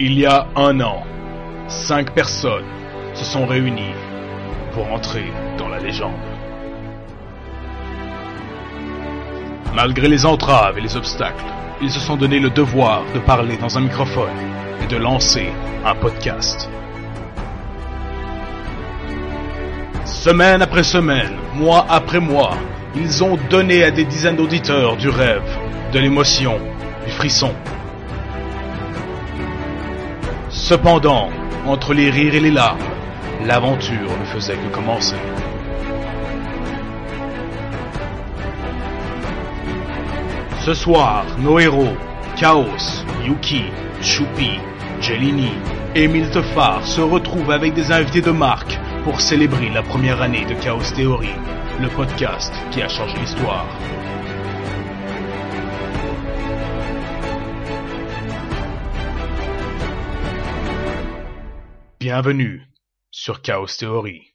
Il y a un an, cinq personnes se sont réunies pour entrer dans la légende. Malgré les entraves et les obstacles, ils se sont donné le devoir de parler dans un microphone et de lancer un podcast. Semaine après semaine, mois après mois, ils ont donné à des dizaines d'auditeurs du rêve, de l'émotion, du frisson. Cependant, entre les rires et les larmes, l'aventure ne faisait que commencer. Ce soir, nos héros, Chaos, Yuki, Choupi, Jelini et Miltefar se retrouvent avec des invités de marque pour célébrer la première année de Chaos Theory, le podcast qui a changé l'histoire. Bienvenue sur Chaos Theory.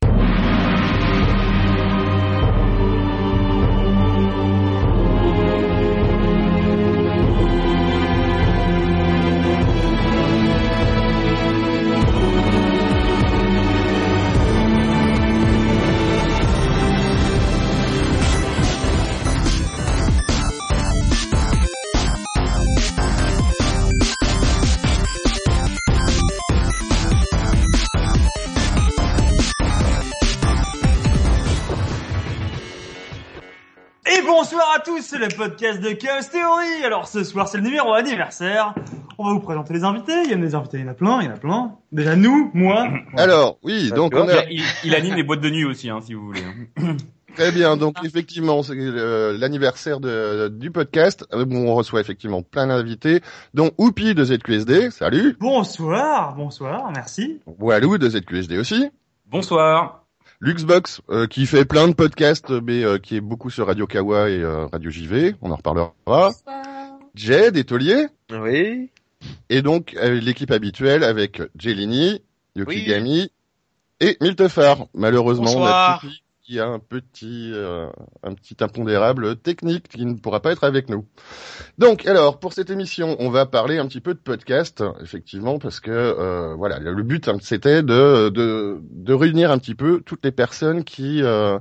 Tous, c'est le podcast de Chaos Theory. Alors ce soir c'est le numéro anniversaire. On va vous présenter les invités. Il y a des invités, il y en a plein, il y en a plein. Déjà nous, moi. Alors, oui, donc on a Il, il anime les boîtes de nuit aussi, hein, si vous voulez. très bien. Donc effectivement, c'est euh, l'anniversaire de- du podcast euh, où on reçoit effectivement plein d'invités, dont Oupi de ZQSD. Salut. Bonsoir, bonsoir, merci. Walou de ZQSD aussi. Bonsoir. Luxbox euh, qui fait plein de podcasts, mais euh, qui est beaucoup sur Radio Kawa et euh, Radio JV. On en reparlera. Jed et Taulier. Oui. Et donc euh, l'équipe habituelle avec Jelini, Oui. Yokigami et Miltefar. Malheureusement, on a qui a un petit euh, un petit impondérable technique qui ne pourra pas être avec nous. Donc alors pour cette émission, on va parler un petit peu de podcast effectivement parce que euh, voilà, le but hein, c'était de, de de réunir un petit peu toutes les personnes qui euh,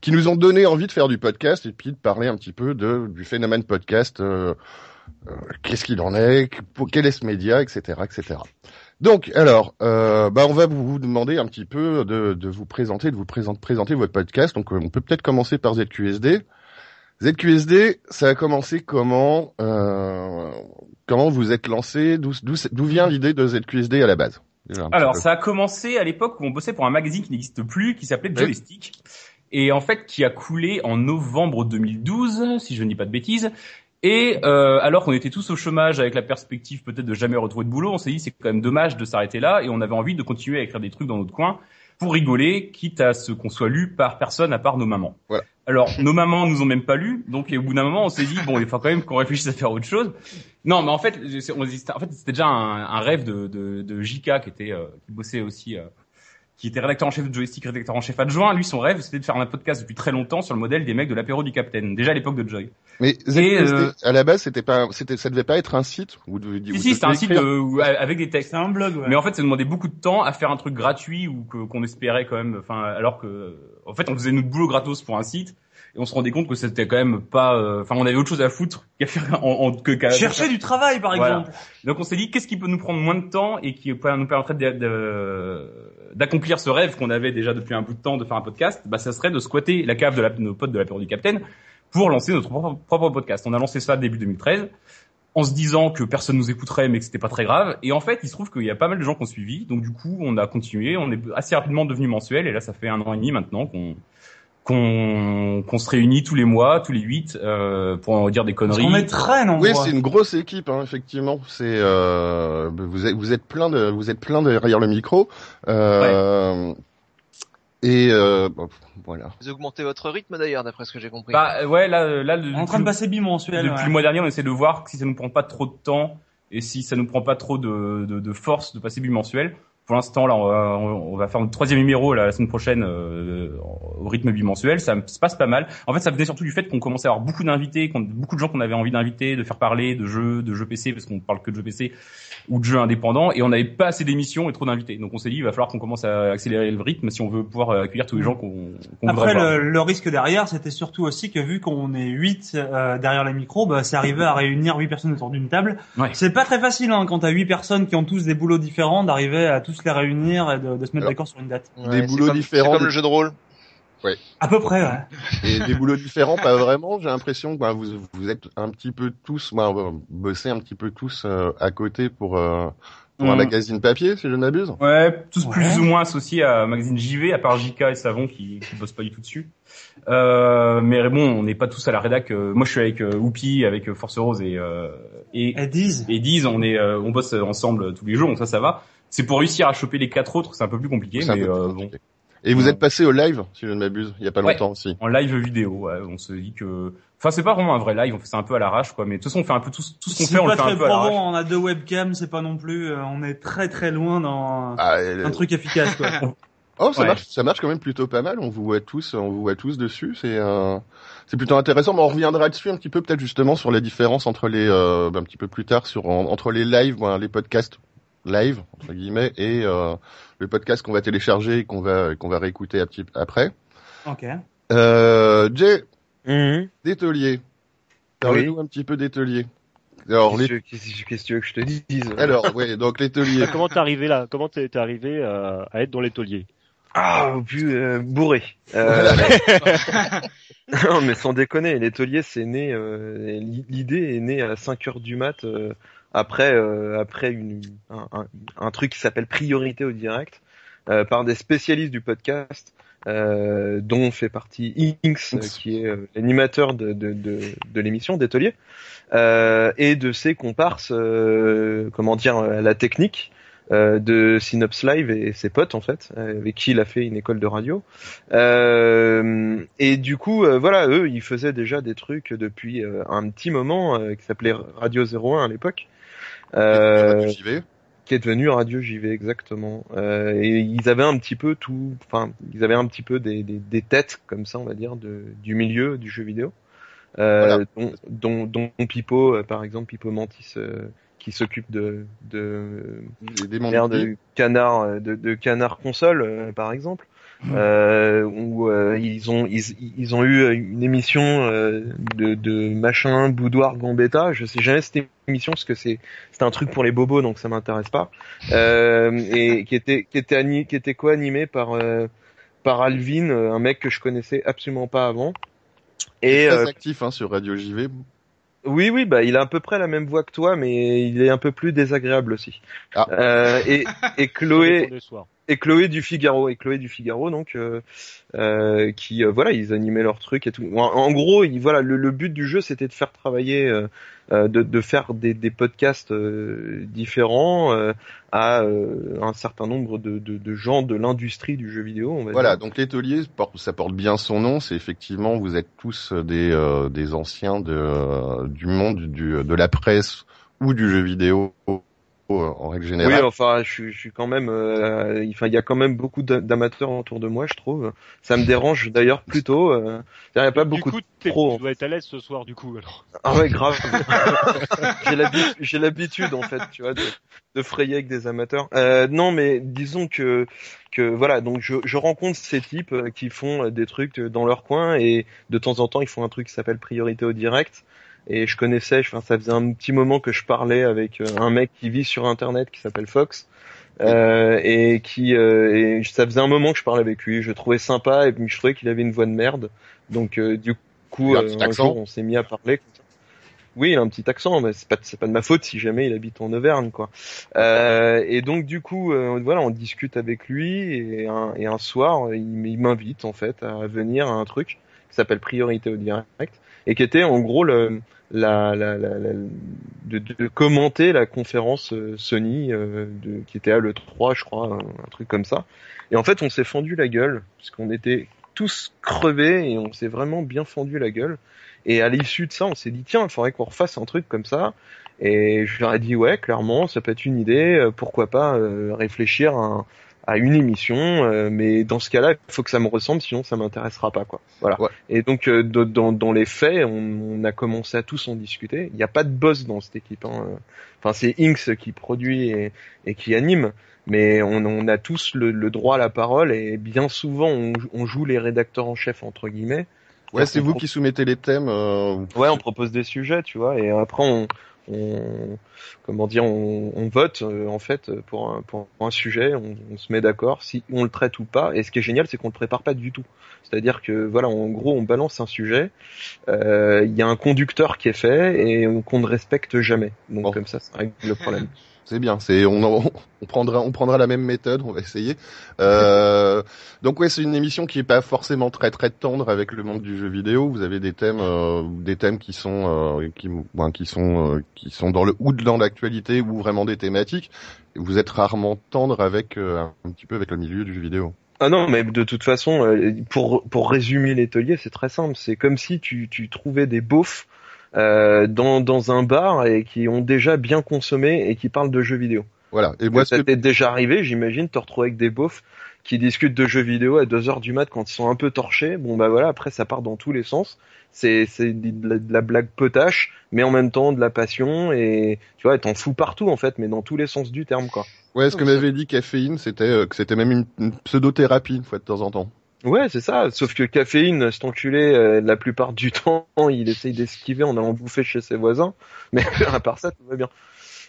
qui nous ont donné envie de faire du podcast et puis de parler un petit peu de du phénomène podcast euh, euh, qu'est-ce qu'il en est, quel est ce média, etc., etc. Donc, alors, euh, bah, on va vous, demander un petit peu de, de vous présenter, de vous présenter, présenter votre podcast. Donc, euh, on peut peut-être commencer par ZQSD. ZQSD, ça a commencé comment euh, Comment vous êtes lancé D'où vient l'idée de ZQSD à la base? Déjà, Alors, peu. ça a commencé à l'époque où on bossait pour un magazine qui n'existe plus, qui s'appelait Oui. Joystick, et en fait qui a coulé en novembre 2012, si je ne dis pas de bêtises. Et euh, alors qu'on était tous au chômage avec la perspective peut-être de jamais retrouver de boulot, on s'est dit c'est quand même dommage de s'arrêter là, et on avait envie de continuer à écrire des trucs dans notre coin pour rigoler, quitte à ce qu'on soit lu par personne à part nos mamans. Voilà. Alors, nos mamans nous ont même pas lu, donc au bout d'un moment, on s'est dit bon, il faut quand même qu'on réfléchisse à faire autre chose. Non, mais en fait, on- en fait, c'était déjà un, un rêve de, de, de JK qui était, euh, qui bossait aussi, euh, qui était rédacteur en chef de Joystick, rédacteur en chef adjoint. Lui, son rêve, c'était de faire un podcast depuis très longtemps sur le modèle des mecs de l'apéro du Capitaine, déjà à l'époque de Joy. Mais euh, à la base, c'était pas, c'était, ça devait pas être un site où, vous- Si, où si, c'était un devez site euh, avec des textes. C'est un blog, ouais. Mais en fait, ça demandait beaucoup de temps à faire un truc gratuit ou que- qu'on espérait quand même. Enfin, alors que, en fait, on faisait notre boulot gratos pour un site et on se rendait compte que c'était quand même pas. euh, Enfin, on avait autre chose à foutre qu'à faire en, en- que qu'à Chercher du travail, par Voilà. exemple. Donc on s'est dit qu'est-ce qui peut nous prendre moins de temps et qui peut nous permettrait de- de- d'accomplir ce rêve qu'on avait déjà depuis un bout de temps de faire un podcast. Bah, ça serait de squatter la cave de, la, nos potes de l'apéro du Capitaine pour lancer notre propre, propre podcast. On a lancé ça début 2013 en se disant que personne nous écouterait mais que c'était pas très grave. Et en fait, il se trouve qu'il y a pas mal de gens qui ont suivi. Donc du coup, on a continué. On est assez rapidement devenu mensuel. Et là, ça fait un an et demi maintenant qu'on qu'on qu'on se réunit tous les mois, tous les huit, euh, pour en dire des Parce conneries. qu'on est très nombreux. Oui, c'est une grosse équipe, hein, effectivement. C'est euh, vous êtes vous êtes plein de vous êtes plein derrière le micro. Euh, Et euh, bon, voilà. Vous augmentez votre rythme d'ailleurs, d'après ce que j'ai compris. Bah euh, ouais, là, là, le- On est en train de passer bimensuel. Depuis ouais. le mois dernier, on essaie de voir si ça nous prend pas trop de temps et si ça nous prend pas trop de, de, de force de passer bimensuel. Pour l'instant, là, on va, faire notre troisième numéro la semaine prochaine euh, au rythme bimensuel. Ça se passe pas mal. En fait, ça venait surtout du fait qu'on commençait à avoir beaucoup d'invités, beaucoup de gens qu'on avait envie d'inviter, de faire parler de jeux, de jeux PC, parce qu'on parle que de jeux PC ou de jeux indépendants, et on n'avait pas assez d'émissions et trop d'invités. Donc on s'est dit, il va falloir qu'on commence à accélérer le rythme si on veut pouvoir euh, accueillir tous les gens qu'on qu'on Après, voir. le, le risque derrière, c'était surtout aussi que vu qu'on est 8 euh, derrière les micros, bah, c'est arrivé à réunir 8 personnes autour d'une table. Ouais. C'est pas très facile hein, quand t'as 8 personnes qui ont tous des boulots différents d'arriver à tous les réunir et de, de se mettre d'accord sur une date. Des Ouais, boulots comme- différents, C'est comme des- le jeu de rôle. À peu près, ouais. Et des boulots différents, pas vraiment. J'ai l'impression que bah, vous, vous êtes un petit peu tous, bah, bah, bossez un petit peu tous euh, à côté pour, euh, pour un Mm. magazine papier, si je ne m'abuse. Ouais, tous Ouais. plus ou moins associés à Magazine JV, à part JK et Savon qui, qui bossent pas du tout dessus. Euh, mais bon, on n'est pas tous à la rédac. euh, moi, je suis avec euh, Whoopi, avec euh, Force Rose et euh, et, Elles disent. et Diz. On est, euh, on bosse ensemble tous les jours, donc ça, ça va. C'est pour réussir à choper les quatre autres, c'est un peu plus compliqué, mais peu plus euh, compliqué. bon, Et vous Ouais. êtes passé au live, si je ne m'abuse, il y a pas Ouais. longtemps aussi. en live vidéo. Ouais, on se dit que, enfin, c'est pas vraiment un vrai live. On fait ça un peu à l'arrache, quoi. Mais de toute façon, on fait un peu tout, tout ce qu'on fait, on le pas fait un très peu à probant, l'arrache. on a deux webcams, c'est pas non plus, euh, on est très très loin dans Ah, un truc efficace quoi. Oh, ça Ouais. marche, ça marche quand même plutôt pas mal. On vous voit tous, on vous voit tous dessus. C'est, euh, c'est plutôt intéressant. Mais on reviendra dessus un petit peu, peut-être justement sur les différences entre les, euh, un petit peu plus tard, sur en- entre les lives, les podcasts live entre guillemets, et euh, le podcast qu'on va télécharger et qu'on va qu'on va réécouter un petit après. ok. Euh, Jay, Mhm. d'ételier. Parlez-nous un petit peu d'ételier. Alors, les... Qu'est-ce que- qu'est-ce qu'est-ce que tu veux que je te dise alors, ouais, donc l'ételier. Comment t'es arrivé là? Comment t'es t'es arrivé euh, à être dans les tauliers? Ah, plus euh, bourré. Euh, non, mais sans déconner, l'étolier, c'est né. euh, L'idée est née à 5 heures du mat euh, après euh, après une, un, un, truc qui s'appelle priorité au direct euh, par des spécialistes du podcast. Euh, dont fait partie Inks, euh, qui est euh, l'animateur de, de, de, de l'émission d'Ételier, euh, et de ses comparses, comment dire, la technique, de Synops Live et ses potes en fait, avec qui il a fait une école de radio. Euh, et du coup, euh, voilà, eux, ils faisaient déjà des trucs depuis un petit moment, qui s'appelait Radio 01 à l'époque. Euh, qui est devenu Radio JV exactement. Euh, et ils avaient un petit peu tout, enfin, ils avaient un petit peu des, des, des têtes comme ça, on va dire, de, du milieu du jeu vidéo. Euh, dont, dont, dont Pipo, euh, par exemple, Pipo Mantis, euh, qui s'occupe de, de Des, de canard, euh, de, de canard console, euh, par exemple. Euh, où euh, ils ont ils, ils ont eu une émission euh, de, de machin boudoir gambetta je sais jamais cette émission parce que c'est c'était un truc pour les bobos donc ça m'intéresse pas euh, et qui était qui était ani- qui était co-animé par euh, par Alvin euh, un mec que je connaissais absolument pas avant et très euh, actif hein, sur Radio JV. oui, oui, bah il a à peu près la même voix que toi, mais il est un peu plus désagréable aussi. Ah. Euh, et, et Chloé. Et Chloé du Figaro, et Chloé du Figaro, donc euh, euh, qui euh, voilà, ils animaient leur truc et tout. En, en gros, ils, voilà, le, le but du jeu, c'était de faire travailler, euh, euh, de, de faire des, des podcasts euh, différents euh, à euh, un certain nombre de, de, de gens de l'industrie du jeu vidéo. On va Voilà, dire. donc l'ételier, ça porte bien son nom. C'est effectivement, vous êtes tous des euh, des anciens de euh, du monde du de la presse ou du jeu vidéo en règle Oui, enfin, je, suis- je suis quand même. euh, Enfin, il y a quand même beaucoup d'a- d'amateurs autour de moi, je trouve. Ça me dérange d'ailleurs plutôt. euh, Il n'y a pas beaucoup. du coup, de t'es- pro, tu dois être à l'aise ce soir du coup. Alors. Ah ouais, grave. j'ai l'habitude en fait, tu vois, de, de frayer avec des amateurs. Euh, non, mais disons que que voilà, donc je, je rencontre ces types euh, qui font euh, des trucs euh, dans leur coin et de temps en temps ils font un truc qui s'appelle priorité au direct. Et je connaissais, enfin ça faisait un petit moment que je parlais avec euh, un mec qui vit sur internet qui s'appelle Fox. Euh, et qui euh, et ça faisait un moment que je parlais avec lui, je le trouvais sympa et puis je trouvais qu'il avait une voix de merde. Donc euh, du coup un euh, un jour on s'est mis à parler. Oui, il a un petit accent, mais c'est pas c'est pas de ma faute si jamais il habite en Auvergne quoi. Euh, et donc du coup euh, voilà, on discute avec lui et un, et un soir il m'invite en fait à venir à un truc qui s'appelle Priorité au direct et qui était en gros la, la, la, la- de, commenter la conférence euh, Sony euh, qui était à le 3 je crois un, truc comme ça et en fait on s'est fendu la gueule parce qu'on était tous crevés et on s'est vraiment bien fendu la gueule et à l'issue de ça on s'est dit tiens il faudrait qu'on refasse un truc comme ça Et je leur ai dit ouais, clairement, ça peut être une idée. euh, Pourquoi pas réfléchir à, un- à une émission, euh, mais dans ce cas-là, il faut que ça me ressemble, sinon ça m'intéressera pas quoi. Voilà. Ouais. Et donc euh, de- dans, dans les faits, on, on a commencé à tous en discuter. Il n'y a pas de boss dans cette équipe. Hein. Enfin, c'est Inks qui produit et, et qui anime, mais on, on a tous le, le droit à la parole et bien souvent on, on joue les rédacteurs en chef entre guillemets. Ouais, c'est vous qui soumettez les thèmes. euh, Ouais, on propose des sujets, tu vois, et après on, on comment dire, on, on vote euh, en fait pour un, pour un sujet, on, on se met d'accord si on le traite ou pas. Et ce qui est génial, c'est qu'on le prépare pas du tout. C'est-à-dire que voilà, en gros, on balance un sujet, euh, il y a un conducteur qui est fait et on- qu'on ne respecte jamais. Donc Bon. comme ça, ça règle le problème. C'est bien. C'est on, on prendra on prendra la même méthode. On va essayer. Euh, donc ouais, c'est une émission qui est pas forcément très très tendre avec le monde du jeu vidéo. Vous avez des thèmes euh, des thèmes qui sont euh, qui ben, qui sont euh, qui sont dans le ou dans l'actualité ou vraiment des thématiques. Vous êtes rarement tendre avec euh, un petit peu avec le milieu du jeu vidéo. Ah non, mais de toute façon, euh, pour pour résumer l'ételier, c'est très simple. C'est comme si tu tu trouvais des beaufs dans dans un bar et qui ont déjà bien consommé et qui parlent de jeux vidéo. Voilà. Et moi, ça que- t'est déjà arrivé, j'imagine, te retrouver avec des beaufs qui discutent de jeux vidéo à 2 heures du mat quand ils sont un peu torchés. Bon bah voilà, après ça part dans tous les sens. C'est c'est de la, de la blague potache, mais en même temps de la passion et tu vois, t'en fous partout en fait, mais dans tous les sens du terme quoi. ouais, ce que m'avait dit caféine, c'était euh, que c'était même une, une pseudo-thérapie une fois de temps en temps. Ouais, c'est ça. Sauf que caféine, cet enculé, euh, la plupart du temps, il essaye d'esquiver en allant bouffer chez ses voisins. Mais à part ça, tout va bien.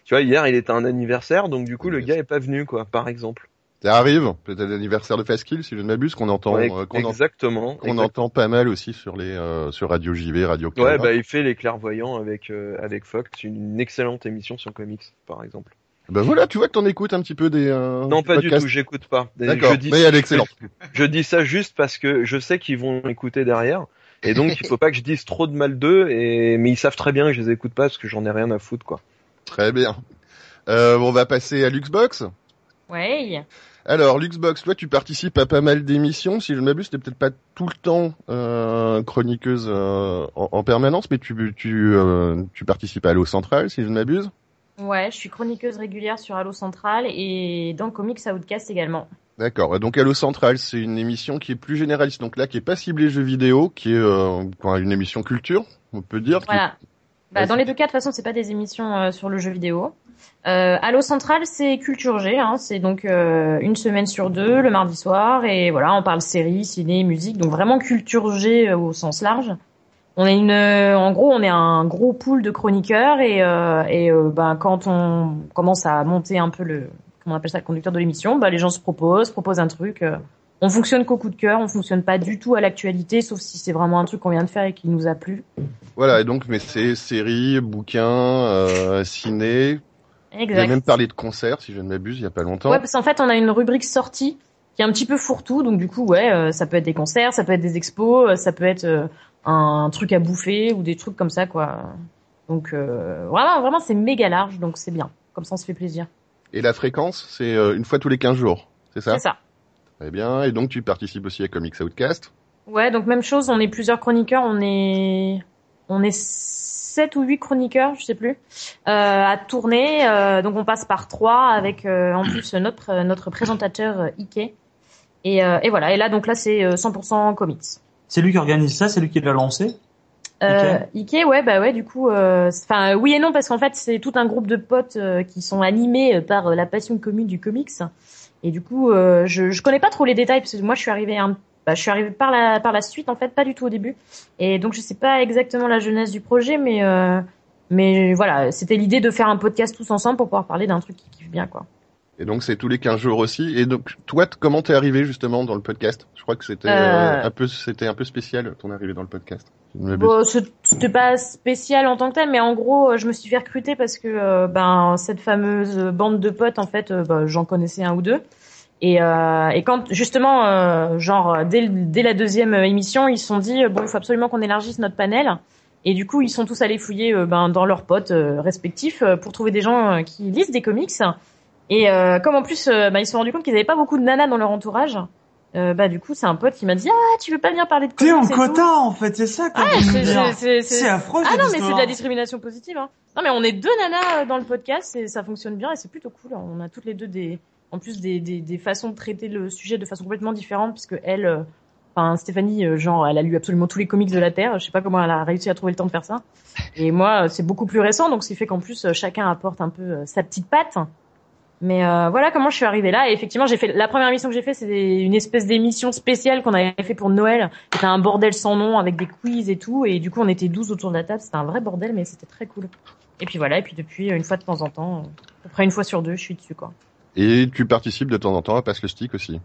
Tu vois, hier, il était un anniversaire, donc du coup, le gars est pas venu, quoi, par exemple. Ça arrive. Peut-être l'anniversaire de Fastkill, si je ne m'abuse, qu'on entend Ouais, euh, exactement. qu'on entend pas mal aussi sur les euh, sur Radio JV, Radio Ouais, Canada. bah, il fait les clairvoyants avec, euh, avec Fox, une excellente émission sur comics, par exemple. Bah voilà, tu vois que t'en écoutes un petit peu des. euh, Non, pas du tout, j'écoute pas. D'accord, Je dis- mais elle est excellente. Je dis ça juste parce que je sais qu'ils vont écouter derrière. Et donc, il faut pas que je dise trop de mal d'eux, et, mais ils savent très bien que je les écoute pas parce que j'en ai rien à foutre, quoi. Très bien. Euh, on va passer à Luxbox. Ouais. Alors, Luxbox, toi, tu participes à pas mal d'émissions. Si je ne m'abuse, t'es peut-être pas tout le temps euh, chroniqueuse euh, en, en permanence, mais tu tu euh, tu participes à Allo Central, si je ne m'abuse. Ouais, je suis chroniqueuse régulière sur Halo Central et dans Comics Outcast également. D'accord. Donc Allo Central, c'est une émission qui est plus généraliste, donc là, qui est pas ciblée jeux vidéo, qui est euh, une émission culture, on peut dire. qui- Voilà. Bah, dans les deux cas, de toute façon, c'est pas des émissions euh, sur le jeu vidéo. Euh, Halo Central, c'est Culture G, hein, c'est donc euh, une semaine sur deux, le mardi soir, et voilà, on parle séries, ciné, musique, donc vraiment Culture G euh, au sens large. On est une, euh, en gros, on est un gros pool de chroniqueurs et, euh, et euh, bah, quand on commence à monter un peu le, comment on appelle ça, le conducteur de l'émission, bah, les gens se proposent, proposent un truc. on fonctionne qu'au coup de cœur, on fonctionne pas du tout à l'actualité, sauf si c'est vraiment un truc qu'on vient de faire et qui nous a plu. Voilà. Et donc, mais c'est séries, bouquins, euh, ciné. Vous avez Exact. même parlé de concerts, si je ne m'abuse, il y a pas longtemps. Ouais, parce qu'en fait, on a une rubrique sortie qui est un petit peu fourre-tout. Donc, du coup, ouais, euh, ça peut être des concerts, ça peut être des expos, ça peut être euh, un truc à bouffer ou des trucs comme ça, quoi. Donc, euh, vraiment, vraiment, c'est méga large, donc c'est bien. Comme ça, on se fait plaisir. Et la fréquence, c'est euh, une fois tous les 15 jours, c'est ça? C'est ça. Très bien. Et donc, tu participes aussi à Comics Outcast? Ouais, donc même chose, on est plusieurs chroniqueurs, on est on est sept ou huit chroniqueurs, je sais plus, euh, à tourner. euh, donc on passe par trois avec euh, en plus notre notre présentateur euh, Ike. Et, euh, et voilà. Et là donc là c'est euh, 100% comics. C'est lui qui organise ça, c'est lui qui l'a lancé? Euh, Ike, ouais, bah ouais, du coup, euh, enfin, oui et non, parce qu'en fait, c'est tout un groupe de potes euh, qui sont animés euh, par la passion commune du comics. Et du coup, je, je connais pas trop les détails parce que moi, je suis arrivée, un, bah, je suis par la par la suite, en fait, pas du tout au début. Et donc, je sais pas exactement la jeunesse du projet, mais mais voilà, c'était l'idée de faire un podcast tous ensemble pour pouvoir parler d'un truc qui kiffe bien, quoi. Et donc, c'est tous les 15 jours aussi. Et donc, toi, comment t'es arrivé justement dans le podcast? Je crois que c'était Euh. euh, un peu, c'était un peu spécial ton arrivée dans le podcast. Bon, c'était pas spécial en tant que tel, mais en gros, euh, je me suis fait recruter parce que euh, ben cette fameuse bande de potes, en fait, euh, bah, j'en connaissais un ou deux. Et, euh, et quand justement, genre dès, dès la deuxième émission, ils se sont dit bon, il faut absolument qu'on élargisse notre panel. Et du coup, ils sont tous allés fouiller ben, dans leurs potes respectifs pour trouver des gens qui lisent des comics. Et euh, comme en plus, euh, ben, ils se sont rendus compte qu'ils n'avaient pas beaucoup de nanas dans leur entourage. euh, bah du coup c'est un pote qui m'a dit ah tu veux pas venir parler de T'es en tout? quota en fait, c'est ça. Ah, c'est- affreux. Ah non mais c'est de la discrimination positive. Hein. Non mais on est deux nanas euh, dans le podcast et ça fonctionne bien et c'est plutôt cool. On a toutes les deux des, en plus des, des, des façons de traiter le sujet de façon complètement différente puisque elle, euh, enfin Stéphanie, genre elle a lu absolument tous les comics de la terre. Je sais pas comment elle a réussi à trouver le temps de faire ça. Et moi c'est beaucoup plus récent donc ce qui fait qu'en plus chacun apporte un peu sa petite patte. Mais euh, voilà comment je suis arrivée là. Et effectivement, j'ai fait la première émission que j'ai fait, des- une espèce d'émission spéciale qu'on avait fait pour Noël. C'était un bordel sans nom avec des quiz et tout. Et du coup, on était 12 autour de la table. C'était un vrai bordel, mais c'était très cool. Et puis voilà. Et puis depuis, une fois de temps en temps, à peu près une fois sur deux, je suis dessus quoi. Et tu participes de temps en temps à Passe le Stick aussi?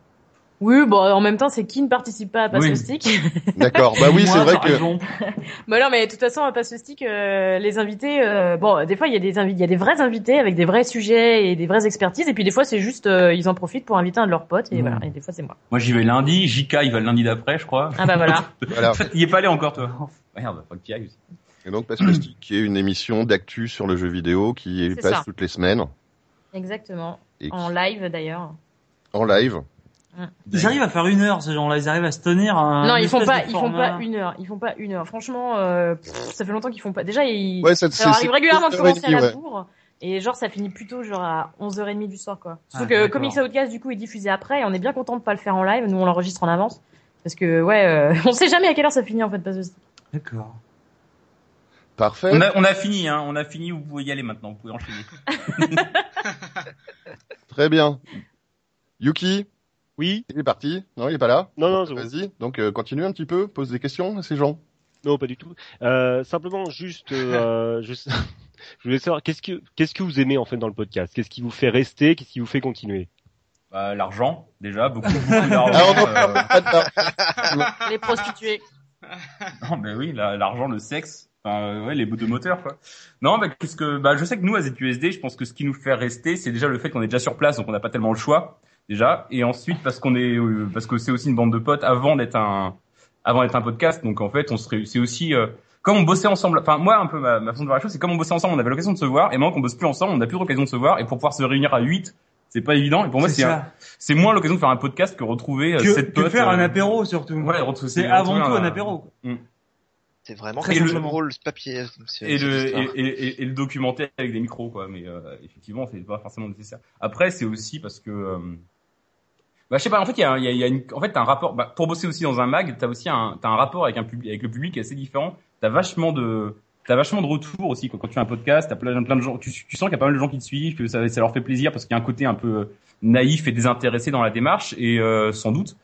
Oui, bon, en même temps, c'est qui ne participe pas à Passe Oui. le Stick D'accord. Bah oui, c'est vrai que. Bah non, mais de toute façon, à Passe le Stick, euh, les invités, euh, bon, des fois, il y a des invi- il y a des vrais invités avec des vrais sujets et des vraies expertises. Et puis des fois, c'est juste, euh, ils en profitent pour inviter un de leurs potes. Et Mhm. voilà. Et des fois, c'est moi. Moi, j'y vais lundi. JK, il va le lundi d'après, je crois. Ah bah voilà. voilà. En fait, il est pas allé encore, toi. Merde, faut que tu y ailles aussi. Et donc Passe le Stick, qui est une émission d'actu sur le jeu vidéo qui passe ça. toutes les semaines Exactement. et qui- En live d'ailleurs. en live. Ils arrivent à faire une heure, ces gens-là. Ils arrivent à se tenir. Un non, ils font pas, ils font pas une heure. Ils font pas une heure. Franchement, euh, pff, ça fait longtemps qu'ils font pas. Déjà, ils, Ouais, ça, ça leur c'est- arrive régulièrement de commencer à la ouais. bourre. Et genre, ça finit plutôt genre à 11h30 du soir, quoi. Surtout Ah, que. Comics Outcast, du coup, est diffusé après et on est bien content de pas le faire en live. Nous, on l'enregistre en avance. Parce que, ouais, euh, on sait jamais à quelle heure ça finit, en fait, pas de D'accord. Parfait. On a, on a fini, hein. On a fini. Vous pouvez y aller maintenant. Vous pouvez enchaîner. Très bien. Yuki, Oui il est parti. Non, il est pas là. Non, non, bon. Vas-y. Donc euh, continue un petit peu, pose des questions à ces gens. Non, pas du tout. Euh, simplement, juste, euh, je, je voulais savoir, qu'est-ce que, qu'est-ce que vous aimez en fait dans le podcast? Qu'est-ce qui vous fait rester? Qu'est-ce qui vous fait continuer? Bah, l'argent, déjà, beaucoup, beaucoup d'argent. Ah, euh, Les prostituées. Non, mais oui, la- l'argent, le sexe, enfin, euh, ouais, les bouts de moteur, quoi. Non, bah, qu'est-ce que, bah, je sais que nous, à ZQSD, je pense que ce qui nous fait rester, c'est déjà le fait qu'on est déjà sur place, donc on n'a pas tellement le choix, déjà. Et ensuite, parce qu'on est, euh, parce que c'est aussi une bande de potes avant d'être un, avant d'être un podcast, donc en fait, on se réussit aussi, euh, comme on bossait ensemble, enfin, moi, un peu, ma, ma façon de voir la chose, c'est comme on bossait ensemble, on avait l'occasion de se voir, et maintenant qu'on bosse plus ensemble, on n'a plus l'occasion de se voir, et pour pouvoir se réunir à 8, c'est pas évident, et pour moi, C'est moins l'occasion de faire un podcast que retrouver euh, Que, cette que pote, faire un euh, apéro surtout. Ouais, retrouver- C'est avant tout un apéro. quoi. C'est vraiment Très drôle ce papier. et le et, et, et le documenter avec des micros quoi mais euh, effectivement c'est pas forcément nécessaire après c'est aussi parce que euh, bah je sais pas en fait il y a, il y a, il y a une, en fait t'as un rapport bah, pour bosser aussi dans un mag t'as aussi un t'as un rapport avec un public avec le public assez différent t'as vachement de t'as vachement de retours aussi quoi. quand tu fais un podcast t'as plein plein de gens tu, tu sens qu'il y a pas mal de gens qui te suivent que ça ça leur fait plaisir parce qu'il y a un côté un peu naïf et désintéressé dans la démarche et euh, sans doute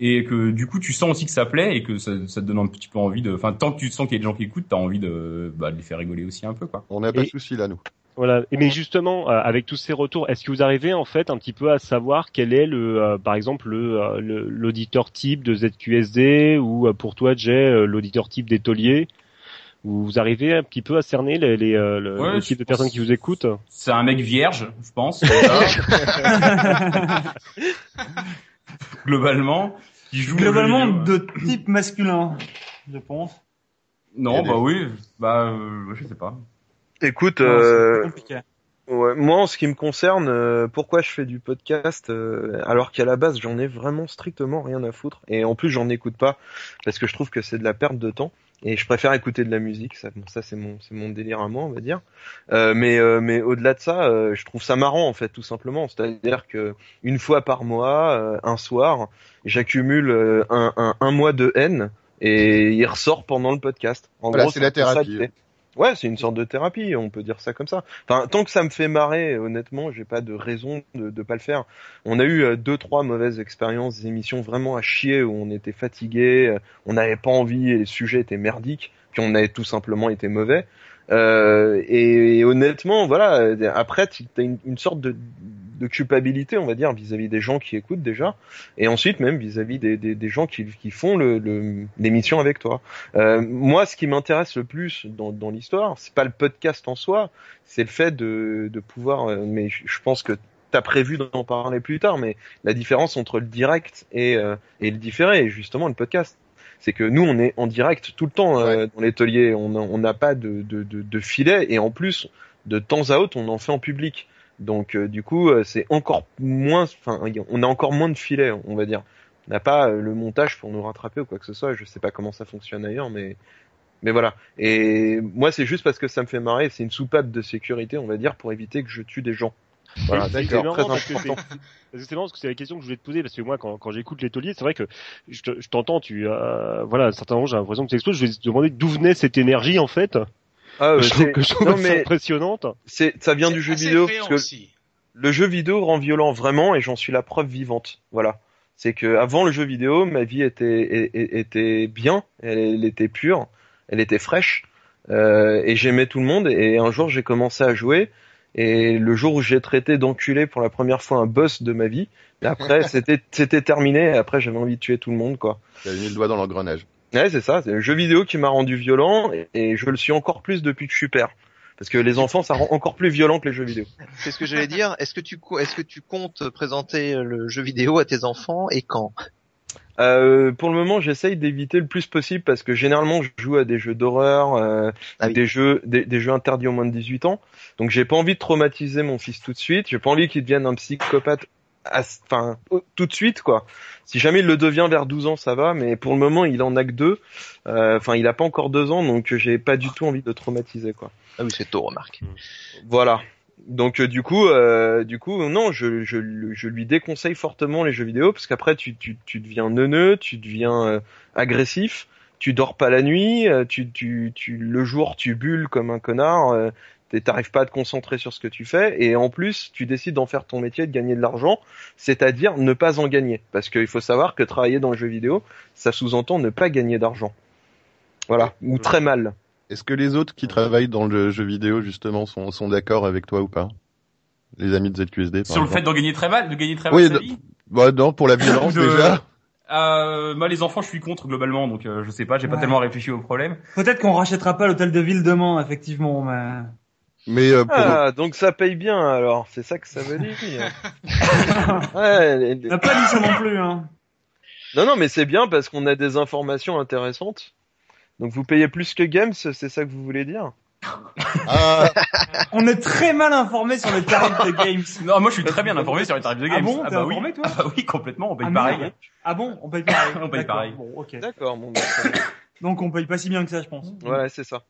et que du coup tu sens aussi que ça plaît et que ça, ça te donne un petit peu envie de enfin tant que tu sens qu'il y a des gens qui écoutent t'as envie de bah, de les faire rigoler aussi un peu quoi On n'a pas Et- de souci là, nous. Voilà. Et mais justement, euh, avec tous ces retours, est-ce que vous arrivez en fait un petit peu à savoir quel est le, euh, par exemple, le euh, le- l'auditeur type de ZQSD ou euh, pour toi, Jay, euh, l'auditeur type des tauliers? Vous arrivez un petit peu à cerner les, les, euh, le, Ouais, le je type de personnes qui vous écoutent? C'est un mec vierge je pense. Globalement qui joue Globalement, de type masculin, je pense. non bah oui. Bah euh, je sais pas Écoute, Non, euh, compliqué. Ouais, moi, en ce qui me concerne, euh, pourquoi je fais du podcast euh, alors qu'à la base j'en ai vraiment strictement rien à foutre et en plus j'en écoute pas parce que je trouve que c'est de la perte de temps et je préfère écouter de la musique. Ça, bon, ça c'est mon c'est mon délire à moi, on va dire. Euh, mais euh, mais au-delà de ça, euh, je trouve ça marrant en fait, tout simplement. C'est-à-dire que une fois par mois, euh, un soir, j'accumule euh, un, un un mois de haine et il ressort pendant le podcast. En Voilà, gros, c'est la thérapie. Ouais, c'est une sorte de thérapie, on peut dire ça comme ça. Enfin, tant que ça me fait marrer, honnêtement, j'ai pas de raison de, de pas le faire. On a eu euh, deux, trois mauvaises expériences, des émissions vraiment à chier où on était fatigué, euh, on n'avait pas envie, et les sujets étaient merdiques, puis on avait tout simplement été mauvais. Euh, et, et honnêtement, voilà, euh, après, tu as une, sorte de, de culpabilité, on va dire, vis-à-vis des gens qui écoutent déjà, et ensuite même vis-à-vis des, des, gens qui, qui font le- le- l'émission avec toi. Euh, moi, ce qui m'intéresse le plus dans, dans l'histoire, c'est pas le podcast en soi, c'est le fait de, de pouvoir. euh, mais je pense que t'as prévu d'en parler plus tard, mais la différence entre le direct et, euh, et le différé, et justement le podcast, c'est que nous, on est en direct tout le temps euh, dans l'atelier, on on n'a pas de, de, de, de filet, et en plus, de temps à autre, on en fait en public. Donc, euh, du coup, euh, c'est encore moins, enfin, on a encore moins de filets, on va dire n'a pas le montage pour nous rattraper ou quoi que ce soit. Je sais pas comment ça fonctionne ailleurs, mais mais voilà. Et moi, c'est juste parce que ça me fait marrer. C'est une soupape de sécurité, on va dire, pour éviter que je tue des gens. Voilà, C'est d'accord, marrant très parce que c'est- parce que c'est marrant parce que c'est la question que je voulais te poser parce que moi quand, quand j'écoute les tauliers c'est vrai que je te- je t'entends tu euh, voilà à un certain moment j'ai l'impression que tu exploses je vais te demander d'où venait cette énergie en fait Ah, je trouve, c'est- que je trouve non, assez mais impressionnante c'est ça vient C'est du jeu vidéo parce que aussi. le jeu vidéo rend violent vraiment et j'en suis la preuve vivante. Voilà. C'est que avant le jeu vidéo, ma vie était était, était bien, elle, elle était pure, elle était fraîche euh, et j'aimais tout le monde. Et un jour, j'ai commencé à jouer et le jour où j'ai traité d'enculé pour la première fois un boss de ma vie, et après c'était c'était terminé. Et après, j'avais envie de tuer tout le monde, quoi. As mis le doigt dans l'engrenage. Ouais, c'est ça. C'est le jeu vidéo qui m'a rendu violent et, et je le suis encore plus depuis que je suis père. Parce que les enfants, ça rend encore plus violent que les jeux vidéo. C'est ce que j'allais dire. Est-ce que tu est-ce que tu comptes présenter le jeu vidéo à tes enfants et quand? Euh, pour le moment, j'essaye d'éviter le plus possible parce que généralement, je joue à des jeux d'horreur, euh, Ah oui. des jeux, des, des jeux interdits aux moins de 18 ans. Donc, j'ai pas envie de traumatiser mon fils tout de suite. J'ai pas envie qu'il devienne un psychopathe, à- enfin, tout de suite, quoi. Si jamais il le devient vers 12 ans, ça va, mais pour le moment, il en a que deux. Euh, Enfin, il a pas encore deux ans, donc j'ai pas du tout envie de traumatiser, quoi. Ah oui, c'est tôt, remarque. Voilà. Donc euh, du coup, euh, du coup, non, je, je, je lui déconseille fortement les jeux vidéo parce qu'après tu, tu, tu deviens neuneux, tu deviens euh, agressif, tu dors pas la nuit, euh, tu, tu, tu, le jour tu bulles comme un connard, euh, t'arrives pas à te concentrer sur ce que tu fais et en plus tu décides d'en faire ton métier, de gagner de l'argent, c'est-à-dire ne pas en gagner parce qu'il faut savoir que travailler dans le jeu vidéo, ça sous-entend ne pas gagner d'argent. Voilà, ou très mal. Est-ce que les autres qui travaillent dans le jeu vidéo justement sont, sont d'accord avec toi ou pas? Les amis de ZQSD par Sur le fait d'en gagner très mal, de gagner très mal Oui, sa de- vie? Bah non, pour la violence De- déjà. Euh, moi, les enfants, je suis contre globalement, donc euh, je sais pas, j'ai pas Ouais. tellement réfléchi au problème. Peut-être qu'on rachètera pas l'hôtel de ville demain, effectivement, mais... Mais euh, pour... Ah, donc ça paye bien alors, c'est ça que ça veut dire. ouais, les- les- On n'a pas dit ça non plus, hein. Non, non, mais c'est bien parce qu'on a des informations intéressantes. Donc vous payez plus que Games, c'est ça que vous voulez dire? Ah, On est très mal informé sur les tarifs de games. Non, moi, je suis très bien informé sur les tarifs de Ah games. bon, t'es bah oui. informé, toi? Ah bah oui, complètement, on paye Ah, pareil. Ah bon, on paye pareil. On paye D'accord. pareil. Bon, ok. D'accord, bon, bah. Donc on paye pas si bien que ça, je pense. voilà, c'est ça.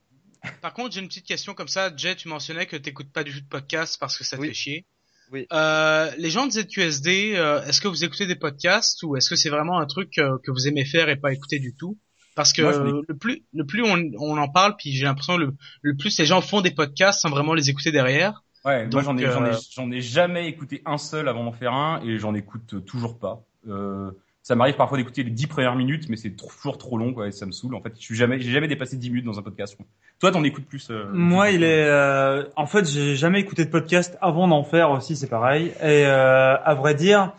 Par contre, j'ai une petite question comme ça. Jay, tu mentionnais que t'écoutes pas du tout de podcast parce que ça te Oui. fait chier. Oui. Euh, les gens de ZQSD, euh, est-ce que vous écoutez des podcasts ou est-ce que c'est vraiment un truc euh, que vous aimez faire et pas écouter du tout? Parce que le plus, le plus on, on en parle, puis j'ai l'impression que le, le plus les gens font des podcasts sans vraiment les écouter derrière. Ouais, Donc, moi j'en ai, j'en ai, euh, j'en ai jamais écouté un seul avant d'en faire un et j'en écoute toujours pas. Euh, ça m'arrive parfois d'écouter les dix premières minutes, mais c'est toujours trop long quoi et ça me saoule. En fait, je suis jamais, j'ai jamais dépassé 10 minutes dans un podcast. quoi. Toi, t'en écoutes plus euh, Moi, il est. euh, En fait, j'ai jamais écouté de podcast avant d'en faire aussi, c'est pareil. Et euh, à vrai dire,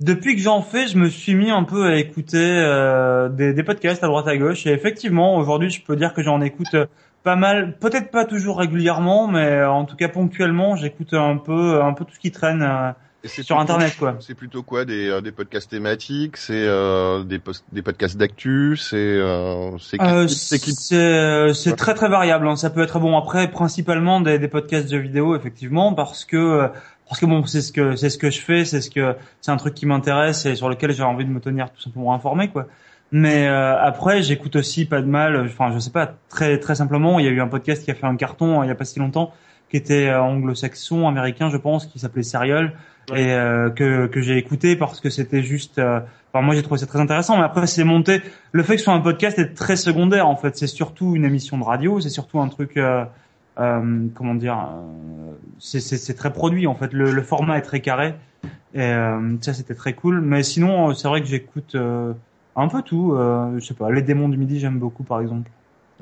depuis que j'en fais, je me suis mis un peu à écouter euh, des, des podcasts à droite à gauche. Et effectivement, aujourd'hui, je peux dire que j'en écoute euh, pas mal. Peut-être pas toujours régulièrement, mais euh, en tout cas ponctuellement, j'écoute un peu, un peu tout ce qui traîne euh, sur plutôt- Internet, quoi? C'est plutôt quoi? Des, euh, des podcasts thématiques? C'est euh, des, des podcasts d'actu? C'est euh, c'est Euh, c'est euh, très très variable. hein. Ça peut être bon après principalement des, des podcasts de vidéo effectivement parce que euh, parce que bon c'est ce que c'est ce que je fais, c'est ce que c'est un truc qui m'intéresse et sur lequel j'ai envie de me tenir tout simplement informé quoi. Mais euh, après j'écoute aussi pas de mal. Enfin je sais pas très très simplement il y a eu un podcast qui a fait un carton euh, il y a pas si longtemps qui était euh, anglo-saxon américain je pense qui s'appelait Serial Ouais. et euh, que que j'ai écouté parce que c'était juste euh, Enfin, moi j'ai trouvé ça très intéressant, mais après c'est monté. Le fait que ce soit un podcast est très secondaire en fait. C'est surtout une émission de radio, c'est surtout un truc, euh, comment dire, euh, c'est- très produit en fait. Le, le format est très carré et euh, ça c'était très cool. Mais sinon c'est vrai que j'écoute euh, un peu tout. Euh, je sais pas, les démons du midi j'aime beaucoup par exemple.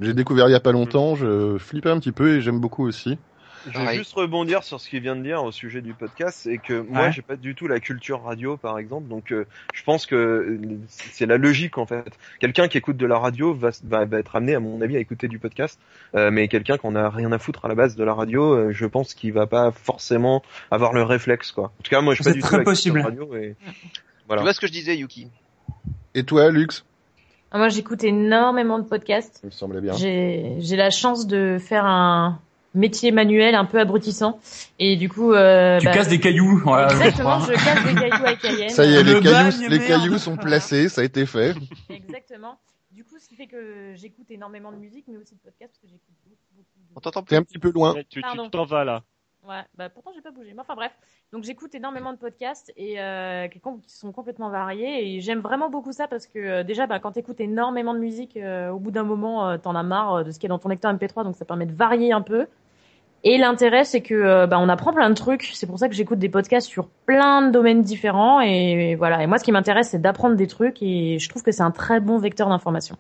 J'ai découvert il y a pas longtemps, je flippais un petit peu et j'aime beaucoup aussi. Je vais Pareil. juste rebondir sur ce qu'il vient de dire au sujet du podcast, c'est que moi Ouais. j'ai pas du tout la culture radio par exemple, donc euh, je pense que euh, c'est la logique en fait. Quelqu'un qui écoute de la radio va, va, va être amené à mon avis à écouter du podcast, euh, mais quelqu'un qu'on a rien à foutre à la base de la radio, euh, je pense qu'il va pas forcément avoir le réflexe quoi. En tout cas moi je suis pas C'est du très tout la possible. culture radio et Tu voilà. vois ce que je disais, Yuki? Et toi, Lux? Ah, Moi, j'écoute énormément de podcasts. Il me semblait bien. J'ai j'ai la chance de faire un métier manuel un peu abrutissant. Et du coup, euh, Tu bah, casses des cailloux. Exactement, je casse des cailloux à Cayenne. Ça y est, les Le cailloux, les cailloux sont placés, ça a été fait. Exactement. Du coup, ce qui fait que j'écoute énormément de musique, mais aussi de podcasts, parce que j'écoute beaucoup, beaucoup de... On t'entend T'es un petit peu loin. Tu t'en vas là. Ouais, bah pourtant j'ai pas bougé. Mais enfin bref, donc j'écoute énormément de podcasts et euh, qui, sont complètement variés et j'aime vraiment beaucoup ça parce que euh, déjà bah, quand t'écoutes énormément de musique, euh, au bout d'un moment euh, t'en as marre de ce qui est dans ton lecteur MP3 donc ça permet de varier un peu. Et l'intérêt c'est que euh, bah, on apprend plein de trucs. C'est pour ça que j'écoute des podcasts sur plein de domaines différents et, voilà. Et moi ce qui m'intéresse c'est d'apprendre des trucs et je trouve que c'est un très bon vecteur d'information.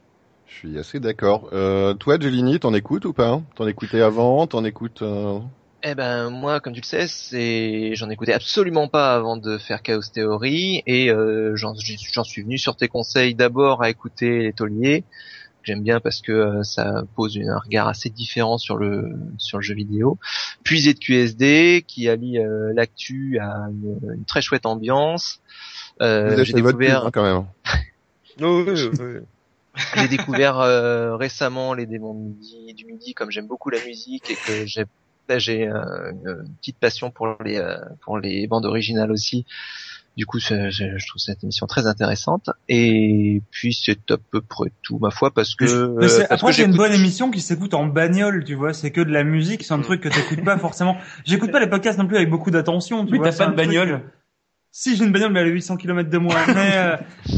Je suis assez d'accord. Euh, toi, Jelini, t'en écoutes ou pas? T'en écoutais avant? T'en écoutes euh, Eh ben moi, comme tu le sais, c'est j'en écoutais absolument pas avant de faire Chaos Theory et euh, j'en j'en suis venu sur tes conseils d'abord à écouter les tauliers. J'aime bien parce que euh, ça pose une- un regard assez différent sur le sur le jeu vidéo. Puis ZQSD qui allie euh, l'actu à une, une très chouette ambiance. Euh, j'ai découvert hein, quand même. Oh, oui, oui, oui. j'ai découvert euh, récemment les démons du midi, du midi comme j'aime beaucoup la musique et que j'ai j'ai euh, une petite passion pour les euh, pour les bandes originales aussi. Du coup, je, je- je trouve cette émission très intéressante. Et puis c'est à peu près tout, ma foi, parce que Mais euh, parce après, c'est une bonne émission qui s'écoute en bagnole, tu vois. C'est que de la musique, c'est un truc que t'écoutes pas forcément. J'écoute pas les podcasts non plus avec beaucoup d'attention, tu Mais vois. t'as pas de bagnole. truc, Si, j'ai une bagnole, mais elle est à 800 km de moi. mais, euh,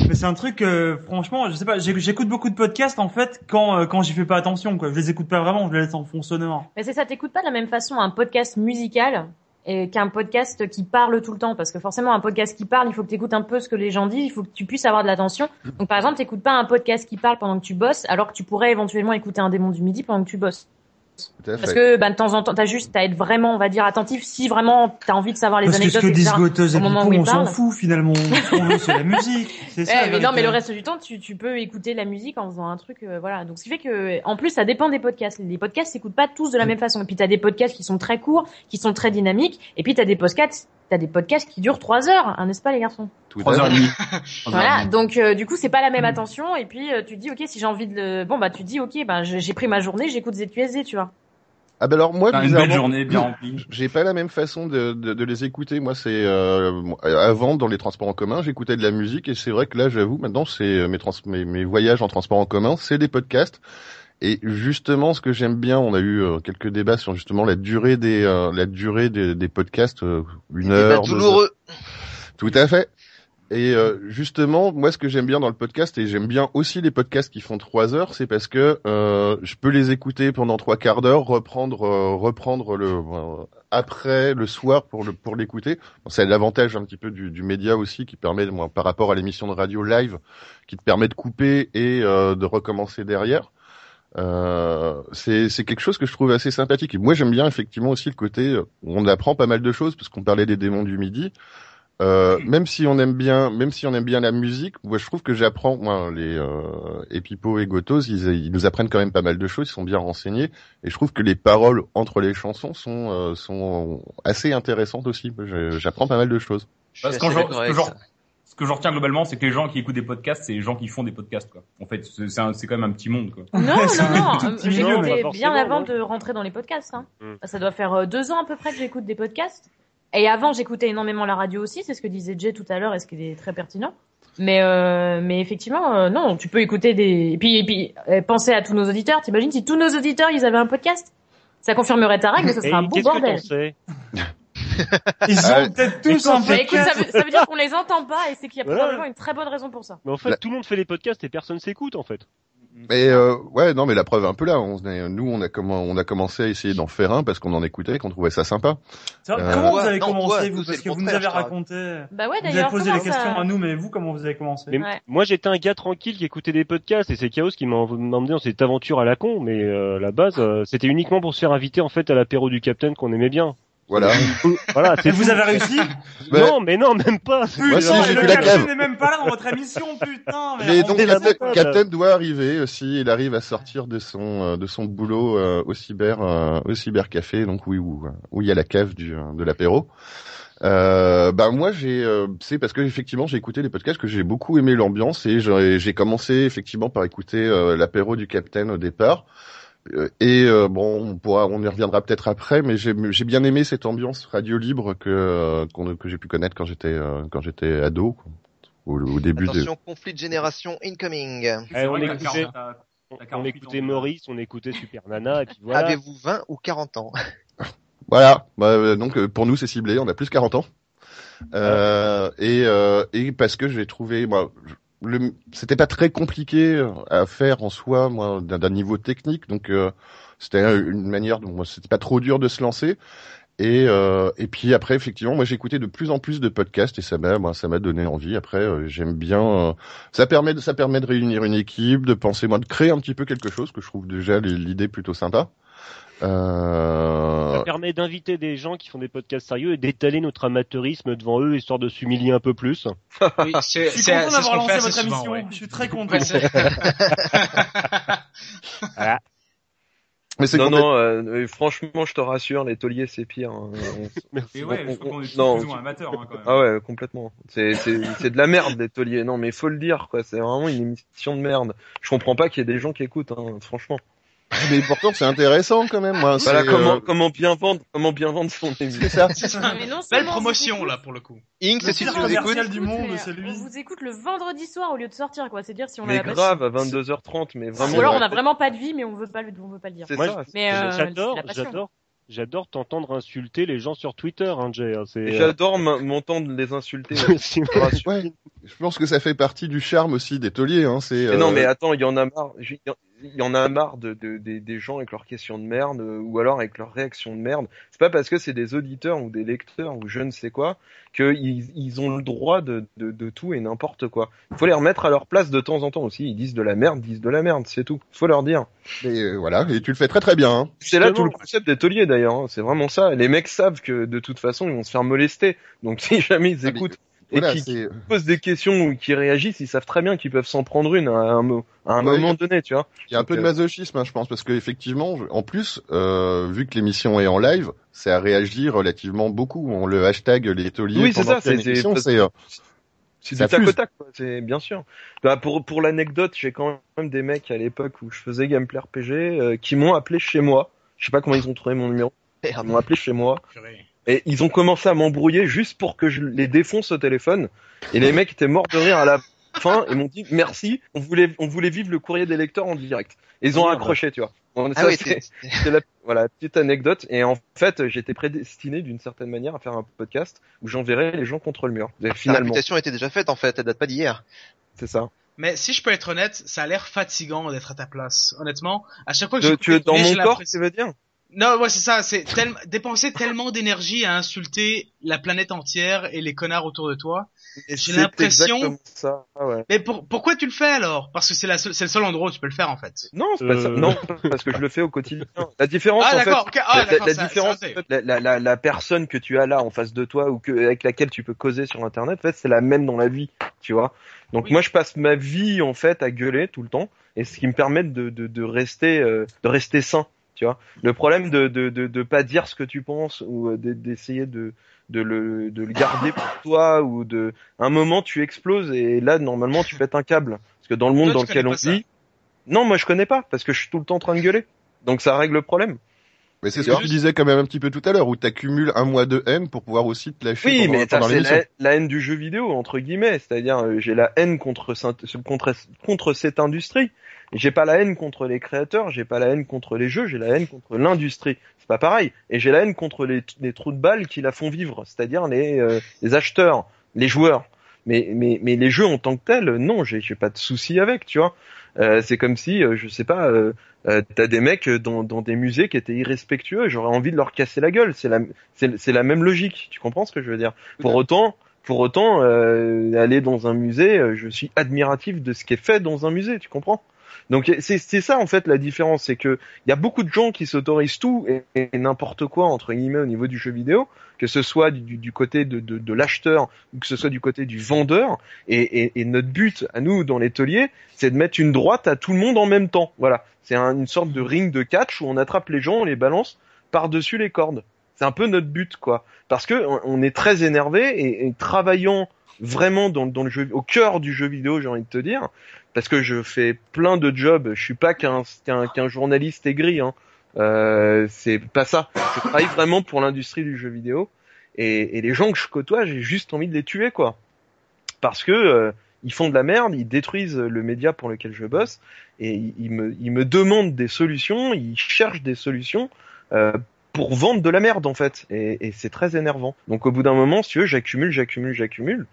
mais c'est un truc, euh, franchement, je sais pas, j'écoute beaucoup de podcasts, en fait, quand, euh, quand j'y fais pas attention, quoi. Je les écoute pas vraiment, je les laisse en fond sonore. Mais c'est ça, t'écoutes pas de la même façon un podcast musical et qu'un podcast qui parle tout le temps. Parce que forcément un podcast qui parle il faut que tu écoutes un peu ce que les gens disent il faut que tu puisses avoir de l'attention. Donc par exemple t'écoutes pas un podcast qui parle pendant que tu bosses alors que tu pourrais éventuellement écouter un démon du midi pendant que tu bosses Tout à parce fait. que bah, de temps en temps t'as juste à être vraiment on va dire attentif si vraiment t'as envie de savoir les Parce que ce anecdotes que disent au moment où on s'en fout, finalement. Qu'on veut, c'est la musique. C'est. Ouais, mais non, mais le reste du temps, tu, tu peux écouter la musique en faisant un truc, euh, voilà. Donc, ce qui fait que, en plus, ça dépend des podcasts. Les podcasts s'écoutent pas tous de la même façon. Et puis, t'as des podcasts qui sont très courts, qui sont très dynamiques. Et puis, t'as des podcasts, t'as des podcasts qui durent trois heures, hein, n'est-ce pas, les garçons? Trois heures et demie. Voilà. Donc, euh, du coup, c'est pas la même attention. Et puis, euh, tu te dis, ok, si j'ai envie de le, bon, bah, tu te dis, ok, bah, j'ai pris ma journée, j'écoute ZQSD, tu vois. Ah ben alors moi, une belle journée bien remplie. J'ai pas la même façon de, de, de les écouter. Moi, c'est euh, avant dans les transports en commun, j'écoutais de la musique et c'est vrai que là, j'avoue, maintenant, c'est euh, mes, trans mes mes voyages en transport en commun, c'est des podcasts. Et justement, ce que j'aime bien, on a eu euh, quelques débats sur justement la durée des euh, la durée des, des podcasts, euh, une heure, deux douloureux. Tout à fait. Et euh, justement, moi, ce que j'aime bien dans le podcast, et j'aime bien aussi les podcasts qui font trois heures, c'est parce que euh, je peux les écouter pendant trois quarts d'heure, reprendre, euh, reprendre le euh, après le soir pour le pour l'écouter. Bon, c'est l'avantage un petit peu du, du média aussi qui permet, moi, par rapport à l'émission de radio live, qui te permet de couper et euh, de recommencer derrière. Euh, c'est c'est quelque chose que je trouve assez sympathique. Et moi, j'aime bien effectivement aussi le côté euh, où on apprend pas mal de choses, parce qu'on parlait des démons du midi. Euh, même si on aime bien, même si on aime bien la musique, moi je trouve que j'apprends, moi les euh, Epipo et Gotos, ils, ils nous apprennent quand même pas mal de choses, ils sont bien renseignés, et je trouve que les paroles entre les chansons sont euh, sont assez intéressantes aussi. Je- J'apprends pas mal de choses. Je Parce assez qu'en d'accord que je retiens globalement, c'est que les gens qui écoutent des podcasts, c'est les gens qui font des podcasts, quoi. En fait, c'est quand même un petit monde, quoi. Non, non, non. tout euh, bien avant de rentrer dans les podcasts. Hein. Mm. Ça doit faire euh, deux ans à peu près que j'écoute des podcasts. Et avant, j'écoutais énormément la radio aussi. C'est ce que disait Jay tout à l'heure et ce qui est très pertinent. Mais euh, mais effectivement, euh, non, tu peux écouter des. Et puis et puis euh, penser à tous nos auditeurs. T'imagines si tous nos auditeurs ils avaient un podcast? Ça confirmerait ta règle, mais ça Et serait un beau que bordel. Ils Ah, ont peut-être tous un Bah, écoute, podcast. ça veut, ça veut dire qu'on les entend pas et c'est qu'il y a Voilà. probablement une très bonne raison pour ça. Mais en fait, La- tout le monde fait des podcasts et personne s'écoute en fait. Mais euh, ouais, non, mais la preuve est un peu là. On, est- nous, on a comment, on a commencé à essayer d'en faire un parce qu'on en écoutait, qu'on trouvait ça sympa. Vrai, Euh, Comment vous avez non, commencé, ouais, vous Parce que vous nous avez raconté. Bah ouais, Vous avez posé les questions ça- à nous, mais vous, comment vous avez commencé? Mais Ouais. moi, j'étais un gars tranquille qui écoutait des podcasts et c'est Chaos qui m'a emmené dans cette aventure à la con. Mais euh, à la base, euh, c'était uniquement pour se faire inviter en fait à l'apéro du Capitaine qu'on aimait bien. Voilà. Voilà, Et c'est vous avez réussi. Non, mais non, même pas. Putain, j'ai le Captain n'est même pas là dans votre émission, putain. Mais donc Captain. Captain doit arriver euh, si il arrive à sortir de son euh, de son boulot euh, au cyber euh, au cybercafé donc oui où où il y a la cave du de l'apéro. Euh, bah moi j'ai euh, c'est parce que effectivement j'ai écouté les podcasts que j'ai beaucoup aimé l'ambiance et j'ai j'ai commencé effectivement par écouter euh, l'apéro du Captain au départ Euh, Et euh, bon, on pourra, on y reviendra peut-être après, mais j'ai j'ai bien aimé cette ambiance radio libre que euh, qu'on- que j'ai pu connaître quand j'étais euh, quand j'étais ado, quoi. au, au début de. Attention, conflit de génération incoming. Eh, on écoutait, 40, t'as- on, t'as on 48 écoutait. Maurice, on écoutait Super Nana, et puis voilà. Avez-vous 20 ou 40 ans? Voilà. Bah, euh, donc euh, pour nous c'est ciblé, on a plus 40 ans. Euh, et euh, et parce que j'ai trouvé moi c'était pas très compliqué à faire en soi moi d'un niveau technique. Donc euh, c'était une manière moi c'était pas trop dur de se lancer. Et euh, et puis après effectivement moi écouté de plus en plus de podcasts et ça m'a moi, ça m'a donné envie. Après euh, j'aime bien euh, ça permet de ça permet de réunir une équipe de penser moi de créer un petit peu quelque chose que je trouve déjà l'idée plutôt sympa euh, Ça permet d'inviter des gens qui font des podcasts sérieux et d'étaler notre amateurisme devant eux, histoire de s'humilier un peu plus. Oui, c'est Je suis c'est- content d'avoir lancé votre souvent, émission. ouais. Je suis très content. Mais c'est Non, non, euh, euh, franchement, je te rassure, les tauliers, c'est pire. hein. Et ouais, On- je crois qu'on est tous non, plus ou moins amateurs, hein, quand même. Ah ouais, complètement. C'est c'est c'est de la merde les tauliers. Non, mais faut le dire quoi. C'est vraiment une émission de merde. Je comprends pas qu'il y ait des gens qui écoutent. Hein, franchement. Mais pourtant c'est intéressant quand même moi Voilà c'est, comment euh, comment bien vendre comment bien vendre son émission. c'est ça Mais non Belle promotion là pour le coup. Inks, Le si tu nous écoutes, du monde, c'est lui. On vous écoute le vendredi soir au lieu de sortir, quoi. C'est dire si on a Mais la grave à 22h30, mais vraiment. Ou alors on a vraiment pas de vie, mais on veut pas le, on veut pas le dire. C'est Moi, ça. Mais euh, j'adore, c'est j'adore, j'adore t'entendre insulter les gens sur Twitter, hein, Jay. hein, c'est, Et J'adore m'entendre les insulter. euh, c'est-. Ouais, je pense que ça fait partie du charme aussi des tauliers. Hein. C'est non, euh, mais attends, il y en a marre. Il y en a marre de, de- des- des gens avec leurs questions de merde euh, ou alors avec leurs réactions de merde. C'est pas parce que c'est des auditeurs ou des lecteurs ou je ne sais quoi qu'ils ils ont le droit de, de, de tout et n'importe quoi. Il faut les remettre à leur place de temps en temps aussi. Ils disent de la merde, disent de la merde, c'est tout. Faut leur dire. mais, euh, voilà, et tu le fais très très bien. Hein. C'est là tout le concept des tauliers d'ailleurs. hein. C'est vraiment ça. Les mecs savent que de toute façon ils vont se faire molester. Donc si jamais ils Ah, mais, écoutent Voilà, et qui, c'est posent des questions ou qui réagissent, ils savent très bien qu'ils peuvent s'en prendre une à un, à un Ouais. moment donné, tu vois. il y a un peu de euh, masochisme, hein, je pense, parce que effectivement, en plus, euh, vu que l'émission est en live, ça réagit relativement beaucoup. On le hashtag les tauliers Oui, c'est pendant c'est- c'est- émission, parce- c'est euh, C'est Ça du tac au tac, c'est bien sûr. Bah, pour pour l'anecdote, j'ai quand même des mecs à l'époque où je faisais gameplay RPG euh, qui m'ont appelé chez moi. Je sais pas comment ils ont trouvé mon numéro. Ils m'ont appelé chez moi Purée. Et ils ont commencé à m'embrouiller juste pour que je les défonce au téléphone. Et les mecs étaient morts de rire à la fin et m'ont dit merci. On voulait on voulait vivre le courrier des lecteurs en direct. Et ils ont accroché, tu vois. Bon, Ah oui, c'est- la, voilà, petite anecdote. Et en fait, j'étais prédestiné d'une certaine manière à faire un podcast où j'enverrais les gens contre le mur. Et la finalement, réputation était déjà faite en fait, elle date pas d'hier. c'est ça. Mais si je peux être honnête, ça a l'air fatigant d'être à ta place. Honnêtement, à chaque fois que je tu es dans mon corps, tu veux dire? Non, ouais, c'est ça. C'est tel- dépenser tellement d'énergie à insulter la planète entière et les connards autour de toi. Et J'ai c'est l'impression- exactement ça, ouais. Mais pour, pourquoi tu le fais alors? Parce que c'est la c'est le seul endroit où tu peux le faire en fait. Non, c'est pas ça. Euh. Non, parce que je le fais au quotidien. La différence, Ah en fait. Ah la, d'accord. la ça- différence, ça, la, la, la, la personne que tu as là en face de toi ou que, avec laquelle tu peux causer sur Internet, en fait, c'est la même dans la vie, tu vois. Donc Oui. moi, je passe ma vie en fait à gueuler tout le temps, et ce qui me permet de, de, de rester, euh, de rester sain, tu vois. Le problème de, de, de, de pas dire ce que tu penses ou euh, de- d'essayer de de le, de le garder pour toi ou de un moment tu exploses et là normalement tu pètes un câble. Parce que dans le monde Toi, dans lequel on vit non moi je connais pas parce que je suis tout le temps en train de gueuler. Donc ça règle le problème. Mais c'est ce que tu disais quand même un petit peu tout à l'heure, où tu accumules un mois de haine pour pouvoir aussi te lâcher oui pendant, mais pendant c'est la, la haine du jeu vidéo entre guillemets. C'est-à-dire euh, j'ai la haine contre cette- contre contre cette industrie j'ai pas la haine contre les créateurs j'ai pas la haine contre les jeux j'ai la haine contre l'industrie. C'est pas pareil. Et j'ai la haine contre les, les trous de balles qui la font vivre c'est-à-dire les euh, les acheteurs les joueurs. Mais mais mais les jeux en tant que tels non j'ai pas de souci avec tu vois. Euh, c'est comme si euh, je sais pas euh, euh, t'as des mecs dans, dans des musées qui étaient irrespectueux j'aurais envie de leur casser la gueule. C'est la c'est c'est la même logique tu comprends ce que je veux dire? Pour autant pour autant euh, aller dans un musée euh, je suis admiratif de ce qui est fait dans un musée tu comprends? Donc c'est ça en fait la différence c'est que il y a beaucoup de gens qui s'autorisent tout et, n'importe quoi entre guillemets au niveau du jeu vidéo que ce soit du, du- côté de, de, de l'acheteur ou que ce soit du côté du vendeur. Et, et, et notre but à nous dans l'étolier c'est de mettre une droite à tout le monde en même temps. Voilà. C'est un- une sorte de ring de catch où on attrape les gens on les balance par dessus les cordes. C'est un peu notre but quoi. Parce que on, est très énervé et, et travaillant vraiment dans, dans le jeu au cœur du jeu vidéo j'ai envie de te dire parce que je fais plein de jobs. Je suis pas qu'un qu'un qu'un journaliste aigri. Hein. Euh, c'est pas ça. Je travaille vraiment pour l'industrie du jeu vidéo. Et, et les gens que je côtoie, j'ai juste envie de les tuer, quoi. Parce que euh, ils font de la merde, ils détruisent le média pour lequel je bosse, et ils, ils me, ils me demandent des solutions, ils cherchent des solutions euh, pour vendre de la merde en fait. Et, et c'est très énervant. Donc au bout d'un moment, si tu veux, j'accumule, j'accumule, j'accumule.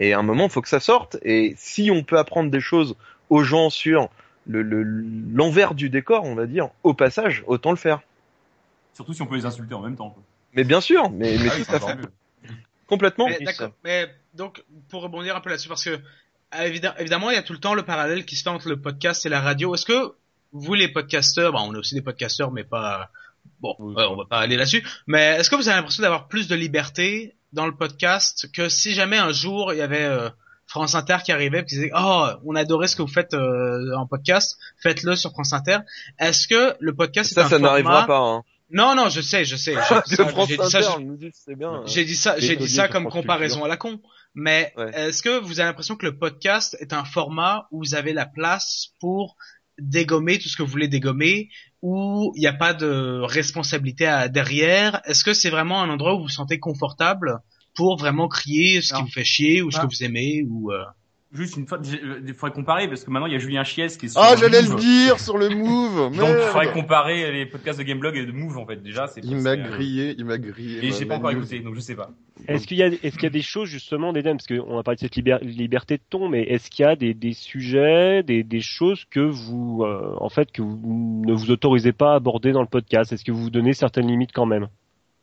Et à un moment, il faut que ça sorte. Et si on peut apprendre des choses aux gens sur le le- l'envers du décor, on va dire, au passage, autant le faire. Surtout si on peut les insulter en même temps. quoi. Mais bien sûr, mais, mais Ah oui, tout à fait. mieux. Complètement. Mais, d'accord. Mais donc, pour rebondir un peu là-dessus, parce que euh, évidemment, évidemment, il y a tout le temps le parallèle qui se fait entre le podcast et la radio. Est-ce que vous, les podcasteurs, bon, on est aussi des podcasteurs, mais pas bon, Oui. euh, on va pas aller là-dessus. Mais est-ce que vous avez l'impression d'avoir plus de liberté dans le podcast que si jamais un jour il y avait euh, France Inter qui arrivait et qui disait oh on adorait ce que vous faites euh, en podcast, faites-le sur France Inter. Est-ce que le podcast est Ça, un ça format- n'arrivera pas. Hein. Non non je sais je sais. J'ai dit ça, dit bien. j'ai dit ça, j'ai dit ça comme comparaison Culture. à la con. Mais Ouais. est-ce que vous avez l'impression que le podcast est un format où vous avez la place pour dégommer tout ce que vous voulez dégommer, où il n'y a pas de responsabilité à, derrière Est-ce que c'est vraiment un endroit où vous vous sentez confortable pour vraiment crier ce qui vous fait chier ou ce Ah. que vous aimez ou euh, Juste une fois, euh, il faudrait comparer parce que maintenant il y a Julien Chies qui est sur Ah, j'allais le dire sur le move. Donc il faudrait comparer les podcasts de Gameblog et de Move en fait déjà. c'est Il m'a euh, grillé, il m'a grillé. Et j'ai pas encore écouté donc je sais pas. Est-ce qu'il y a, est-ce qu'il y a des choses justement, des parce qu'on a parlé de cette liber- liberté de ton, mais est-ce qu'il y a des, des sujets, des, des choses que vous, euh, en fait, que vous ne vous autorisez pas à aborder dans le podcast? Est-ce que vous vous donnez certaines limites quand même?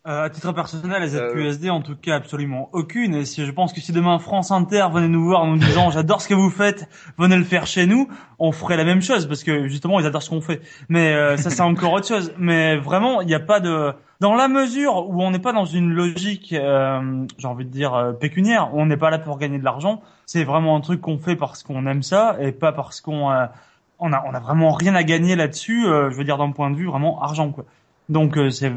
Euh, à titre personnel, les Euh, ZQSD, en tout cas, absolument aucune. Et si je pense que si demain France Inter venait nous voir en nous disant j'adore ce que vous faites, venez le faire chez nous, on ferait la même chose parce que justement ils adorent ce qu'on fait. Mais euh, ça c'est encore autre chose. Mais vraiment, il n'y a pas de dans la mesure où on n'est pas dans une logique, euh, j'ai envie de dire euh, pécuniaire, on n'est pas là pour gagner de l'argent. C'est vraiment un truc qu'on fait parce qu'on aime ça et pas parce qu'on euh, on a on a vraiment rien à gagner là-dessus. euh, je veux dire d'un point de vue vraiment argent quoi. Donc euh, c'est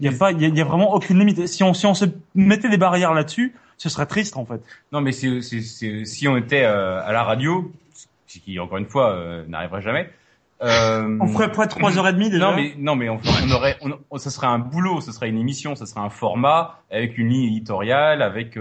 il y a pas il y a, il y a vraiment aucune limite. Si on si on se mettait des barrières là-dessus, ce serait triste en fait. Non mais c'est c'est- c'est- si on était euh, à la radio, ce qui encore une fois euh, n'arriverait jamais. Euh, On ferait pas trois heures et demie déjà. Non mais non mais on, on aurait, on, on- ça serait un boulot, ce serait une émission, ce serait un format avec une ligne éditoriale, avec.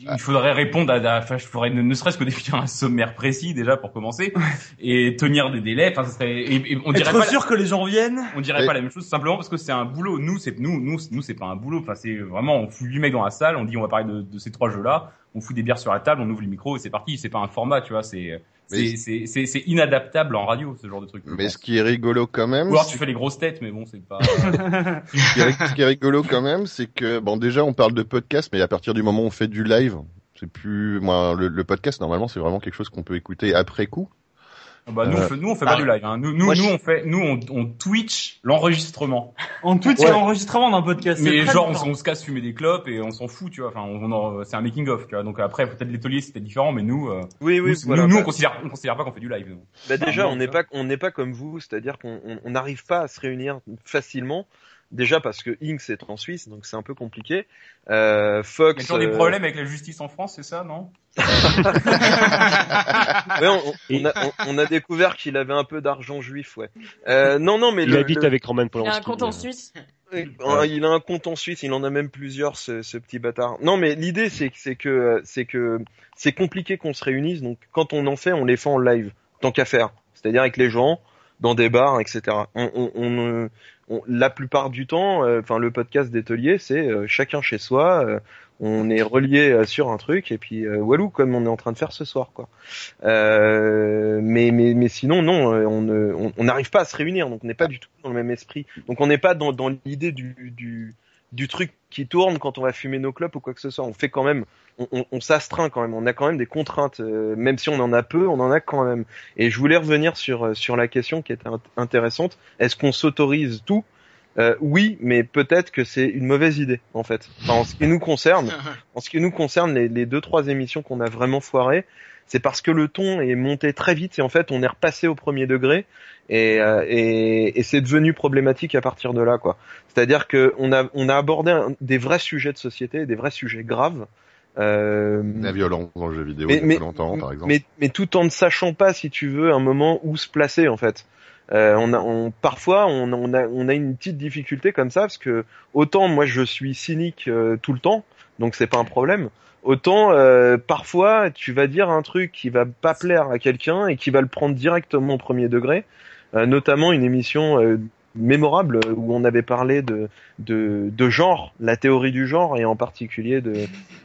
Il faudrait répondre à, à- enfin, il faudrait ne, ne serait-ce que définir un sommaire précis déjà pour commencer et tenir des délais. Enfin, ça serait. Et, et on dirait être pas. sûr que les gens viennent. On dirait Et- pas la même chose simplement parce que c'est un boulot. Nous, c'est nous, nous, nous, c'est pas un boulot. Enfin, c'est vraiment on fout huit mecs dans la salle, on dit on va parler de, de ces trois jeux-là, on fout des bières sur la table, on ouvre les micros et c'est parti. C'est pas un format, tu vois. C'est Mais- c'est inadaptable en radio ce genre de truc. Mais ce qui est rigolo quand même, Ou alors tu fais les grosses têtes, mais bon, c'est pas. ce qui est, ce qui est rigolo quand même, c'est que bon déjà on parle de podcast, mais à partir du moment où on fait du live, c'est plus moi le, le podcast normalement c'est vraiment quelque chose qu'on peut écouter après coup. Bah nous, on Euh, fait, nous, on fait ah, pas du live. Hein. Nous, nous, moi, nous, je- on fait, nous, on, on Twitch l'enregistrement. En Twitch, Ouais. l'enregistrement d'un podcast. Mais genre, on, on se casse fumer des clopes et on s'en fout, tu vois. Enfin, on, en- c'est un making of, tu vois. Donc après, peut-être l'atelier c'était différent, mais nous, euh, Oui, oui, nous, voilà. nous, nous, bah- on considère, on considère pas qu'on fait du live. Bah déjà, Ah, on n'est pas, on n'est pas comme vous, c'est-à-dire qu'on on- on n'arrive pas à se réunir facilement. Déjà parce que Inks est en Suisse, donc c'est un peu compliqué. Euh, Il Fox. toujours des euh, problèmes avec la justice en France, c'est ça, non ouais, on, on a, on- on a découvert qu'il avait un peu d'argent juif, ouais. Euh, non, non, mais Il le, habite le- avec Roman Il Polanski. a un compte en euh, Suisse. Euh, Il a un compte en Suisse, il en a même plusieurs, ce, ce petit bâtard. Non, mais l'idée c'est que c'est que c'est que c'est compliqué qu'on se réunisse. Donc quand on en fait, on les fait en live, tant qu'à faire. C'est-à-dire avec les gens, dans des bars, etc. On, on, on, on- la plupart du temps, euh, enfin le podcast d'Atelier, c'est euh, chacun chez soi. euh, on est relié sur un truc et puis walou comme on est en train de faire ce soir, quoi. Mais mais mais sinon non, on n'arrive pas à se réunir, donc on n'est pas du tout dans le même esprit. Donc on n'est pas dans, dans l'idée du, du, du truc qui tourne quand on va fumer nos clopes ou quoi que ce soit. On fait quand même, on, on, on s'astreint quand même. On a quand même des contraintes, euh, même si on en a peu, on en a quand même. Et je voulais revenir sur euh, sur la question qui était int- intéressante. Est-ce qu'on s'autorise tout? Euh, Oui, mais peut-être que c'est une mauvaise idée en fait. Enfin, en ce qui nous concerne, en ce qui nous concerne, les, les deux trois émissions qu'on a vraiment foirées, c'est parce que le ton est monté très vite et en fait on est repassé au premier degré et, euh, et, et c'est devenu problématique à partir de là quoi. C'est-à-dire que on a on a abordé un- des vrais sujets de société, des vrais sujets graves Euh, La violence dans le jeu vidéo, mais, il y a mais, pas longtemps, par exemple. mais, mais tout en ne sachant pas, si tu veux, un moment où se placer en fait. Euh, on a, on, parfois, on, on, a, on a une petite difficulté comme ça parce que autant moi je suis cynique euh, tout le temps, donc c'est pas un problème. Autant euh, parfois tu vas dire un truc qui va pas plaire à quelqu'un et qui va le prendre directement au premier degré, euh, notamment une émission euh, mémorable où on avait parlé de, de de genre, la théorie du genre et en particulier de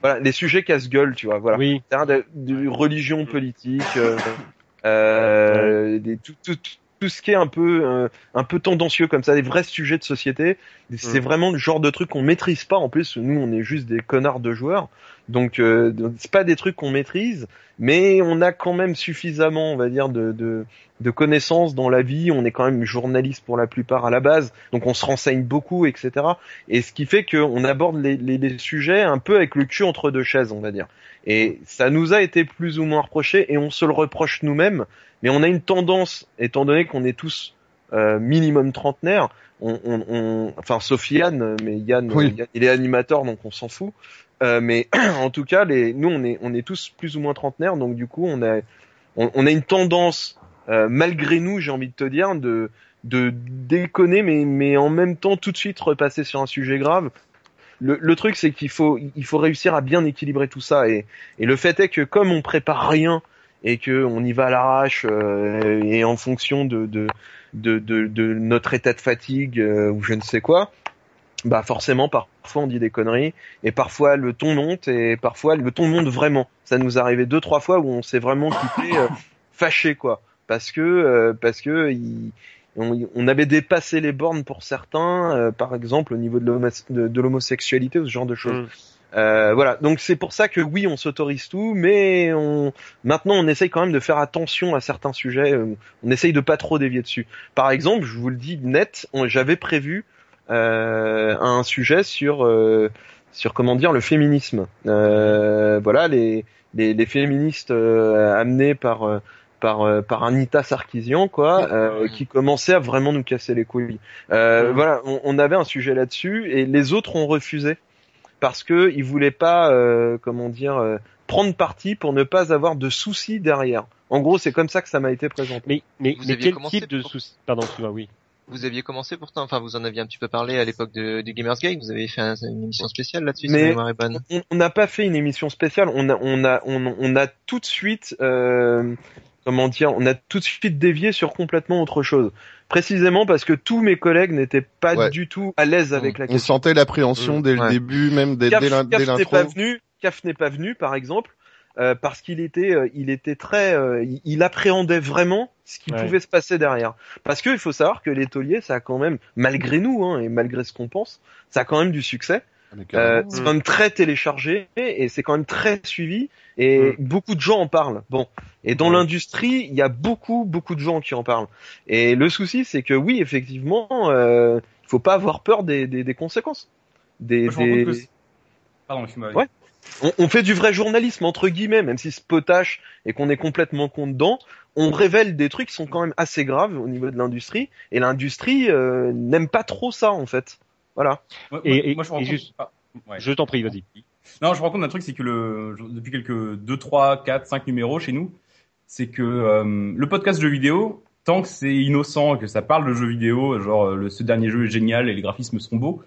voilà les sujets casse-gueule, tu vois, voilà, Oui. De, de religion politique, euh, euh, des, tout, tout, tout ce qui est un peu euh, un peu tendancieux comme ça, des vrais sujets de société. C'est vraiment le genre de truc qu'on maîtrise pas. En plus, nous, on est juste des connards de joueurs, donc euh, c'est pas des trucs qu'on maîtrise, mais on a quand même suffisamment, on va dire, de, de de connaissances dans la vie. On est quand même journaliste pour la plupart à la base, donc on se renseigne beaucoup, etc. Et ce qui fait qu'on aborde les, les, les sujets un peu avec le cul entre deux chaises, on va dire. Et ça nous a été plus ou moins reproché, et on se le reproche nous-mêmes. Mais on a une tendance, étant donné qu'on est tous euh, minimum trentenaires, on, on, on, enfin sauf Yann, mais Yann, Oui. Yann, il est animateur, donc on s'en fout. Euh, mais en tout cas, les, nous on est, on est tous plus ou moins trentenaires, donc du coup on a, on, on a une tendance, euh, malgré nous, j'ai envie de te dire, de, de déconner, mais, mais en même temps tout de suite repasser sur un sujet grave. Le, le truc, c'est qu'il faut, il faut réussir à bien équilibrer tout ça, et, et le fait est que comme on prépare rien et que on y va à l'arrache euh, et en fonction de, de, de, de, de notre état de fatigue euh, ou je ne sais quoi, bah forcément parfois on dit des conneries et parfois le ton monte et parfois le ton monte vraiment. Ça nous est arrivé deux trois fois où on s'est vraiment quitté euh, fâché quoi parce que euh, parce que il- on, on avait dépassé les bornes pour certains, euh, par exemple au niveau de l'homo- de- de l'homosexualité ou ce genre de choses. Mm. Euh, voilà, donc c'est pour ça que oui, on s'autorise tout, mais on maintenant on essaye quand même de faire attention à certains sujets. euh, On essaye de pas trop dévier dessus. Par exemple, je vous le dis net, on- j'avais prévu euh, un sujet sur euh, sur comment dire le féminisme. Euh, voilà, les les, les féministes euh, amenés par euh, par euh, par Anita Sarkeesian quoi, euh, qui commençait à vraiment nous casser les couilles. Euh, Voilà, on, on avait un sujet là-dessus et les autres ont refusé parce que ils voulaient pas euh, comment dire euh, prendre parti pour ne pas avoir de soucis derrière. En gros, c'est comme ça que ça m'a été présenté. Mais, mais, Vous mais aviez quel commencé type de pour- souci Pardon, tu vois, oui. Vous aviez commencé pourtant, enfin vous en aviez un petit peu parlé à l'époque de, du Gamers Game, vous avez fait un- une émission spéciale là-dessus, Mais- on n'a pas fait une émission spéciale. On a, on a, on, on a tout de suite, euh, comment dire, on a tout de suite dévié sur complètement autre chose. Précisément parce que tous mes collègues n'étaient pas Ouais. du tout à l'aise avec la On question. sentait l'appréhension dès le Ouais. début, même dès, Caf, n'est l'intro. pas venu. Caf n'est pas venu, par exemple, euh, parce qu'il était, euh, il était très, euh, il, il appréhendait vraiment ce qui Ouais. pouvait se passer derrière. Parce que il faut savoir que les tauliers, ça a quand même, malgré nous hein, et malgré ce qu'on pense, ça a quand même du succès. Euh, c'est quand même très téléchargé et c'est quand même très suivi et beaucoup de gens en parlent. Bon, et dans l'industrie, il y a beaucoup beaucoup de gens qui en parlent. Et le souci, c'est que oui, effectivement, euh, il faut pas avoir peur des, des, des conséquences. Des, Moi, je que des... Pardon, excuse-moi. Ouais. On, on fait du vrai journalisme entre guillemets, même si c'est potache et qu'on est complètement con dedans. On révèle des trucs qui sont quand même assez graves au niveau de l'industrie et l'industrie euh, n'aime pas trop ça en fait. Voilà. Moi, Et- moi- je et juste- ah, ouais. Je t'en prie, vas-y. Non, je me rends compte d'un truc, c'est que le, depuis quelques 2, 3, 4, 5 numéros chez nous, c'est que euh, le podcast jeux vidéo, tant que c'est innocent et que ça parle de jeux vidéo, genre euh, le, ce dernier jeu est génial et les graphismes sont beaux,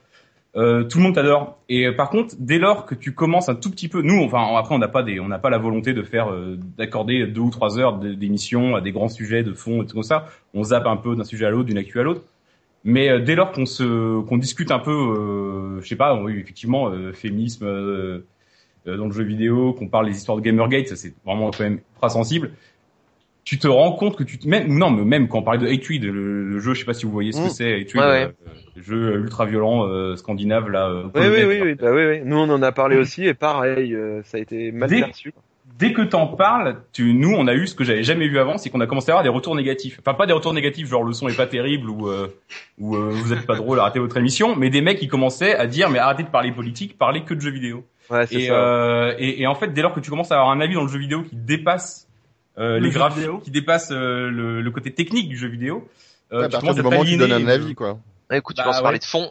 euh, tout le monde t'adore. Et euh, par contre, dès lors que tu commences un tout petit peu, nous, enfin après on n'a pas des, on n'a pas la volonté de faire, euh, d'accorder deux ou trois heures d'émission à des grands sujets de fond et tout comme ça. On zappe un peu d'un sujet à l'autre, d'une actu à l'autre. Mais euh, dès lors qu'on se, qu'on discute un peu, euh, je sais pas, oui, effectivement, euh, féminisme euh, euh, dans le jeu vidéo, qu'on parle des histoires de Gamergate, ça c'est vraiment quand même ultra sensible. Tu te rends compte que tu te- même non mais même quand on parlait de Hatred, le, le jeu, je sais pas si vous voyez ce que Mm. c'est, Hatred, Ouais, ouais. euh, le jeu ultra violent euh, scandinave là. euh, Oui, oui, oui, oui, bah oui, oui. Nous, on en a parlé aussi, et pareil, euh, ça a été mal Dès- perçu. Dès que t'en parles, tu, nous, on a eu ce que j'avais jamais vu avant, c'est qu'on a commencé à avoir des retours négatifs. Enfin, pas des retours négatifs, genre le son est pas terrible ou, euh, ou euh, vous êtes pas drôle, arrêtez votre émission, mais des mecs qui commençaient à dire, mais arrêtez de parler politique, parlez que de jeux vidéo. Ouais, c'est Et, ça. euh, et, et en fait, dès lors que tu commences à avoir un avis dans le jeu vidéo qui dépasse euh, Le les vidéo. qui dépasse euh, le, le côté technique du jeu vidéo, euh, Ouais, à tu partir commences du à moment où tu t'aliéner, donnes un avis, quoi. Ouais, écoute, tu Bah, commences à parler de fond.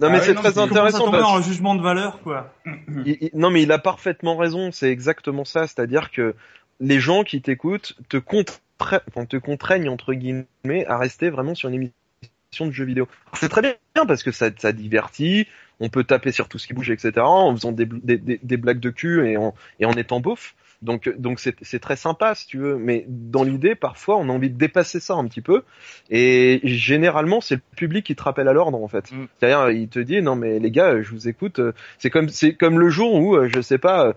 Non Ah mais ouais, c'est très intéressant. parce- un jugement de valeur, quoi. il- il- non mais il a parfaitement raison. C'est exactement ça. C'est-à-dire que les gens qui t'écoutent te, contra- enfin, te contraignent entre guillemets à rester vraiment sur une émission de jeux vidéo. C'est très bien parce que ça, ça divertit. On peut taper sur tout ce qui bouge, etc. En faisant des, des, des- des blagues de cul et en, et en étant beauf. Donc donc c'est c'est très sympa si tu veux. Mais dans l'idée, parfois, on a envie de dépasser ça un petit peu. Et généralement, c'est le public qui te rappelle à l'ordre en fait. Mm. C'est-à-dire, il te dit non mais les gars, je vous écoute. euh, C'est comme c'est comme le jour où euh, je sais pas. euh,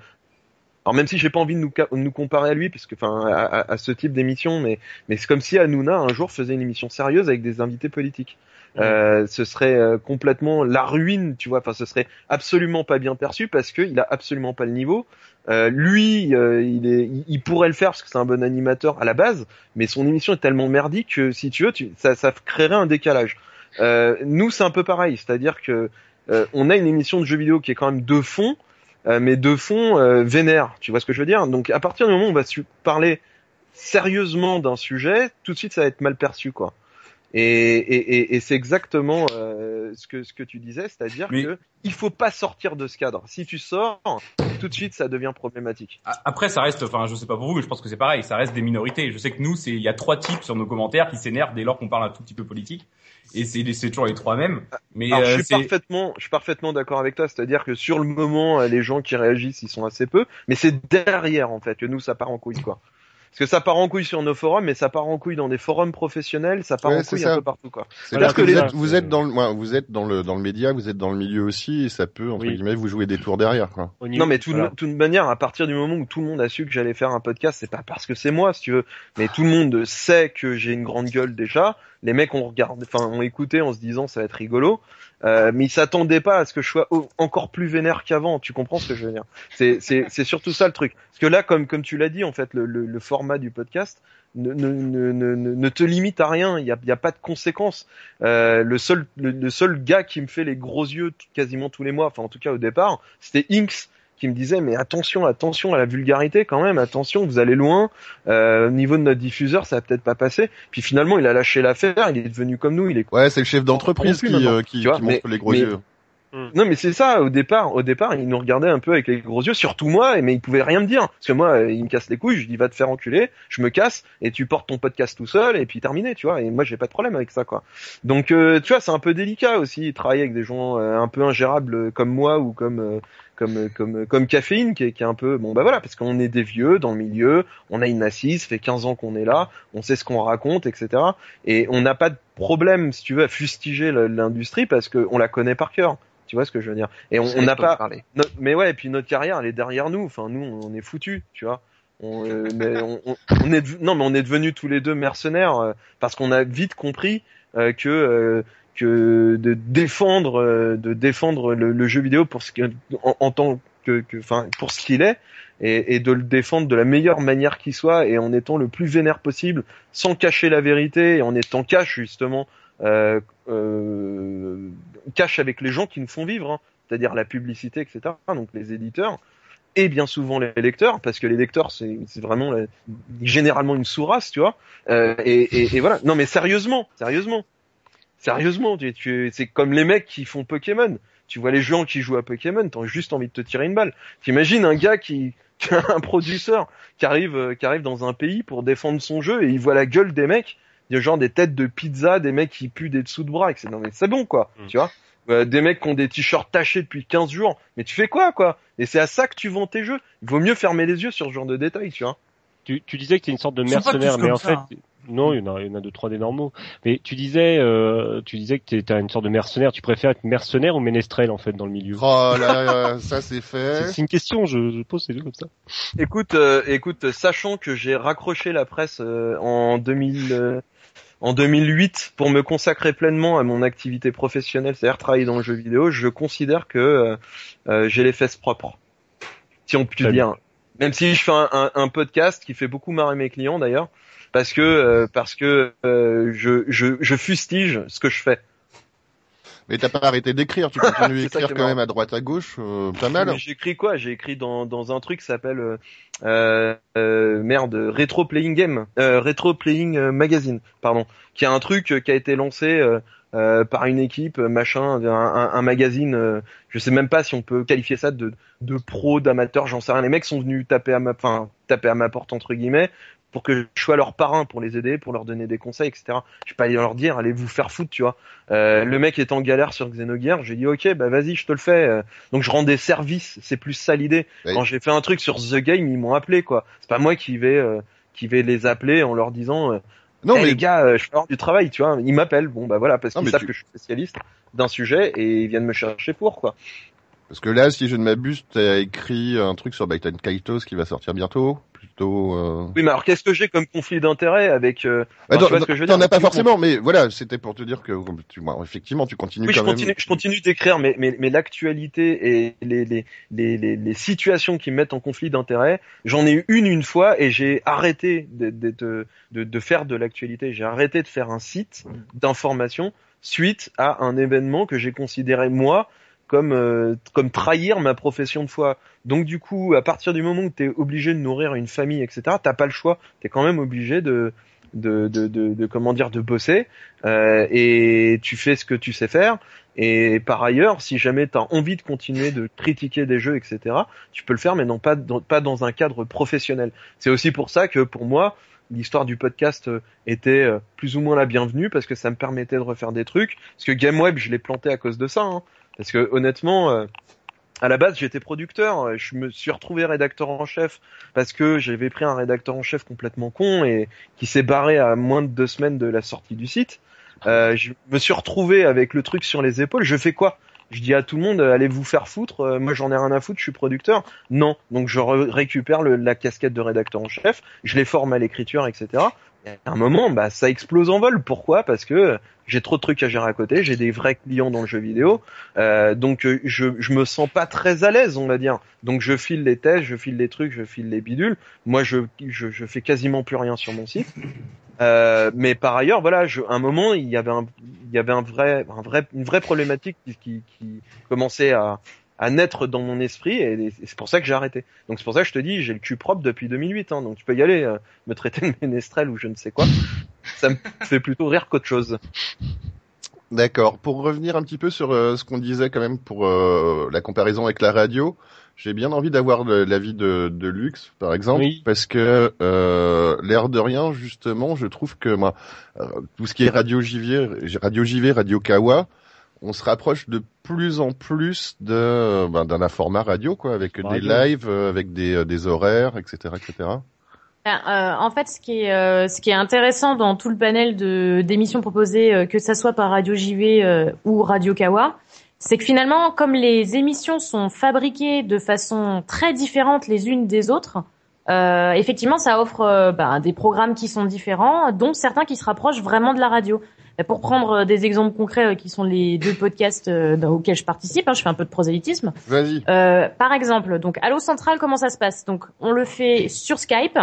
alors même si j'ai pas envie de nous, nous comparer à lui, parce que enfin à, à- à ce type d'émission, mais mais c'est comme si Hanouna un jour faisait une émission sérieuse avec des invités politiques. Euh, ce serait euh, complètement la ruine, tu vois. Enfin, ce serait absolument pas bien perçu parce qu'il a absolument pas le niveau. Euh, lui, euh, il, est, il, pourrait le faire parce que c'est un bon animateur à la base, mais son émission est tellement merdique que si tu veux, tu, ça, ça créerait un décalage. Euh, nous, c'est un peu pareil, c'est-à-dire que euh, on a une émission de jeux vidéo qui est quand même de fond, euh, mais de fond euh, vénère. Tu vois ce que je veux dire? Donc, à partir du moment où on va parler sérieusement d'un sujet, tout de suite, ça va être mal perçu, quoi. Et, et, et, et c'est exactement euh, ce que ce que tu disais, c'est-à-dire Mais- que il faut pas sortir de ce cadre. Si tu sors, tout de suite, ça devient problématique. Après, ça reste, enfin, je sais pas pour vous, mais je pense que c'est pareil, ça reste des minorités. Je sais que nous, c'est, il y a trois types sur nos commentaires qui s'énervent dès lors qu'on parle un tout petit peu politique. Et c'est, toujours les trois mêmes. Mais Alors, euh, je suis parfaitement, je suis parfaitement d'accord avec toi. C'est-à-dire que sur le moment, euh, les gens qui réagissent, ils sont assez peu, mais c'est derrière en fait que nous, ça part en couille, quoi. Parce que ça part en couille sur nos forums, mais ça part en couille dans des forums professionnels, ça part Ouais, en couille ça. un peu partout, quoi. Que vous, les- êtes, vous êtes dans le, ouais, vous êtes dans le, dans le média, vous êtes dans le milieu aussi, et ça peut, entre Oui. guillemets, vous jouer des tours derrière, quoi. Non, mais tout de voilà. toute manière, à partir du moment où tout le monde a su que j'allais faire un podcast, c'est pas parce que c'est moi, si tu veux, mais tout le monde sait que j'ai une grande gueule déjà. Les mecs ont regardé, enfin, ont écouté en se disant ça va être rigolo, euh, mais ils s'attendaient pas à ce que je sois encore plus vénère qu'avant. Tu comprends ce que je veux dire? C'est, c'est, surtout ça le truc. Parce que là, comme, comme tu l'as dit, en fait, le, le, le format du podcast ne, ne, ne, ne, te limite à rien. Il y a, il y a pas de conséquences. Euh, le seul, le, le seul gars qui me fait les gros yeux quasiment tous les mois, enfin en tout cas au départ, c'était Inks qui me disait mais attention, attention à la vulgarité quand même, attention, vous allez loin. Euh, au niveau de notre diffuseur, ça va peut-être pas passer. Puis finalement, il a lâché l'affaire, il est devenu comme nous, il est Ouais, c'est le chef d'entreprise qui, euh, qui, qui montre mais- les gros mais- yeux. non mais c'est ça au départ au départ il nous regardait un peu avec les gros yeux surtout moi mais il pouvait rien me dire parce que moi euh, il me casse les couilles je dis va te faire enculer je me casse et tu portes ton podcast tout seul et puis terminé tu vois et moi j'ai pas de problème avec ça quoi donc euh, tu vois c'est un peu délicat aussi travailler avec des gens euh, un peu ingérables comme moi ou comme euh, comme comme comme caféine qui est, qui est un peu bon bah voilà parce qu'on est des vieux dans le milieu on a une assise ça fait 15 ans qu'on est là on sait ce qu'on raconte etc et on n'a pas de problème si tu veux à fustiger l'industrie parce que on la connaît par cœur tu vois ce que je veux dire? Et on n'a pas. no- mais ouais, et puis notre carrière, elle est derrière nous. Enfin, nous, on est foutus, tu vois. On, euh, mais on, on- on est non, mais on est devenus tous les deux mercenaires euh, parce qu'on a vite compris euh, que que de défendre euh, de défendre le, le jeu vidéo pour ce que en, en tant que enfin pour ce qu'il est et, et de le défendre de la meilleure manière qui soit et en étant le plus vénère possible sans cacher la vérité et en étant cash justement euh, euh, cash avec les gens qui nous font vivre, hein, c'est-à-dire la publicité, etc. Donc les éditeurs et bien souvent les lecteurs, parce que les lecteurs c'est c'est vraiment la- généralement une sous-race, tu vois. Euh, et, et voilà. Non mais sérieusement, sérieusement, sérieusement, tu, tu, c'est comme les mecs qui font Pokémon. Tu vois les gens qui jouent à Pokémon, t'as juste envie de te tirer une balle. T'imagines un gars qui, qui a un producteur qui arrive, euh, qui arrive dans un pays pour défendre son jeu et il voit la gueule des mecs, a genre des têtes de pizza, des mecs qui puent des dessous de bras, et que c'est non mais c'est bon quoi, Mm. tu vois. Euh, des mecs qui ont des t-shirts tachés depuis 15 jours, mais tu fais quoi quoi? Et c'est à ça que tu vends tes jeux. Il vaut mieux fermer les yeux sur ce genre de détails, tu vois. Tu, tu disais que tu es une sorte de mercenaire, mais en ça, fait. Non, il y en a, il y en a deux, trois des normaux. Mais tu disais, euh, tu disais que tu étais une sorte de mercenaire. Tu préfères être mercenaire ou ménestrel en fait dans le milieu? Oh là, là, ça c'est fait. c'est une question, je, je pose ces deux comme ça. Écoute, euh, écoute, sachant que j'ai raccroché la presse euh, en 2000, euh, en 2008 pour me consacrer pleinement à mon activité professionnelle, c'est-à-dire travailler dans le jeu vidéo, je considère que euh, euh, j'ai les fesses propres, si on peut dire. Même si je fais un, un- un podcast qui fait beaucoup marrer mes clients d'ailleurs, parce que euh, parce que euh, je, je je fustige ce que je fais. Mais t'as pas arrêté d'écrire, tu continues d'écrire quand même à droite à gauche, euh, pas mal. Écrit quoi? J'ai écrit dans, dans un truc qui s'appelle euh, euh, euh, merde Retro Playing Game, euh, Retro Playing euh, Magazine, pardon, qui est un truc qui a été lancé par une équipe, machin, un, un, un magazine. euh, je sais même pas si on peut qualifier ça de, de pro, d'amateur, j'en sais rien. Les mecs sont venus taper à ma, enfin, taper à ma porte entre guillemets pour que je sois leur parrain pour les aider, pour leur donner des conseils, etc. Je vais pas aller leur dire allez vous faire foutre, tu vois. Euh, le mec est en galère sur Xenogears, j'ai dit ok bah vas-y je te le fais. Euh, Donc je rends des services, c'est plus ça l'idée. Oui. Quand j'ai fait un truc sur The Game, ils m'ont appelé quoi. C'est pas moi qui vais euh, qui vais les appeler en leur disant euh, Non, Eh, mais les gars, euh, je fais du travail, tu vois. Ils m'appellent, bon bah voilà, parce qu'ils savent tu- que je suis spécialiste d'un sujet et ils viennent me chercher pour quoi. Parce que là, si je ne m'abuse, t'as écrit un truc sur Baiten Kaitos qui va sortir bientôt. Plutôt. Euh... Oui, mais alors qu'est-ce que j'ai comme conflit d'intérêt avec euh, Bah, enfin, t'en- tu vois ce que je veux t'en as pas Tu forcément, mais voilà, c'était pour te dire que tu, effectivement, tu continues Oui, je quand continue, même. je continue d'écrire, mais, mais, mais l'actualité et les, les, les, les, les situations qui me mettent en conflit d'intérêt, j'en ai eu une une fois et j'ai arrêté de, de, de, de, de faire de l'actualité. J'ai arrêté de faire un site d'information suite à un événement que j'ai considéré moi comme euh, comme trahir ma profession de foi. Donc du coup, à partir du moment où tu es obligé de nourrir une famille, etc., t'as pas le choix. Tu es quand même obligé de de, de, de, de comment dire de bosser euh, et tu fais ce que tu sais faire. Et par ailleurs, si jamais tu as envie de continuer de critiquer des jeux, etc., tu peux le faire, mais non pas dans, pas dans un cadre professionnel. C'est aussi pour ça que pour moi, l'histoire du podcast euh, était euh, plus ou moins la bienvenue parce que ça me permettait de refaire des trucs. Parce que GameWeb, je l'ai planté à cause de ça. hein. Parce que honnêtement, euh, à la base, j'étais producteur. Je me suis retrouvé rédacteur en chef parce que j'avais pris un rédacteur en chef complètement con et qui s'est barré à moins de deux semaines de la sortie du site. Euh, je me suis retrouvé avec le truc sur les épaules. Je fais quoi? Je dis à tout le monde, euh, allez vous faire foutre. euh, Moi, j'en ai rien à foutre. Je suis producteur. Non. Donc, je re- récupère la casquette de rédacteur en chef. Je les forme à l'écriture, etc. À un moment, bah, ça explose en vol. Pourquoi? Parce que j'ai trop de trucs à gérer à côté. J'ai des vrais clients dans le jeu vidéo. Euh, donc, euh, je, je me sens pas très à l'aise, on va dire. Donc, je file les tests, je file les trucs, je file les bidules. Moi, je, je, je fais quasiment plus rien sur mon site. Euh, mais par ailleurs, voilà, je, à un moment, il y avait un, il y avait un vrai, un vrai, une vraie problématique qui, qui, qui commençait à, à naître dans mon esprit, et, et c'est pour ça que j'ai arrêté. Donc c'est pour ça que je te dis, j'ai le cul propre depuis 2008, hein, donc tu peux y aller, euh, me traiter de ménestrel ou je ne sais quoi. Ça me fait plutôt rire qu'autre chose. D'accord. Pour revenir un petit peu sur euh, ce qu'on disait quand même pour euh, la comparaison avec la radio, j'ai bien envie d'avoir l'avis de, de Lux, par exemple, Oui. parce que euh, l'air de rien, justement, je trouve que moi, euh, tout ce qui est radio JV, radio JV, radio Kawa, on se rapproche de plus en plus de ben, d'un format radio, quoi, avec des lives, euh, avec des, euh, des horaires, etc., etc. Ben, euh, en fait, ce qui est euh, ce qui est intéressant dans tout le panel de d'émissions proposées, euh, que ça soit par Radio JV euh, ou Radio Kawa, c'est que finalement, comme les émissions sont fabriquées de façon très différente les unes des autres, euh, effectivement, ça offre euh, ben, des programmes qui sont différents, dont certains qui se rapprochent vraiment de la radio. Et pour prendre euh, des exemples concrets euh, qui sont les deux podcasts dans- auxquels je participe, hein, je fais un peu de prosélytisme. Vas-y. Euh, par exemple, donc Allo Central, comment ça se passe? Donc, on le fait sur Skype,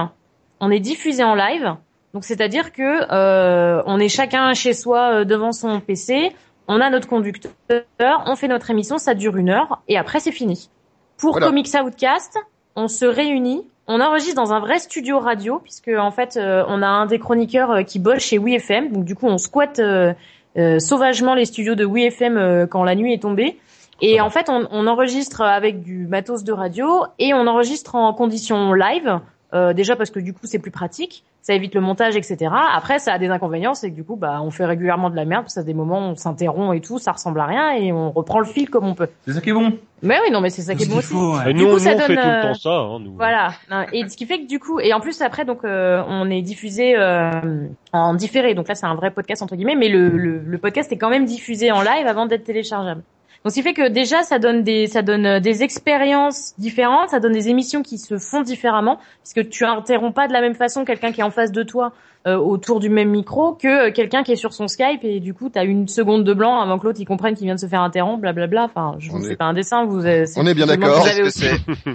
on est diffusé en live. Donc, c'est-à-dire que euh, on est chacun chez soi devant son PC, on a notre conducteur, on fait notre émission, ça dure une heure et après c'est fini. Pour Voilà. Comics Outcast, on se réunit, on enregistre dans un vrai studio radio puisque en fait euh, on a un des chroniqueurs euh, qui bosse chez WeFM, donc du coup on squatte euh, euh, sauvagement les studios de WeFM euh, quand la nuit est tombée. Et en fait, on, on enregistre avec du matos de radio et on enregistre en condition live. Euh, déjà parce que du coup c'est plus pratique, ça évite le montage, etc. Après, ça a des inconvénients, c'est que du coup, bah, on fait régulièrement de la merde, parce que à des moments on s'interrompt et tout, ça ressemble à rien et on reprend le fil comme on peut. C'est ça qui est bon. Mais oui, non, mais c'est ça qui est bon aussi. ouais. Nous, coup, nous, ça on fait donne, tout le euh, temps ça, hein, nous. Voilà. Et ce qui fait que du coup, et en plus après, donc, euh, on est diffusé euh, en différé. Donc là, c'est un vrai podcast entre guillemets, mais le, le, le podcast est quand même diffusé en live avant d'être téléchargeable. Donc, ce qui fait que déjà, ça donne des, ça donne euh, des expériences différentes, ça donne des émissions qui se font différemment, puisque tu interromps pas de la même façon quelqu'un qui est en face de toi euh, autour du même micro que euh, quelqu'un qui est sur son Skype et du coup, t'as une seconde de blanc avant que l'autre il comprenne qu'il vient de se faire interrompre, blablabla. Enfin, je vous est- fais pas un dessin, vous. euh, c'est On est bien d'accord. avez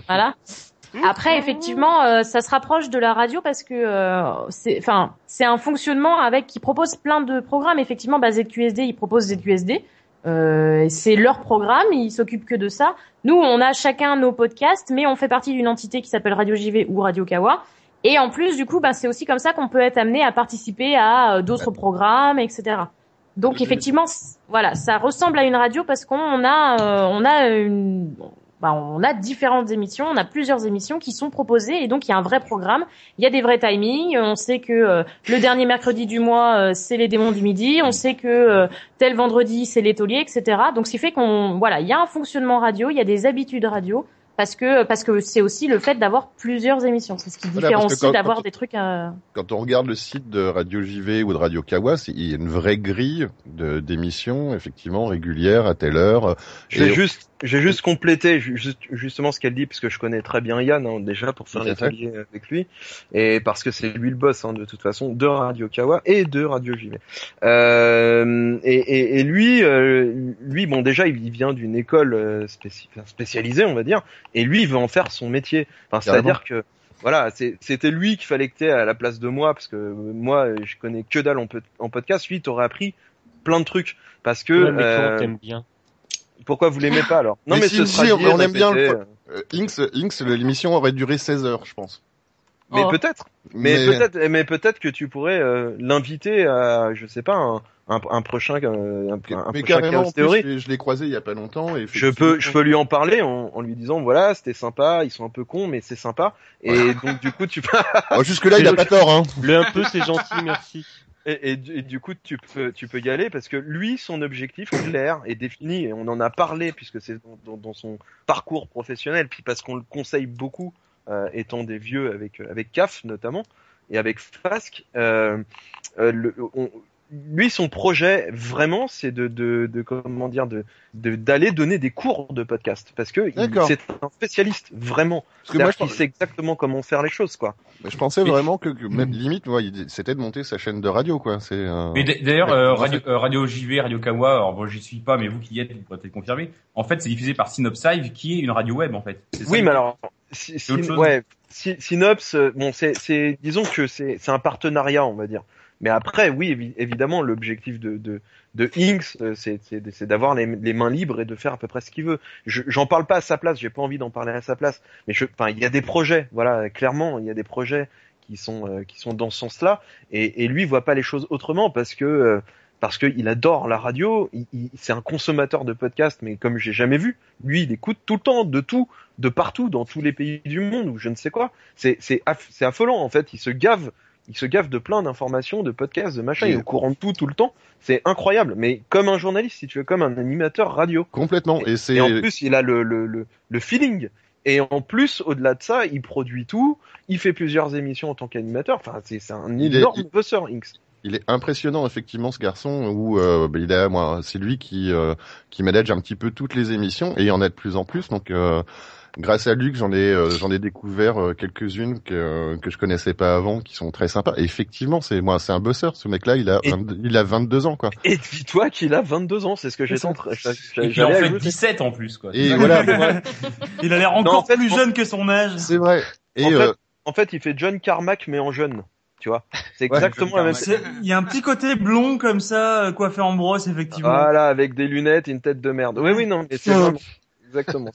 Voilà. Après, effectivement, euh, ça se rapproche de la radio parce que euh, c'est, enfin, c'est un fonctionnement avec qui propose plein de programmes. Effectivement, bah, ZQSD, ils proposent ZQSD. Euh, c'est leur programme, ils s'occupent que de ça. Nous, on a chacun nos podcasts, mais on fait partie d'une entité qui s'appelle Radio JV ou Radio Kawa. Et en plus, du coup, bah, c'est aussi comme ça qu'on peut être amené à participer à euh, d'autres programmes, etc. Donc effectivement, voilà, ça ressemble à une radio parce qu'on a, euh, on a une, bah, on a différentes émissions, on a plusieurs émissions qui sont proposées et donc il y a un vrai programme, il y a des vrais timings. On sait que euh, le dernier mercredi du mois euh, c'est les démons du midi, on sait que euh, tel vendredi c'est les tauliers, etc. Donc ce qui fait qu'on, voilà, il y a un fonctionnement radio, il y a des habitudes radio. Parce que parce que c'est aussi le fait d'avoir plusieurs émissions, c'est ce qui Voilà, différencie d'avoir des trucs. euh, Quand on regarde le site de Radio JV ou de Radio Kawa, c'est- il y a une vraie grille de- d'émissions, effectivement, régulières, à telle heure. J'ai Et- juste, j'ai juste complété ju- juste- justement ce qu'elle dit parce que je connais très bien Yann hein, déjà pour faire fait. l'atelier avec lui et parce que c'est lui le boss hein, de toute façon de Radio Kawa et de Radio JV. Euh, et, et, et lui, euh, lui bon déjà il vient d'une école euh, spéci- spécialisée on va dire et lui il veut en faire son métier. Enfin c'est-à-dire que voilà, c'était lui qu'il fallait que t'aies à la place de moi parce que moi je connais que dalle en, pod- en podcast. Lui t'aurait appris plein de trucs parce que Ouais, mais toi, euh, bien. Pourquoi vous l'aimez pas alors? Non Mais mais, si, ce si, sera on- dit, on aime bien le Euh, Inks, Inks, l'émission aurait duré 16 heures, je pense. Mais Oh. peut-être. Mais, peut-être, mais peut-être que tu pourrais euh, l'inviter à, je sais pas, un, un, un prochain, euh, un, un mais prochain carrément, en plus, je l'ai- je l'ai croisé il y a pas longtemps. Et Je peux, je peux lui en parler en, en lui disant voilà, c'était sympa, ils sont un peu cons, mais c'est sympa. Et donc du coup, tu peux, Oh, jusque là, il a pas tort, hein. Le un peu, c'est gentil, merci. Et, du- coup, tu peux, tu peux y aller parce que lui, son objectif clair est défini et on en a parlé puisque c'est dans, son parcours professionnel, puis parce qu'on le conseille beaucoup, euh, étant des vieux avec avec CAF notamment et avec Fask. Euh, euh, le, on- lui, son projet vraiment, c'est de, de, de comment dire, de de- d'aller donner des cours de podcast parce que c'est un spécialiste vraiment. Parce que moi, je, qu'il sait exactement comment faire les choses, quoi. je pensais vraiment que, que même limite, ouais, c'était de monter sa chaîne de radio, quoi. C'est. euh, Mais d'ailleurs, euh, radio, euh, radio JV, Radio Kawa, alors bon, j'y suis pas, mais vous qui y êtes, vous pourrez peut-être confirmer. En fait, c'est diffusé par Synopsive, qui est une radio web, en fait. Oui, mais alors, si, si- chose. ouais, si- Synops, euh, bon, c'est, c'est, disons que c'est, c'est un partenariat, on va dire. Mais après, oui, évi- évidemment, l'objectif de, de, de Inks, euh, c'est, d'avoir les, les mains libres et de faire à peu près ce qu'il veut. Je, j'en parle pas à sa place, j'ai pas envie d'en parler à sa place. Mais je, enfin, il y a des projets, voilà, clairement, il y a des projets qui sont, euh, qui sont dans ce sens-là. Et, et lui, voit pas les choses autrement parce que, euh, parce qu'il adore la radio, il, il- c'est un consommateur de podcasts, mais comme j'ai jamais vu, lui, il écoute tout le temps, de tout, de partout, dans tous les pays du monde ou je ne sais quoi. C'est affolant en fait. Il se gave, il se gave de plein d'informations, de podcasts, de machin. Il est au courant de tout, tout le temps. C'est incroyable. Mais comme un journaliste, si tu veux, comme un animateur radio. Complètement. Et c'est. Et en plus, il a le le le, le feeling. Et en plus, au-delà de ça, il produit tout. Il fait plusieurs émissions en tant qu'animateur. Enfin, c'est c'est un Il est- énorme bosseur, Inks. Il est impressionnant effectivement ce garçon où euh, bah, il a moi c'est lui qui euh, qui manage un petit peu toutes les émissions et il y en a de plus en plus donc euh, grâce à Luc j'en ai euh, j'en ai découvert euh, quelques-unes que que je connaissais pas avant qui sont très sympas et effectivement c'est moi c'est un bosseur ce mec là il a Et- 22 il a 22 ans quoi Et dis-toi qu'il a 22 ans. C'est ce que. Et j'allais puis en fait ajouter. 17 en plus, quoi. et voilà Il a l'air Non, encore en fait, plus en- jeune que son âge. c'est vrai et En fait, euh, En fait, il fait John Carmack mais en jeune. Tu vois, c'est Ouais, exactement la même. Il y a un petit côté blond comme ça, euh, coiffé en brosse, effectivement. Voilà, avec des lunettes et une tête de merde. Oui, oui, non, mais c'est Ouais. vraiment exactement.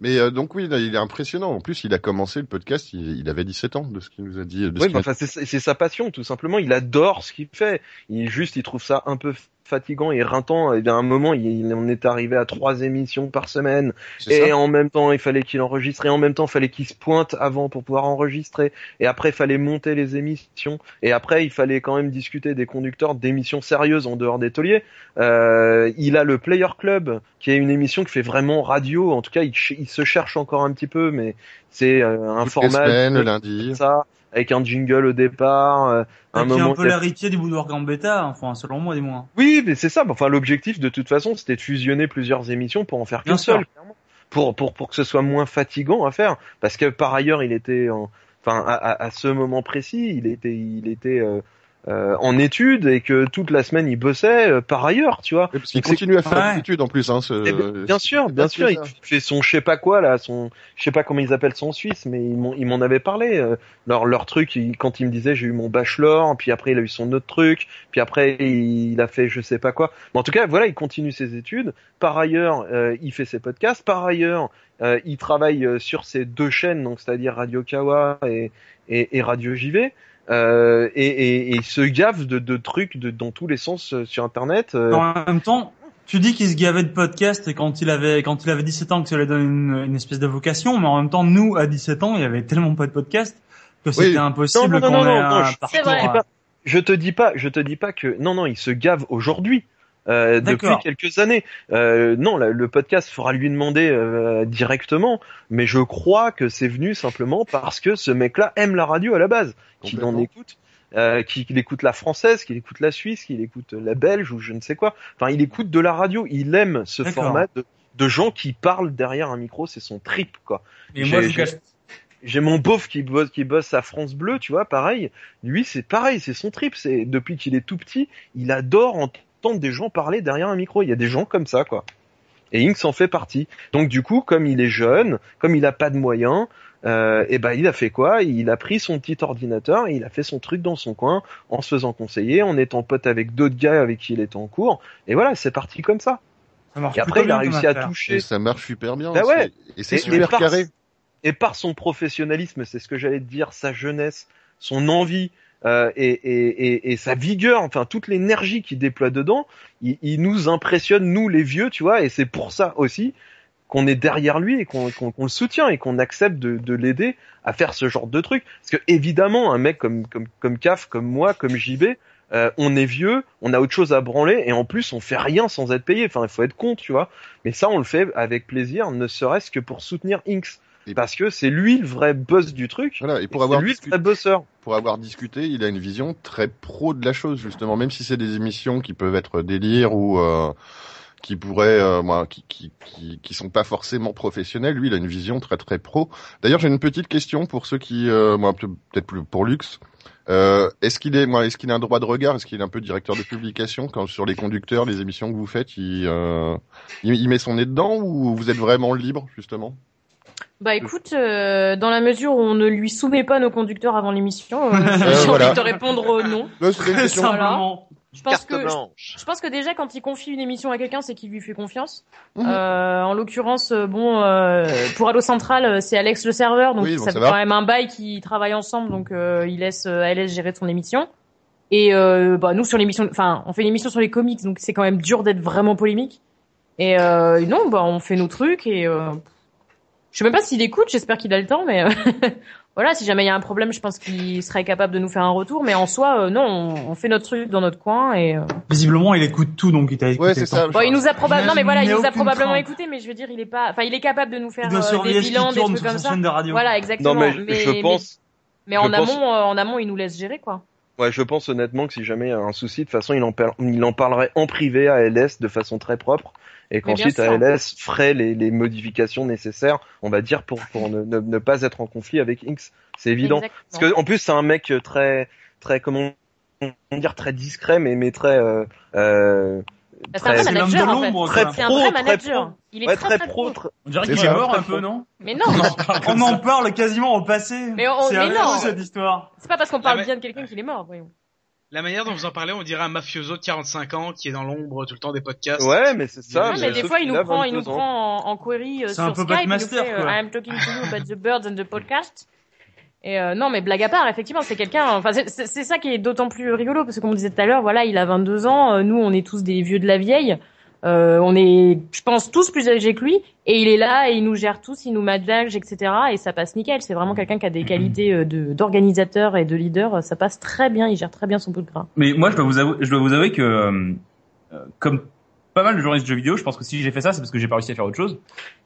Mais euh, donc oui il est impressionnant en plus il a commencé le podcast il, il avait 17 ans de ce qu'il nous a dit de Oui, enfin, c'est c'est sa passion, tout simplement. Il adore ce qu'il fait. Il juste, il trouve ça un peu fatigant et rintant. Et bien, à un moment, il, il en est arrivé à trois émissions par semaine. Et ça en même temps, il fallait qu'il enregistre. Et en même temps, il fallait qu'il se pointe avant pour pouvoir enregistrer. Et après, il fallait monter les émissions. Et après, il fallait quand même discuter des conducteurs d'émissions sérieuses en dehors des tauliers. Euh, il a le Player Club, qui est une émission qui fait vraiment radio. En tout cas, il, se cherche encore un petit peu, mais c'est euh, un Toutes les format semaines, lundi ça, avec un jingle au départ. euh, un qui est moment, un peu l'héritier du Boudoir Gambetta, enfin, selon moi, du moins. oui, mais c'est ça. Enfin, l'objectif de toute façon, c'était de fusionner plusieurs émissions pour en faire qu'une seule, clairement. pour pour pour que ce soit moins fatigant à faire, parce que par ailleurs, il était, en, enfin, à, à, à ce moment précis, il était il était euh, euh, en études et que toute la semaine il bossait euh, par ailleurs, tu vois. Oui, parce qu'il continue à faire Ouais. des études en plus hein ce... Eh bien, bien sûr, bien sûr, il fait son je sais pas quoi là, son je sais pas comment ils appellent son suisse, mais ils m'en avaient parlé. euh, leur leur truc, il- quand il me disait j'ai eu mon bachelor, puis après il a eu son autre truc, puis après il a fait je sais pas quoi. Mais en tout cas, voilà, il continue ses études. Par ailleurs, euh, il fait ses podcasts. Par ailleurs, euh, il travaille euh, sur ses deux chaînes, donc c'est-à-dire Radio Kawa et et, et Radio JV. Euh, et, et, et se gave de, de trucs de, dans tous les sens euh, sur Internet. euh. En même temps, tu dis qu'il se gavait de podcast quand il avait quand il avait 17 ans que ça lui donne une, une espèce de vocation, mais en même temps, nous à 17 ans, il y avait tellement pas de podcast que c'était impossible qu'on ait un je- parcours. Pas- Je te dis pas, je te dis pas que non, non, il se gave aujourd'hui. Euh, depuis quelques années. Euh, non, la- le podcast fera lui demander euh, directement, mais je crois que c'est venu simplement parce que ce mec-là aime la radio à la base, qu'il en écoute, euh, qu'il écoute la française, qu'il écoute la suisse, qu'il écoute la belge ou je ne sais quoi. Enfin, il écoute de la radio. Il aime ce format de, de gens qui parlent derrière un micro. C'est son trip, quoi. Et moi, je J'ai- vous cache, J'ai mon beauf qui bosse, qui bosse à France Bleu, tu vois, pareil. Lui, c'est pareil, c'est son trip. C'est depuis qu'il est tout petit, il adore entendre des gens parler derrière un micro. Il y a des gens comme ça, quoi. Et Inks en fait partie. Donc du coup, comme il est jeune, comme il a pas de moyens, euh, et ben il a fait quoi? Il a pris son petit ordinateur et il a fait son truc dans son coin, en se faisant conseiller, en étant pote avec d'autres gars avec qui il était en cours. Et voilà, c'est parti comme ça. Ça marche Et après, il a réussi à toucher Et ça marche super bien. Bah ouais. Et c'est Et- super et par- carré. et par son professionnalisme, c'est ce que j'allais te dire, sa jeunesse, son envie euh, et, et, et, et sa vigueur, enfin toute l'énergie qu'il déploie dedans, il, il nous impressionne nous les vieux, tu vois, et c'est pour ça aussi qu'on est derrière lui et qu'on le soutient et qu'on accepte de, de l'aider à faire ce genre de truc. Parce que évidemment, un mec comme comme comme Caf, comme moi, comme JB, euh, on est vieux, on a autre chose à branler et en plus on fait rien sans être payé. Enfin, il faut être con, tu vois. Mais ça, on le fait avec plaisir, ne serait-ce que pour soutenir Inks. Et- Parce que c'est lui le vrai boss du truc. Voilà. Et pour avoir lui discuté- le vrai bosseur. pour avoir discuté, il a une vision très pro de la chose justement, même si c'est des émissions qui peuvent être délire ou euh, qui pourraient, euh, moi, qui, qui, qui, qui sont pas forcément professionnels. Lui, il a une vision très très pro. D'ailleurs, j'ai une petite question pour ceux qui, euh, moi, peut- peut-être plus pour Lux. Euh, est-ce qu'il est, moi, est-ce qu'il a un droit de regard? Est-ce qu'il est un peu directeur de publication quand sur les conducteurs, les émissions que vous faites, il, euh, il, il met son nez dedans ou vous êtes vraiment libre justement? Bah écoute, euh, dans la mesure où on ne lui soumet pas nos conducteurs avant l'émission, euh, j'ai voilà. envie de te répondre euh, non. Là, question. simplement. Je pense que je pense que déjà quand il confie une émission à quelqu'un, c'est qu'il lui fait confiance. Euh, en l'occurrence, euh, bon, euh, pour Allo Central, euh, c'est Alex le serveur, donc Oui, bon, ça ça fait va. quand même un bail qui travaillent ensemble, donc euh, il laisse euh, ALS gérer son émission. Et euh, bah nous sur l'émission, enfin, on fait une émission sur les comics, donc c'est quand même dur d'être vraiment polémique. Et euh, non, bah on fait nos trucs et euh, je sais même pas s'il écoute, j'espère qu'il a le temps, mais euh, voilà, si jamais il y a un problème, je pense qu'il serait capable de nous faire un retour. Mais en soi, euh, non, on, on fait notre truc dans notre coin et. euh, Visiblement, il écoute tout, donc il t'a écouté. Ouais, c'est ça. Bon, il nous a probablement, non mais voilà, il nous a probablement écouté, mais je veux dire, il est pas, enfin, il est capable de nous faire euh, des bilans, des trucs comme ça. de radio. Voilà, exactement. Non, mais je, pense, mais, en je pense- amont, euh, en amont, il nous laisse gérer quoi. ouais, je pense honnêtement que si jamais il y a un souci, de toute façon, il en, par- il en parlerait en privé à LS de façon très propre. Et qu'ensuite. ALS ferait les, les modifications nécessaires, on va dire, pour, pour ne, ne, ne pas être en conflit avec Inks. C'est évident. Exactement. Parce que en plus c'est un mec très très comment dire très discret mais mais très euh, euh, Bah, c'est un vrai très- C'est de en fait. Très un vrai très manager. pro. Il est ouais, très très très pro. pro. très- on dirait qu'il est mort très un peu, non? Mais non, On en parle quasiment au passé. Mais on- c'est mais non. cette histoire. c'est pas parce qu'on parle Ah, mais- bien de quelqu'un qu'il est mort, voyons. La manière dont vous en parlez, on dirait un mafioso de 45 ans qui est dans l'ombre tout le temps des podcasts. Ouais mais c'est ça. Ouais, mais des sauf fois, il nous prend, il nous 22 ans. prend en, en query euh, C'est sur un peu Skype, il nous fait euh, quoi. I'm talking to you about the birds and the podcast. Et euh, non, mais blague à part, effectivement, c'est quelqu'un. Enfin, c'est ça qui est d'autant plus rigolo parce que comme on disait tout à l'heure, voilà, il a 22 ans. euh, nous, on est tous des vieux de la vieille. Euh, on est, je pense, tous plus âgés que lui. Et il est là et il nous gère tous, il nous manage, etc. Et ça passe nickel. C'est vraiment quelqu'un qui a des qualités euh, d'organisateur et de leader. Ça passe très bien. Il gère très bien son bout de gras. Mais moi, je dois vous avouer, je dois vous avouer que, euh, comme pas mal de journalistes de jeux vidéo, je pense que si j'ai fait ça, c'est parce que j'ai pas réussi à faire autre chose.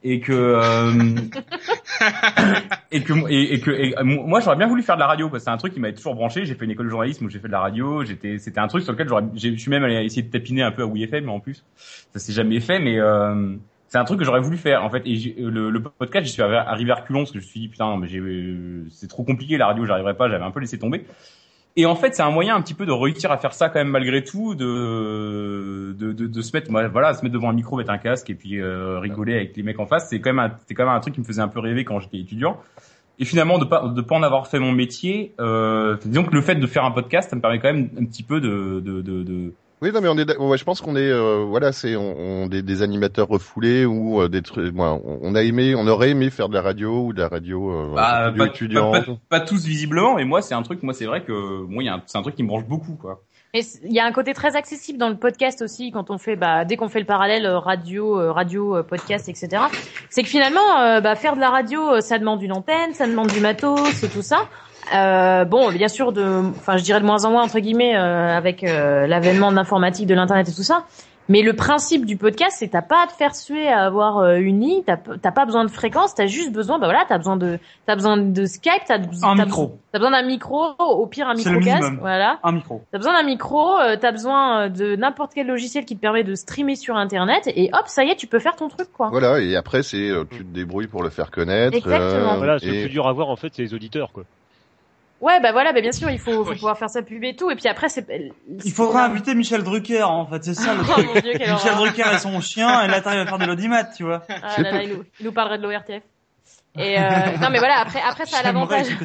Et que, euh, et que, et, et que, et, euh, moi, j'aurais bien voulu faire de la radio, c'est un truc qui m'avait toujours branché. J'ai fait une école de journalisme où j'ai fait de la radio. J'étais, c'était un truc sur lequel j'aurais, je suis même allé essayer de tapiner un peu à WFM, mais en plus, ça s'est jamais fait, mais, euh, c'est un truc que j'aurais voulu faire en fait et j'ai- le, le podcast j'y suis arri- arrivé à reculons parce que je me suis dit putain mais j'ai euh, c'est trop compliqué la radio j'arriverai pas j'avais un peu laissé tomber et en fait c'est un moyen un petit peu de réussir à faire ça quand même malgré tout de de, de, de se mettre voilà se mettre devant un micro mettre un casque et puis euh, rigoler avec les mecs en face. C'est quand même c'est quand même un truc qui me faisait un peu rêver quand j'étais étudiant. Et finalement de pas de pas en avoir fait mon métier euh, disons que le fait de faire un podcast ça me permet quand même un petit peu de de, de Oui, non, mais on est, ouais, je pense qu'on est, euh, voilà, c'est, on, on- des, des animateurs refoulés ou euh, des trucs. Moi, on, a aimé, on aurait aimé faire de la radio ou de la radio euh, Bah, radio pas, pas, pas- pas tous visiblement, mais moi c'est un truc, moi c'est vrai que moi il y a un- c'est un truc qui me branche beaucoup quoi. Et c- il y a un côté très accessible dans le podcast aussi quand on fait, bah, dès qu'on fait le parallèle euh, radio, euh, radio, euh, podcast, etc. C'est que finalement, euh, bah, faire de la radio, ça demande une antenne, ça demande du matos, et tout ça. Euh, bon, bien sûr, de, enfin, je dirais de moins en moins entre guillemets euh, avec euh, l'avènement de l'informatique, de l'internet et tout ça. Mais le principe du podcast, c'est que t'as pas à te faire suer à avoir euh, une ligne, t'as pas besoin de fréquence, t'as juste besoin, bah voilà, t'as besoin de, t'as besoin de Skype, t'as Un t'as micro. T'as besoin d'un micro, au pire un micro casque, voilà. Un micro. T'as besoin d'un micro, euh, t'as besoin de n'importe quel logiciel qui te permet de streamer sur internet et hop, ça y est, tu peux faire ton truc quoi. Voilà, et après c'est, euh, tu te débrouilles pour le faire connaître. Exactement. euh, Voilà, ce et- le plus dur à voir en fait, c'est les auditeurs quoi. Ouais, bah voilà, bah bien sûr, il faut, faut Oui. pouvoir faire sa pub et tout et puis après c'est Il faudrait inviter Michel Drucker, en fait, c'est ça le Oh truc. mon dieu, Michel. Drucker et son chien, et là t'arrives à faire de l'audimat, tu vois. Ah là là, il nous, il nous parlerait de l'ORTF. Et euh, non mais voilà, après après ça a l'avantage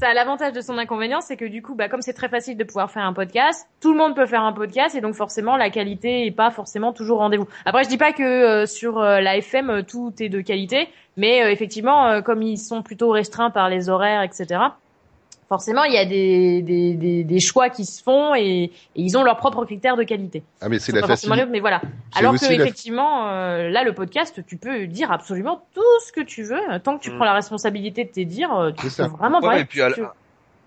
ça a l'avantage de son inconvénient, c'est que du coup, bah, comme c'est très facile de pouvoir faire un podcast, tout le monde peut faire un podcast et donc forcément la qualité est pas forcément toujours rendez-vous. Après, je dis pas que euh, sur euh, la FM euh, tout est de qualité, mais euh, effectivement, euh, comme ils sont plutôt restreints par les horaires, etc. Forcément, il y a des, des, des, des choix qui se font et, et ils ont leurs propres critères de qualité. Ah mais c'est la facilité. mais voilà. Alors que la- effectivement, euh, là, le podcast, tu peux dire absolument tout ce que tu veux, tant que tu Mm. prends la responsabilité de te dire, euh, tu C'est peux ça. vraiment Ouais, et puis à la,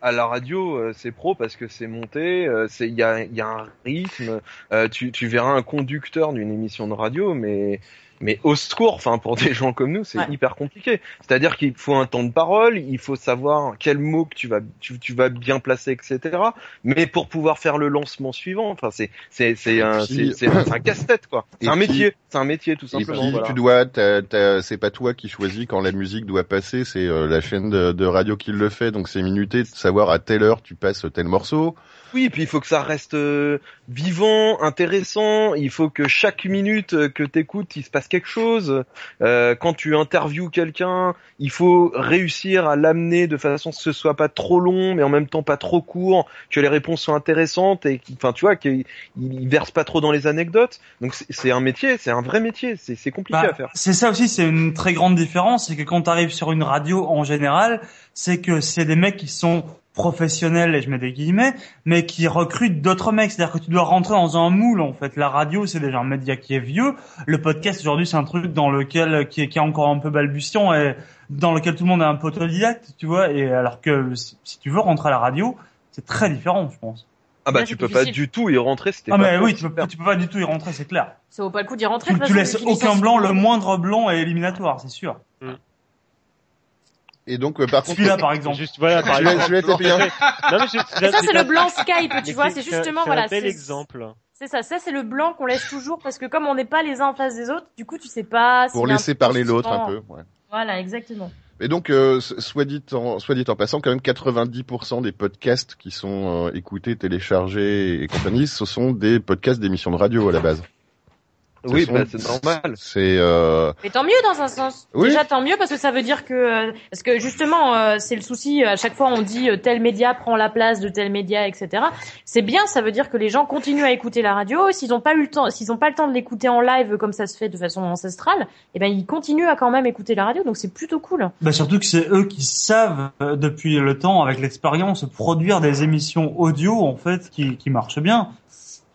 à la radio, euh, c'est pro parce que c'est monté, euh, c'est il y a, il y a un rythme. euh, tu, tu verras un conducteur d'une émission de radio, mais mais au secours, enfin pour des gens comme nous, c'est Ouais. hyper compliqué. C'est-à-dire qu'il faut un temps de parole, il faut savoir quel mot que tu vas tu, tu vas bien placer, etc. Mais pour pouvoir faire le lancement suivant, enfin c'est c'est c'est un puis- c'est c'est un, c'est un casse-tête quoi. Et C'est un puis- métier, c'est un métier tout Et simplement. puis voilà. tu dois, t'as- t'as- c'est pas toi qui choisis quand la musique doit passer, c'est euh, la chaîne de, de radio qui le fait, donc c'est minuté de savoir à telle heure tu passes tel morceau. Oui, puis il faut que ça reste euh, vivant, intéressant. Il faut que chaque minute euh, que t'écoutes, il se passe quelque chose. Euh, quand tu interviews quelqu'un, il faut réussir à l'amener de façon à ce que ce soit pas trop long, mais en même temps pas trop court, que les réponses soient intéressantes et qu'il- enfin tu vois qu'il il verse pas trop dans les anecdotes. Donc c'est- un métier, c'est un vrai métier. C'est compliqué Bah, à faire. c'est ça aussi, c'est une très grande différence, c'est que quand tu arrives sur une radio en général, c'est que c'est des mecs qui sont professionnels, et je mets des guillemets, mais qui recrutent d'autres mecs. C'est-à-dire que tu dois rentrer dans un moule, en fait. La radio, c'est déjà un média qui est vieux. Le podcast, aujourd'hui, c'est un truc dans lequel, qui est, qui est encore un peu balbutiant et dans lequel tout le monde est un peu autodidacte, tu vois. Et alors que si, si tu veux rentrer à la radio, c'est très différent, je pense. Ah bah Là, tu peux pas du tout y rentrer. C'était Ah, pas mais oui, tu peux, faire. tu peux pas du tout y rentrer, c'est clair. Ça vaut pas le coup d'y rentrer. Tu, tu laisses aucun blanc, le moindre blanc est éliminatoire, c'est sûr. Et donc euh, par contre, Celui-là, par exemple. Juste voilà par exemple. celui-là était bien. Non, mais je- ça, c'est le blanc Skype, tu mais vois, c'est justement, c'est voilà. un bel c'est- exemple. C'est ça, ça c'est le blanc qu'on laisse toujours parce que comme on n'est pas les uns en face des autres, du coup tu sais pas. pour laisser parler l'autre un peu. ouais. Voilà, exactement. Et donc, euh, soit dit en, soit dit en passant, quand même 90% des podcasts qui sont euh, écoutés, téléchargés et compagnie, ce sont des podcasts d'émissions de radio à la base. Oui, bah, c'est normal. C'est euh, Mais tant mieux dans un sens. Oui. Déjà tant mieux parce que ça veut dire que euh, parce que justement euh, c'est le souci à chaque fois on dit euh, tel média prend la place de tel média etc. C'est bien ça veut dire que les gens continuent à écouter la radio s'ils n'ont pas eu le temps s'ils n'ont pas le temps de l'écouter en live comme ça se fait de façon ancestrale et ben ils continuent à quand même écouter la radio donc c'est plutôt cool. Bah surtout que c'est eux qui savent euh, depuis le temps, avec l'expérience, produire des émissions audio en fait qui, qui marchent bien.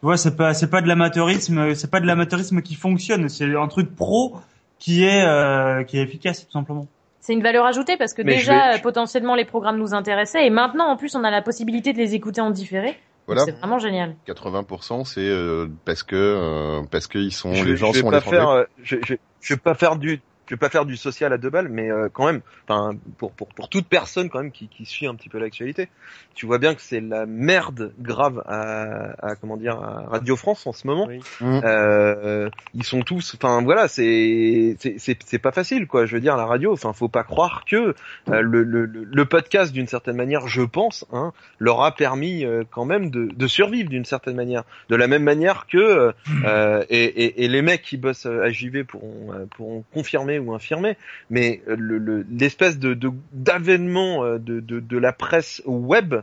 Tu vois, c'est pas c'est pas de l'amateurisme, c'est pas de l'amateurisme qui fonctionne, c'est un truc pro qui est euh, qui est efficace tout simplement. C'est une valeur ajoutée parce que Mais je déjà vais- euh, potentiellement les programmes nous intéressaient et maintenant en plus on a la possibilité de les écouter en différé. Voilà, C'est vraiment génial. 80% c'est euh, parce que euh, parce que ils sont je, les gens je vais sont pas les faire, euh, je, je, je vais pas faire du, je vais pas faire du social à deux balles, mais euh, quand même, enfin pour pour pour toute personne quand même qui qui suit un petit peu l'actualité, tu vois bien que c'est la merde grave à, à comment dire à Radio France en ce moment. Oui. Mm. Euh, ils sont tous, enfin voilà, c'est c'est c'est pas facile quoi. Je veux dire la radio, enfin faut pas croire que euh, le, le le podcast d'une certaine manière, je pense, hein, leur a permis euh, quand même de de survivre d'une certaine manière. De la même manière que euh, et, et, et les mecs qui bossent à JV pourront, pourront confirmer ou infirmer, mais euh, le- le- l'espèce de d'avènement euh, de, de, de la presse web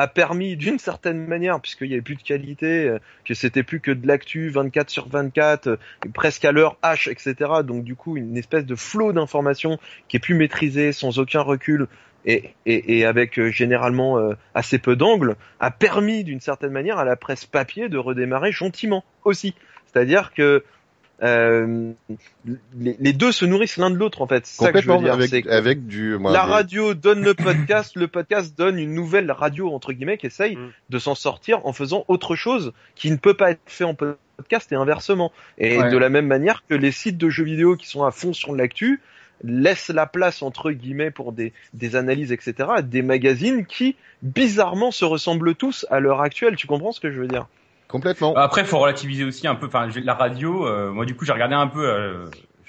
a permis d'une certaine manière, puisqu'il y avait plus de qualité, euh, que c'était plus que de l'actu 24 sur 24, euh, presque à l'heure H, etc. Donc du coup, une espèce de flot d'informations qui est plus maîtrisé, sans aucun recul, et, et, et avec généralement assez peu d'angles, a permis d'une certaine manière à la presse papier de redémarrer gentiment aussi. C'est-à-dire que euh, les, les deux se nourrissent l'un de l'autre en fait. C'est ça que je veux dire. avec, c'est que avec du. moi, la radio donne le podcast, le podcast donne une nouvelle radio entre guillemets qui essaye Mm. de s'en sortir en faisant autre chose qui ne peut pas être fait en podcast et inversement. Et Ouais. de la même manière que les sites de jeux vidéo qui sont à fond sur l'actu laissent la place entre guillemets pour des, des analyses etc à des magazines qui bizarrement se ressemblent tous à l'heure actuelle. Tu comprends ce que je veux dire? Complètement. Après, faut relativiser aussi un peu. Enfin, la radio, euh, moi du coup, j'ai regardé un peu. euh,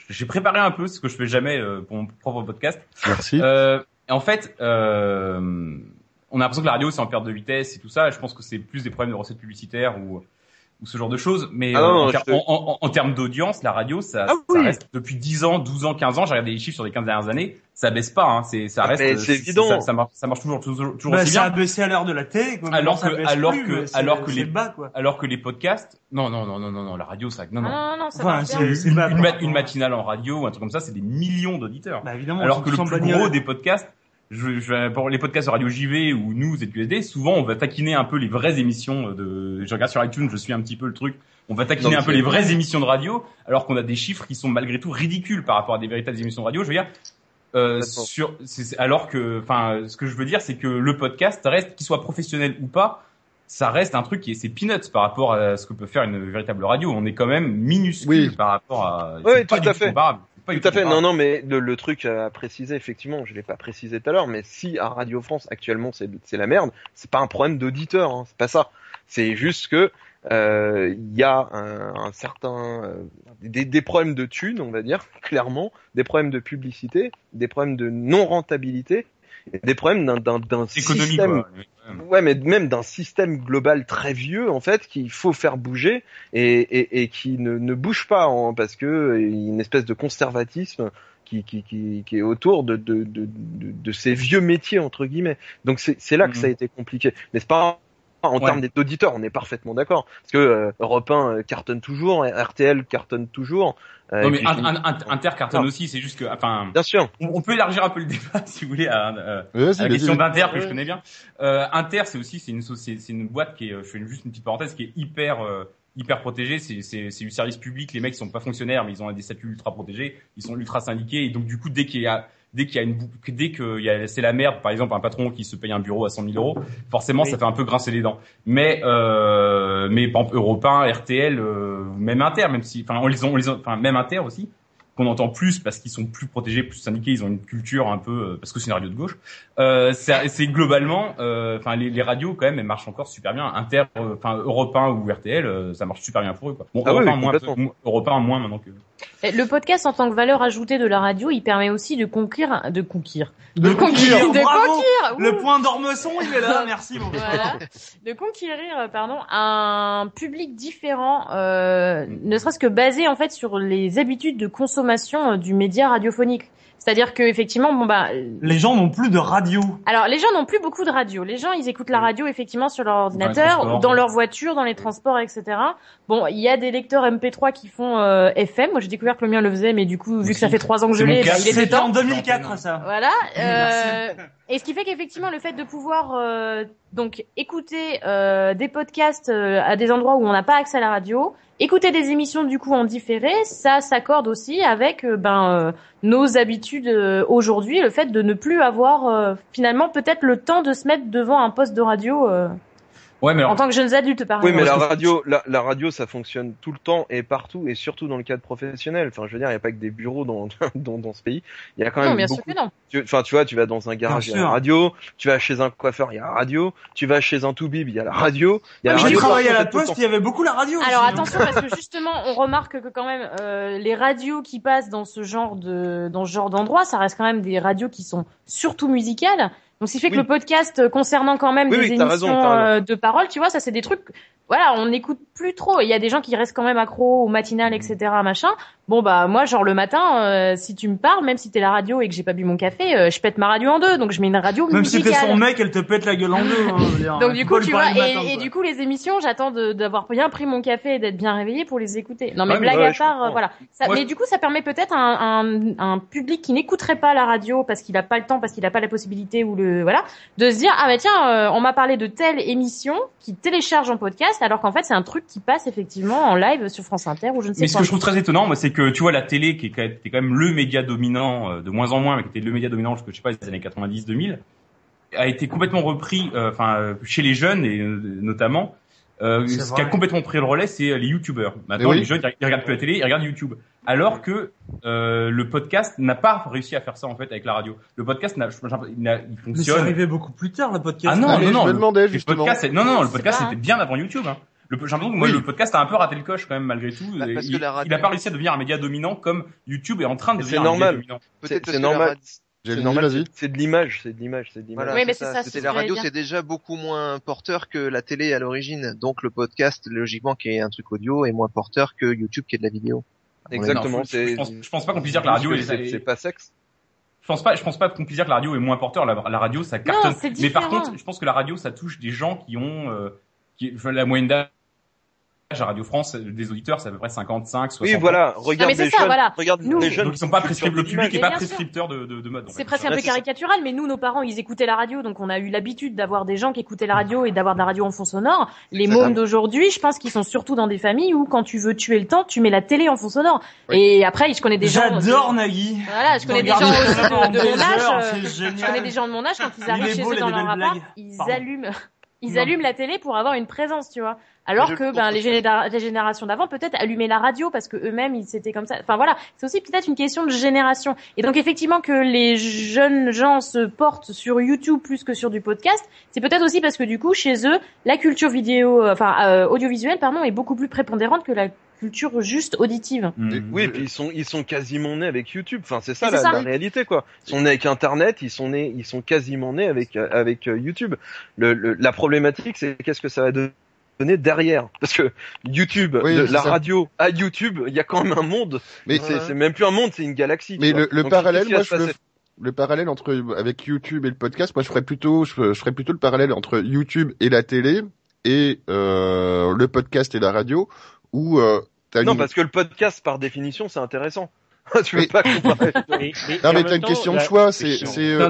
j'ai préparé un peu ce que je fais jamais euh, pour mon propre podcast. Merci. Euh, en fait, euh, on a l'impression que la radio c'est en perte de vitesse et tout ça. Je pense que c'est plus des problèmes de recettes publicitaires ou ou ce genre de choses. Mais Ah non, euh, non, en, te- en, en- en termes d'audience, la radio, ça, Ah ça oui. reste depuis 10 ans, 12 ans, 15 ans. J'ai regardé les chiffres sur les 15 dernières années. Ça baisse pas. Hein, c'est ça Ah, reste. c'est évident. Ça, ça marche, ça marche toujours toujours, toujours Bah, aussi ça bien. a baissé à l'heure de la télé, quoi. Alors ça que- alors plus, que- alors que les- bas, quoi. Alors que les podcasts, non non non non non non, la radio ça, non non. Ah, non, non, ça Enfin, c'est- une, une à- matinale en radio ou un truc comme ça, c'est des millions d'auditeurs. Bah, évidemment. Alors que le plus gros des podcasts, je, je, pour les podcasts de Radio JV ou nous, ZQSD, souvent on va taquiner un peu les vraies émissions de. Je regarde sur iTunes, je suis un petit peu le truc. On va taquiner un peu les vraies émissions de radio, alors qu'on a des chiffres qui sont malgré tout ridicules par rapport à des véritables émissions de radio. Je veux dire. Euh, sur, alors que, enfin, ce que je veux dire, c'est que le podcast reste, qu'il soit professionnel ou pas, ça reste un truc qui est c'est peanuts par rapport à ce que peut faire une véritable radio. On est quand même minuscule Oui. par rapport à. Oui, tout à fait. comparable. Pas Tout à fait. Non, non, mais le, le truc à préciser, effectivement, je l'ai pas précisé tout à l'heure, mais si à Radio France actuellement c'est c'est la merde, c'est pas un problème d'auditeur, hein, c'est pas ça. C'est juste que euh, il y a un, un certain euh, des, des problèmes de thunes, on va dire clairement, des problèmes de publicité, des problèmes de non rentabilité, des problèmes d'un système quoi. Ouais, mais même d'un système global très vieux en fait qu'il faut faire bouger et, et, et qui ne, ne bouge pas hein, parce que il y a une espèce de conservatisme qui, qui, qui, qui est autour de, de, de, de, de ces vieux métiers entre guillemets. Donc c'est là que Mhm. ça a été compliqué. Mais c'est pas en Ouais. termes d'auditeurs, on est parfaitement d'accord parce que euh, Europe 1 euh, cartonne toujours, RTL cartonne toujours. euh, Non mais puis- un, un, un- Inter cartonne aussi, c'est juste que, enfin, Bien sûr. on, on peut élargir un peu le débat si vous voulez à, euh, à la question d'Inter que je connais bien. Euh, Inter, c'est aussi c'est une c'est une boîte qui est, je fais juste une petite parenthèse, qui est hyper euh, hyper protégée. C'est c'est c'est du service public. Les mecs ils sont pas fonctionnaires, mais ils ont des statuts ultra protégés. Ils sont ultra syndiqués et donc du coup dès qu'il y a dès qu'il y a une dès que c'est la merde, par exemple un patron qui se paye un bureau à 100 000 euros, forcément Oui. ça fait un peu grincer les dents. Mais euh, mais par exemple Europe 1, RTL, euh, même Inter, même si enfin on les on les ont- enfin même Inter aussi qu'on entend plus parce qu'ils sont plus protégés, plus syndiqués, ils ont une culture un peu euh, parce que c'est une radio de gauche. Euh, c'est globalement, euh, enfin les, les radios quand même, elles marchent encore super bien. Inter, euh, enfin Europe 1 ou RTL, euh, ça marche super bien pour eux. Quoi. Bon, Ah oui, Europe, 1 oui, moins, Europe 1 moins maintenant que. Le podcast en tant que valeur ajoutée de la radio, il permet aussi de conquérir, de conquérir, De conquérir, de bravo conquérir. Le point d'ormesson, il est là, merci beaucoup. voilà, de conquérir, pardon, un public différent, euh, ne serait-ce que basé en fait sur les habitudes de consommation euh, du média radiophonique. C'est-à-dire que effectivement, bon bah, euh, Les gens n'ont plus de radio. alors les gens n'ont plus beaucoup de radio. Les gens, ils écoutent la radio effectivement sur leur ordinateur, transports. dans leur voiture, dans les transports, etc. Bon, il y a des lecteurs MP3 qui font euh, FM. Moi, j'ai découvert que le mien le faisait, mais du coup, vu que ça fait trois ans que je l'ai, bah, il était en temps. 2004, ça. Voilà. Euh, Merci. Et ce qui fait qu'effectivement, le fait de pouvoir euh, donc écouter euh, des podcasts euh, à des endroits où on n'a pas accès à la radio, écouter des émissions du coup en différé, ça s'accorde aussi avec ben nos habitudes aujourd'hui, le fait de ne plus avoir finalement peut-être le temps de se mettre devant un poste de radio Ouais, mais alors, en tant que jeunes adultes par Oui, mais exemple. la radio, la, la radio, ça fonctionne tout le temps et partout, et surtout dans le cadre professionnel. Enfin, je veux dire, il n'y a pas que des bureaux dans, dans, dans ce pays. Il y a quand même non, bien sûr que non. tu- Enfin, tu vois, tu vas dans un garage, il y a la radio. Tu vas chez un coiffeur, il y a la radio. Tu vas chez un toubib, il y a la radio. Il y a la J'ai radio travaillé à la poste, il y avait beaucoup la radio. Alors aussi, attention parce que justement on remarque que quand même euh, les radios qui passent dans ce genre de dans ce genre d'endroit, ça reste quand même des radios qui sont surtout musicales Donc, ce qui fait que le podcast euh, concernant quand même Oui, des oui, émissions raison. euh, de parole, tu vois, ça c'est des trucs. Voilà, on n'écoute plus trop. Il y a des gens qui restent quand même accros au matinal, etc., machin. Bon bah moi, genre le matin, euh, si tu me parles, même si t'es la radio et que j'ai pas bu mon café, euh, je pète ma radio en deux. Donc je mets une radio Même si t'es musicale. son mec, elle te pète la gueule en deux. Hein, je veux dire. Donc du coup, tu vois, et, matin, et quoi. du coup, les émissions, j'attends d'avoir bien pris mon café et d'être bien réveillé pour les écouter. Non, mais Ouais, blague ouais, à part, euh, voilà. Ça, mais du coup, ça permet peut-être un, un, un public qui n'écouterait pas la radio parce qu'il a pas le temps, parce qu'il a pas la possibilité ou le voilà, de se dire ah bah tiens, euh, on m'a parlé de telle émission qui télécharge en podcast, alors qu'en fait c'est un truc qui passe effectivement en live sur France Inter ou je ne sais Mais ce que je trouve très étonnant, moi, c'est que tu vois la télé, qui est quand même, qui est quand même le média dominant euh, de moins en moins, mais qui était le média dominant jusque je sais pas les années 90-2000, a été complètement repris, euh, enfin euh, chez les jeunes et euh, notamment. Euh, C'est ce qui a complètement pris le relais, c'est les youtubeurs. Maintenant, oui. les jeunes, ils regardent plus la télé, ils regardent YouTube. Alors que euh, le podcast n'a pas réussi à faire ça en fait avec la radio. Le podcast, n'a, il, n'a- il Mais c'est fonctionne. arrivé beaucoup plus tard, le podcast. Ah non, Ah, mais non, je non. me le- demandais, le justement. podcast, c'est- non, non, le podcast c'était bien avant YouTube. Hein. Le, j'ai l'impression que moi, Oui. le podcast a un peu raté le coche quand même malgré tout. Bah, parce que il, la radio- il a pas réussi à devenir un média dominant comme YouTube est en train de devenir c'est un média normal. dominant. Peut-être C'est que normal. C'est normal, c'est- c'est de l'image, c'est de l'image, c'est de l'image. Voilà, Oui, mais c'est c'est ça. ça, la que radio, dire. c'est déjà beaucoup moins porteur que la télé à l'origine. Donc le podcast, logiquement, qui est un truc audio, est moins porteur que YouTube, qui est de la vidéo. Exactement. Non, je- pense, je pense pas qu'on puisse dire que la radio est, c'est pas sexe. je pense pas, je pense pas qu'on puisse dire que la radio est moins porteur. La, la radio, ça cartonne. c'est mais par contre, je pense que la radio, ça touche des gens qui ont, euh, qui, la moyenne d'âge à Radio France, des auditeurs, c'est à peu près 55, 60 Oui, voilà. Regarde mais c'est les ça, jeunes. voilà. Regarde Nous- les jeunes. Donc ils sont pas prescripteurs, le public pas prescripteur de, de, de mode. C'est presque un peu caricatural, mais nous, nos parents, ils écoutaient la radio, donc on a eu l'habitude d'avoir des gens qui écoutaient la radio et d'avoir de la radio en fond sonore. Les mômes d'aujourd'hui, je pense qu'ils sont surtout dans des familles où, quand tu veux tuer le temps, tu mets la télé en fond sonore. Et après, je connais des gens. J'adore Nagui. Voilà, je connais des gens de, de mon âge. euh, Je connais des gens de mon âge quand ils Il arrivent chez eux dans leur appart, ils allument. Ils Non. allument la télé pour avoir une présence, tu vois. Alors que ben, les, généra- les générations d'avant peut-être allumaient la radio parce que eux-mêmes ils c'était comme ça. Enfin voilà, c'est aussi peut-être une question de génération. Et donc effectivement que les jeunes gens se portent sur YouTube plus que sur du podcast, c'est peut-être aussi parce que du coup chez eux la culture vidéo, euh, enfin euh, audiovisuelle pardon, est beaucoup plus prépondérante que la culture juste auditive. Mm. Oui, et puis ils sont ils sont quasiment nés avec YouTube. Enfin, c'est ça, la, ça. la réalité quoi. Ils sont nés avec Internet, ils sont nés ils sont quasiment nés avec euh, avec euh, YouTube. Le, le- la problématique c'est qu'est-ce que ça va donner derrière parce que YouTube, Oui, de c'est la ça. radio à YouTube, il y a quand même un monde. Mais c'est même plus un monde, c'est une galaxie. Mais le, le Donc, parallèle, moi, je le, parallèle entre avec YouTube et le podcast, moi, je ferais plutôt, je, je ferais plutôt le parallèle entre YouTube et la télé et euh, le podcast et la radio, où euh, t'as Non, une... parce que le podcast par définition c'est intéressant. tu veux Mais- pas comparer. Et- et- non et mais t'as une question de choix, c'est, c'est, euh,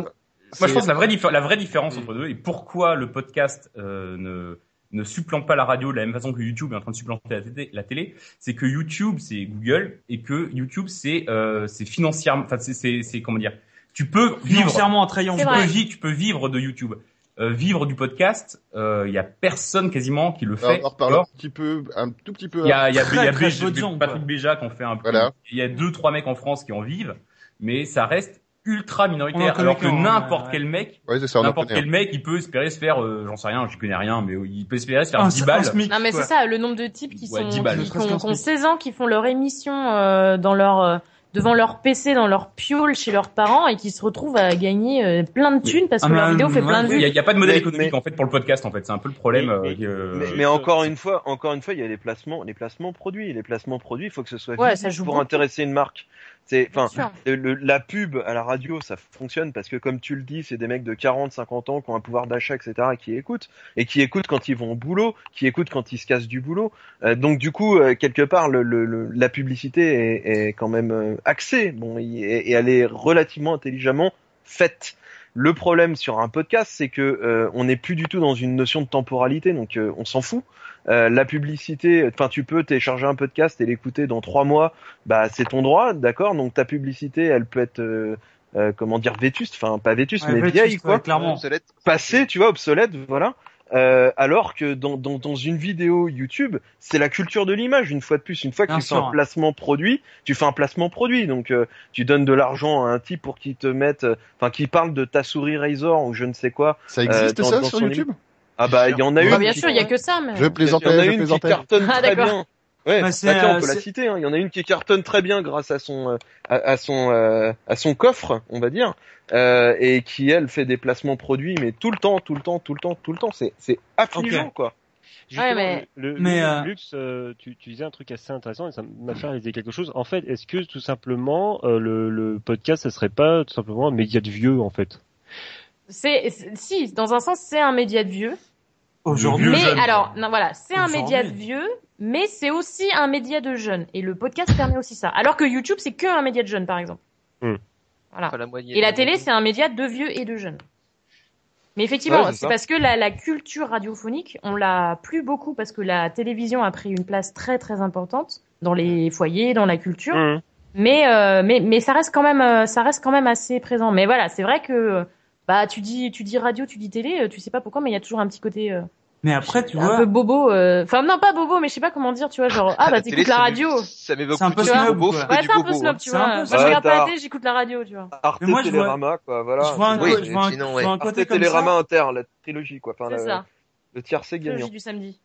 Moi, je pense que la vraie, la vraie différence entre deux et pourquoi le podcast euh, ne ne supplante pas la radio de la même façon que YouTube est en train de supplanter la télé, la télé, c'est que YouTube c'est Google et que YouTube c'est euh, c'est financièrement, enfin c'est c'est c'est comment dire, tu peux vivre, Financièrement attrayant. C'est tu peux, vi- tu peux vivre de YouTube. Euh, vivre du podcast, il y a personne quasiment qui le Alors, fait. on en Alors, un petit peu, un tout petit peu. il y a, il y a, Très, il y a très Patrick. Béja qui en fait un peu. Voilà. Il y a deux, trois mecs en France qui en vivent, mais ça reste ultra minoritaire. Alors que n'importe ouais. quel mec, Ouais, n'importe quel mec, il peut espérer se faire, euh, j'en sais rien, j'y connais rien, mais il peut espérer se faire Un, 10 un balles. SMIC, Non mais c'est ça, le nombre de types qui Ouais, sont 10 balles. qui, qui ont, qui ont SMIC. 16 ans, qui font leur émission euh, dans leur euh, devant leur PC, dans leur piole chez leurs parents et qui se retrouvent à gagner euh, plein de thunes parce Ah, que leur mais, vidéo fait plein de vues. il y a pas de modèle Mais- économique mais- en fait pour le podcast en fait, c'est un peu le problème. Mais- euh, que- Mais, Euh, mais encore une fois, encore une fois, il y a les placements, les placements produits. Les placements produits, il faut que ce soit Ouais, visible ça joue pour beaucoup. intéresser une marque. C'est, enfin, la pub à la radio, ça fonctionne parce que comme tu le dis, c'est des mecs de 40, 50 ans qui ont un pouvoir d'achat, etc., qui écoutent et qui écoutent quand ils vont au boulot, qui écoutent quand ils se cassent du boulot. Euh, donc du coup, euh, quelque part, le, le- le- la publicité est, est quand même euh, axée, bon, et, et elle est relativement intelligemment faite. Le problème sur un podcast, c'est que euh, on n'est plus du tout dans une notion de temporalité, donc euh, on s'en fout. Euh, la publicité, enfin tu peux télécharger un podcast et l'écouter dans trois mois, bah c'est ton droit, d'accord? Donc ta publicité, elle peut être euh, euh, comment dire vétuste, enfin pas vétuste Ouais, mais vétuste, vieille quoi, ouais, clairement. Obsolète. passée, tu vois, obsolète, voilà. Euh, alors que dans, dans, dans une vidéo YouTube, c'est la culture de l'image une fois de plus. Une fois que Bien tu fais un placement produit, tu fais un placement produit. Donc euh, tu donnes de l'argent à un type pour qu'il te mette, euh, enfin qui parle de ta souris Razor ou je ne sais quoi. Ça existe Euh, dans- ça dans sur YouTube? Ah bah il y en a Bah, une. bien qui- sûr, il y a que ça. Mais... Je il y plaisantais, en a je une qui plaisantais. cartonne Ah, très d'accord. bien. Ouais, Bah, bah, c'est, tiens, euh, on peut la citer. hein. Il y en a une qui cartonne très bien grâce à son euh, à, à son euh, à son coffre, on va dire, euh, et qui elle fait des placements produits, mais tout le temps, tout le temps, tout le temps, tout le temps. C'est c'est affligeant quoi. Justement, mais- le, le- Mais, le euh, luxe, euh, tu, tu disais un truc assez intéressant et ça m'a fait réaliser quelque chose. En fait, est-ce que tout simplement euh, le, le podcast, ça serait pas tout simplement un média de vieux en fait? C'est- si, dans un sens, c'est un média de vieux. Aujourd'hui, mais jeune, alors, non, voilà, c'est un média de vieux, mais c'est aussi un média de jeunes. Et le podcast permet aussi ça. Alors que YouTube, c'est que un média de jeunes, par exemple. Hmm. Voilà. La. Et la télé, c'est un média de vieux et de jeunes. Mais effectivement, Ouais, c'est parce que la, la culture radiophonique, on l'a plus beaucoup parce que la télévision a pris une place très très importante dans les foyers, dans la culture. Mmh. Mais euh, mais mais ça reste quand même euh, ça reste quand même assez présent. Mais voilà, c'est vrai que bah tu dis tu dis radio, tu dis télé, euh, tu sais pas pourquoi, mais il y a toujours un petit côté euh, Mais après, tu un vois, peu bobo. euh, Enfin non pas bobo, mais je sais pas comment dire, tu vois genre ah bah t'écoutes la radio. Ça m'évoque C'est un peu snob, bobo Ouais c'est un peu snob, tu vois. un Moi je regarde pas la télé, j'écoute la radio, tu vois. Arte Mais moi, je vois- Télérama quoi, voilà. je vois un, Oui, co- je vois un, sinon, je vois un Arte côté comme Télérama ça. Inter, la trilogie quoi, enfin C'est le, ça. le tiercé gagnant. Trilogie du samedi.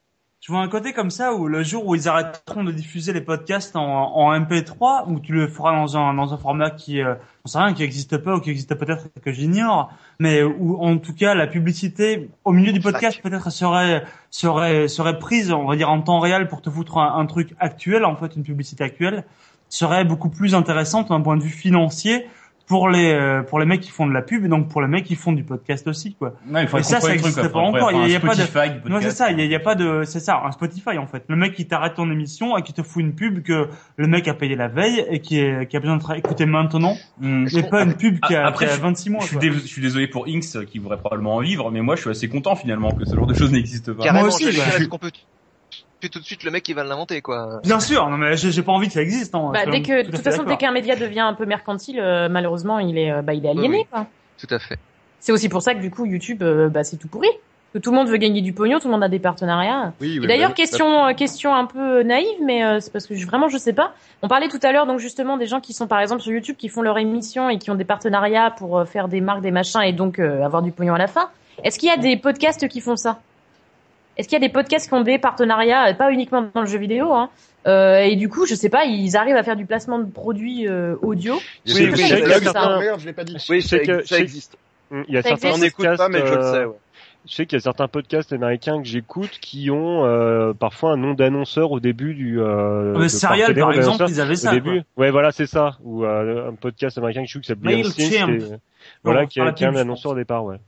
Je vois un côté comme ça où le jour où ils arrêteront de diffuser les podcasts en, en MP3, où tu le feras dans un, dans un format qui, euh, j'en sais rien, qui n'existe pas ou qui existe peut-être que j'ignore, mais où en tout cas la publicité au milieu du podcast peut-être serait serait serait prise, on va dire en temps réel pour te foutre un, un truc actuel, en fait une publicité actuelle, serait beaucoup plus intéressante d'un point de vue financier pour les euh, pour les mecs qui font de la pub et donc pour les mecs qui font du podcast aussi quoi. Non, il Mais ça, ça le truc, existe quoi. pas encore. Il y a- pas de- Non, c'est ça, il y, a- il y a pas de, c'est ça, un Spotify en fait. Le mec qui t'arrête ton émission et qui te fout une pub que le mec a payé la veille et qui, est, qui a besoin de écouter maintenant Hmm. et pas une pub qui a, Après, qui a je- 26 mois. Je suis, quoi. dé- je suis désolé pour Inks euh, qui voudrait probablement en vivre, mais moi je suis assez content finalement que ce genre de choses n'existe pas. Carrément, aussi, j'allais bah. dire, est-ce tuer tout de suite le mec qui va l'inventer quoi. Bien sûr, non mais j'ai pas envie que ça existe. Hein, Bah, dès que, de toute façon, dès qu'un média devient un peu mercantile, euh, malheureusement, il est, euh, bah, il est aliéné, Oui, oui. quoi. Tout à fait. C'est aussi pour ça que du coup, YouTube, euh, bah, c'est tout pourri. Que tout le monde veut gagner du pognon, tout le monde a des partenariats. Oui, oui, Et d'ailleurs, bah, question, euh, question un peu naïve, mais euh, c'est parce que je, vraiment je sais pas. On parlait tout à l'heure donc justement des gens qui sont par exemple sur YouTube, qui font leur émission et qui ont des partenariats pour euh, faire des marques, des machins et donc euh, avoir du pognon à la fin. Est-ce qu'il y a des podcasts qui font ça? Est-ce qu'il y a des podcasts qui ont des partenariats, euh, pas uniquement dans le jeu vidéo, hein, euh, et du coup, je sais pas, ils arrivent à faire du placement de produits euh, audio. Oui, oui, petits je Ah, l'ai pas dit. Oui, Je ça, sais que- ça existe. Il y a Ça certains n'écoute pas, podcasts, mais je le euh, sais. Ouais. Je sais qu'il y a certains podcasts américains que j'écoute qui ont euh, parfois un nom d'annonceur au début du. Euh, Mais de Serial, par exemple, ils avaient au ça. début. quoi. Ouais, voilà, c'est ça. Ou euh, un podcast américain que je trouve qui s'appelle voilà, qui a, un annonceur au départ, ouais.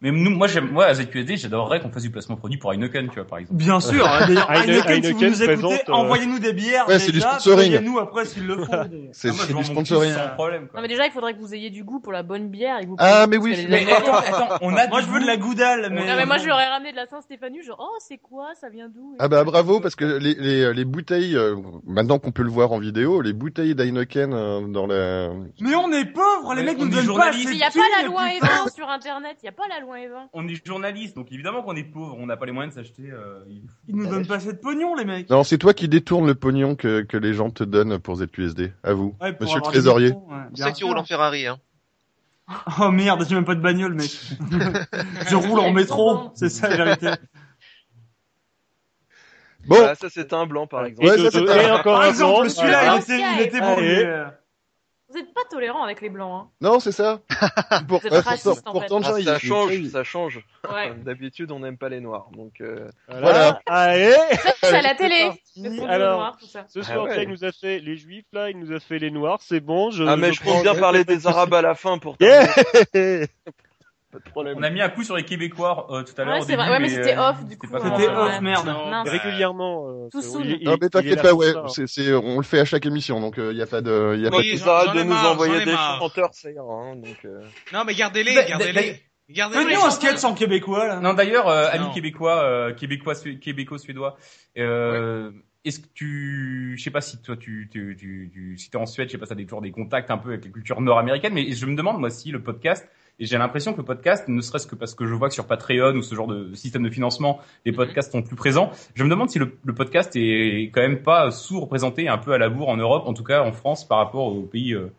Mais nous, moi, j'aime, moi, à ZQSD, j'adorerais qu'on fasse du placement produit pour Heineken, tu vois, par exemple. Bien sûr. D'ailleurs, Heine- Heineken, si vous nous écoutez, présente, euh, envoyez-nous des bières. Ouais, c'est du déjà, sponsoring. Payez-nous après s'il le faut. C'est Ah, moi, c'est du sponsoring. sans problème, quoi. Non mais déjà, il faudrait que vous ayez du goût pour la bonne bière. Et que vous Ah, mais oui, Mais attends, attends, on a Moi, je veux de la goudale, mais. Non mais moi je leur ai ramené de la Saint-Stéphanie, genre oh c'est quoi, ça vient d'où Ah bah bravo parce que les, les, les bouteilles, euh, maintenant qu'on peut le voir en vidéo, les bouteilles d'Heineken euh, dans la... Mais on est pauvres, les mecs on nous donnent pas journalistes. assez Mais de y a pas la loi sur internet, y a pas la loi On est journaliste, donc évidemment qu'on est pauvre, on n'a pas les moyens de s'acheter. Euh, il- Ils nous donnent pas assez de pognon, les mecs. Non, c'est toi qui détournes le pognon que, que les gens te donnent pour ZQSD. À vous, Ouais, pour monsieur le trésorier. C'est ça que tu roules en Ferrari, hein. Oh merde, j'ai même pas de bagnole, mec. je roule en métro, c'est ça la vérité. Bon, Voilà, ça c'était un blanc par exemple. Ouais, et, ça, c'est et un- encore Par un exemple, blanc. celui-là, voilà. il était, il était bon. Vous êtes pas tolérants avec les blancs, non, c'est ça. Pour, Vous êtes ouais, raciste, pourtant, en pourtant, Ah, Jean, il- ça change, ça change. hein. Ouais. D'habitude, on n'aime pas les noirs, donc. Euh... Voilà. Allez. C'est à la télé. Alors, noir, tout ça. Ce Ah soir, ouais. là, il nous a fait les juifs, là, il nous a fait les noirs, c'est bon, je. Ah mais je, prends- compte bien parler des arabes à la fin pour. Yeah. Pas de problème. On a mis un coup sur les Québécois euh, tout à l'heure. Ouais, c'est vrai. Ouais, mais c'était euh, off, du c'était coup, pas euh, trop C'était off, merde. Régulièrement. euh, Tout c'est- il- il- Non, mais il t'inquiète pas, ouais, hein. c'est, c'est, on le fait à chaque émission, donc il y a pas de, y a pas de... J'en- de nous marre, envoyer des chanteurs, ira. Hein, donc. euh. Non, mais gardez-les, Bah, gardez-les. Gardez-les. Fais-nous un sketch en québécois, là. Non, d'ailleurs, euh, amis québécois, euh, québécois, sué- québéco-suédois, euh, est-ce que tu, je sais pas si toi tu, tu, tu, tu si t'es en Suède, je sais pas, ça a toujours des contacts un peu avec la culture nord-américaine, mais je me demande moi si le podcast, et j'ai l'impression que le podcast, ne serait-ce que parce que je vois que sur Patreon ou ce genre de système de financement, les podcasts sont plus présents, je me demande si le, le podcast est quand même pas sous-représenté un peu à la bourre en Europe, en tout cas en France par rapport aux pays euh,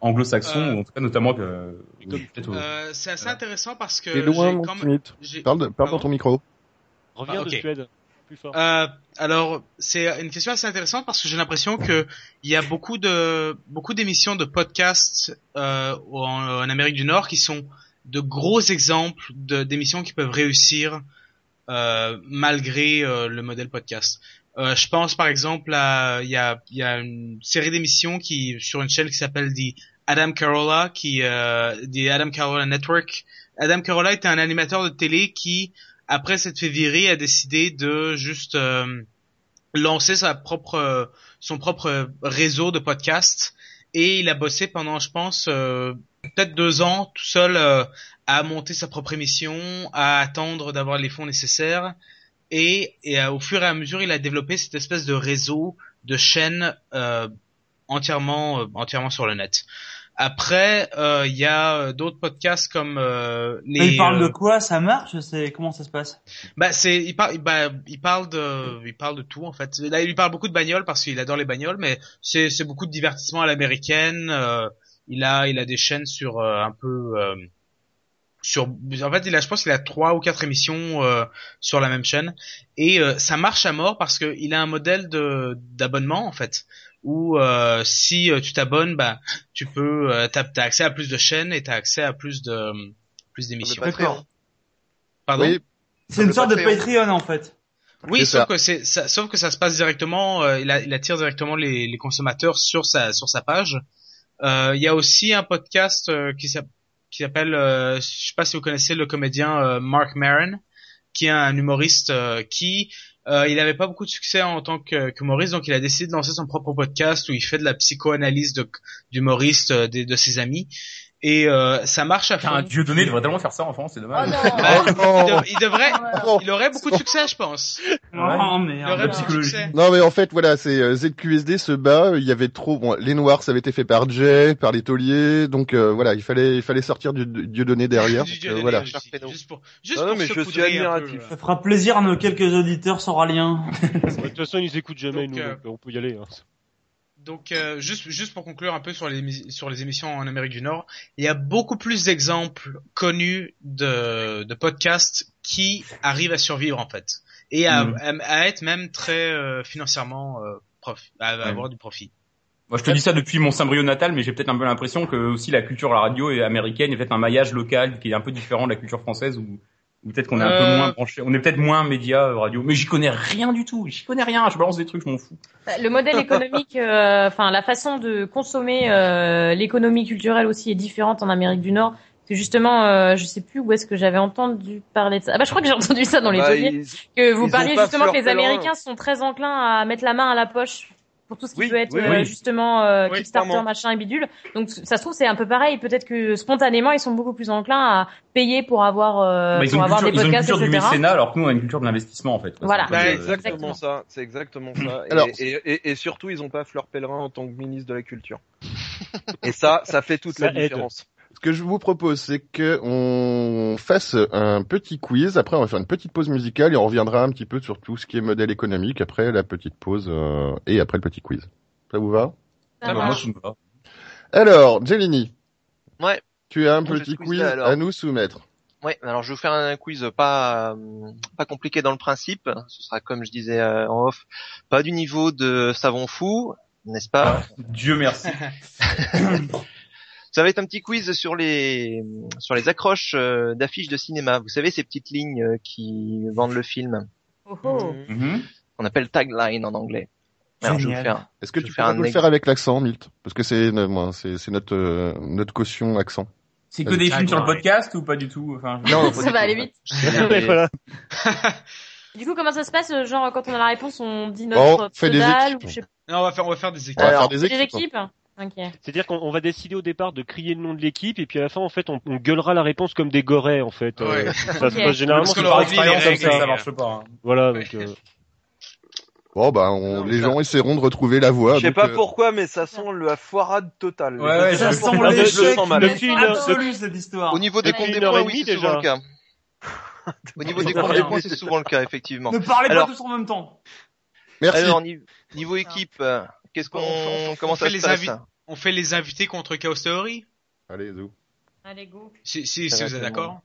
anglo-saxons, Euh, ou en tout cas notamment Euh, c'est assez intéressant parce que T'es loin, mon j'ai- Parle, de- parle dans Pardon ton micro. Reviens Ah, de. Suède. Euh, alors, c'est une question assez intéressante parce que j'ai l'impression que il y a beaucoup de beaucoup d'émissions de podcasts euh, en, Amérique du Nord qui sont de gros exemples d'émissions qui peuvent réussir euh, malgré euh, le modèle podcast. Euh, je pense par exemple à il y a y a une série d'émissions qui sur une chaîne qui s'appelle The Adam Carolla qui euh, The Adam Carolla Network. Adam Carolla était un animateur de télé qui après fait virer a décidé de juste euh, lancer sa propre euh, son propre réseau de podcasts. Et il a bossé pendant je pense euh, peut-être deux ans tout seul euh, à monter sa propre émission à attendre d'avoir les fonds nécessaires. Et, et euh, au fur et à mesure il a développé cette espèce de réseau de chaînes entièrement entièrement sur le net après euh, il y a euh, d'autres podcasts comme euh, les Mais il parle euh, de quoi? Ça marche? C'est comment ça se passe? Bah c'est il parle bah, il parle de il parle de tout en fait. Là il lui parle beaucoup de bagnoles parce qu'il adore les bagnoles mais c'est c'est beaucoup de divertissement à l'américaine. euh, il a il a des chaînes sur euh, un peu euh, sur en fait il a je pense qu'il a trois ou quatre émissions euh, sur la même chaîne et euh, ça marche à mort parce que il a un modèle de d'abonnement en fait où euh, si euh, tu t'abonnes bah tu peux euh, t'as t'as accès à plus de chaînes et t'as accès à plus de plus d'émissions. Pardon? Oui, C'est une sorte de Patreon. En fait. Oui, sauf ça. que c'est ça, sauf que ça se passe directement. euh, il, a- il attire directement les, les consommateurs sur sa sur sa page. Euh, Il y a aussi un podcast euh, qui s'app- qui s'appelle, euh, je sais pas si vous connaissez le comédien euh, Mark Maron, qui est un humoriste euh, qui euh, il n'avait pas beaucoup de succès en tant que- qu'humoriste, donc il a décidé de lancer son propre podcast où il fait de la psychoanalyse de d'humoristes euh, de ses amis. Et euh, ça marche à fond. un dieu donné devrait tellement faire ça en France, c'est Oh dommage. non. Bah, il, Oh. dev- il devrait, Oh. il aurait beaucoup de succès, je pense. Oh. Non mais en fait voilà c'est euh, ZQSD se bat il y avait trop bon les noirs ça avait été fait par Jay par les tauliers donc euh, voilà il fallait il fallait sortir du dieu donné derrière Du donc, Dieu euh, donné voilà. Juste pour, juste Non, non, mais se je suis admiratif. peu, Ça fera plaisir à nos quelques auditeurs sauraliens. De toute façon, ils écoutent jamais Donc, nous, euh, on peut y aller. Hein. Donc euh, juste juste pour conclure un peu sur les sur les émissions en Amérique du Nord, il y a beaucoup plus d'exemples connus de de podcasts qui arrivent à survivre en fait et à, Mhm. à, à être même très euh, financièrement euh, prof, à, à avoir du profit. Moi, je te dis ça depuis mon Saint-Brieuc natal, mais j'ai peut-être un peu l'impression que aussi la culture la radio est américaine est peut-être un maillage local qui est un peu différent de la culture française ou ou peut-être qu'on est un Euh. peu moins branché, on est peut-être moins média euh, radio, mais j'y connais rien du tout, j'y connais rien, je balance des trucs, je m'en fous. Bah, Le modèle économique, euh, enfin la façon de consommer euh, l'économie culturelle aussi est différente en Amérique du Nord. Parce que justement, euh, je sais plus où est-ce que j'avais entendu parler de ça. Ah bah je crois que j'ai entendu ça dans les Bah, ils- Que vous parliez justement que les. Américains sont très enclins à mettre la main à la poche pour tout ce qui Oui, peut être oui, euh, oui. justement euh, Oui, Kickstarter, clairement. machin et bidule. Donc ça se trouve c'est un peu pareil. Peut-être que spontanément ils sont beaucoup plus enclins à payer pour avoir euh, Bah, ils pour ont une avoir culture, des ils ont une podcasts, culture du mécénat, alors que nous on a une culture de l'investissement en fait. quoi. Voilà. Bah, exactement Exactement. ça, c'est exactement ça. Et, Alors- et, et, et surtout, ils ont pas Fleur Pellerin en tant que ministre de la Culture. et ça, ça fait toute Ça la aide. différence. Ce que je vous propose c'est que on fasse un petit quiz après on va faire une petite pause musicale et on reviendra un petit peu sur tout ce qui est modèle économique après la petite pause euh, et après le petit quiz ça vous va? Ça ah, bah, moi, ça me va. alors Jelini Ouais. tu as un Je petit quiz à nous soumettre Ouais, alors je vais vous faire un quiz pas euh, pas compliqué dans le principe. Ce sera comme je disais euh, en off, pas du niveau de savon fou, n'est-ce pas? Dieu merci. Ça va être un petit quiz sur les sur les accroches euh, d'affiches de cinéma. Vous savez ces petites lignes euh, qui vendent le film. Oh, oh. Mhm. On appelle tagline en anglais. Alors je vais vous Génial. faire. est-ce que Je tu peux nous un le faire avec l'accent Milt? Parce que c'est moi, c'est c'est notre euh, notre caution accent C'est que des films sur le podcast ou pas du tout? Enfin, je- Non, Ça va aller vite. Voilà. Du coup, comment ça se passe Genre, quand on a la réponse, on dit Bon, notre fais des pseudo équipes. ou je sais Non, on va faire on va faire des équipes. on va Alors, faire. Des équipes équipes Ok. C'est-à-dire qu'on on va décider au départ de crier le nom de l'équipe et puis à la fin en fait on, on gueulera la réponse comme des gorées en fait. Euh, Ouais. ça se passe généralement Parce que par expérience comme ça. ça marche pas. hein. Voilà Ouais. donc euh, bon bah on, Non, les ça- gens essaieront de retrouver la voix Je sais donc, pas euh, pourquoi, mais ça sent la foirade totale. Ouais, ouais, Ça je- sent l'échec je le sens mal. depuis Depuis une- absolu cette histoire. Au niveau des comptes des points, oui, c'est souvent le déjà. cas. Au niveau des Ça comptes des points, c'est souvent le cas effectivement. Ne parlez Alors- pas tous en même temps. merci Alors ni- niveau équipe, euh, qu'est-ce qu'on On fait- on comment fait ça se les passe invi- On fait les invités contre Chaos Theory allez Zou. Allez, go. Si si, vous êtes d'accord.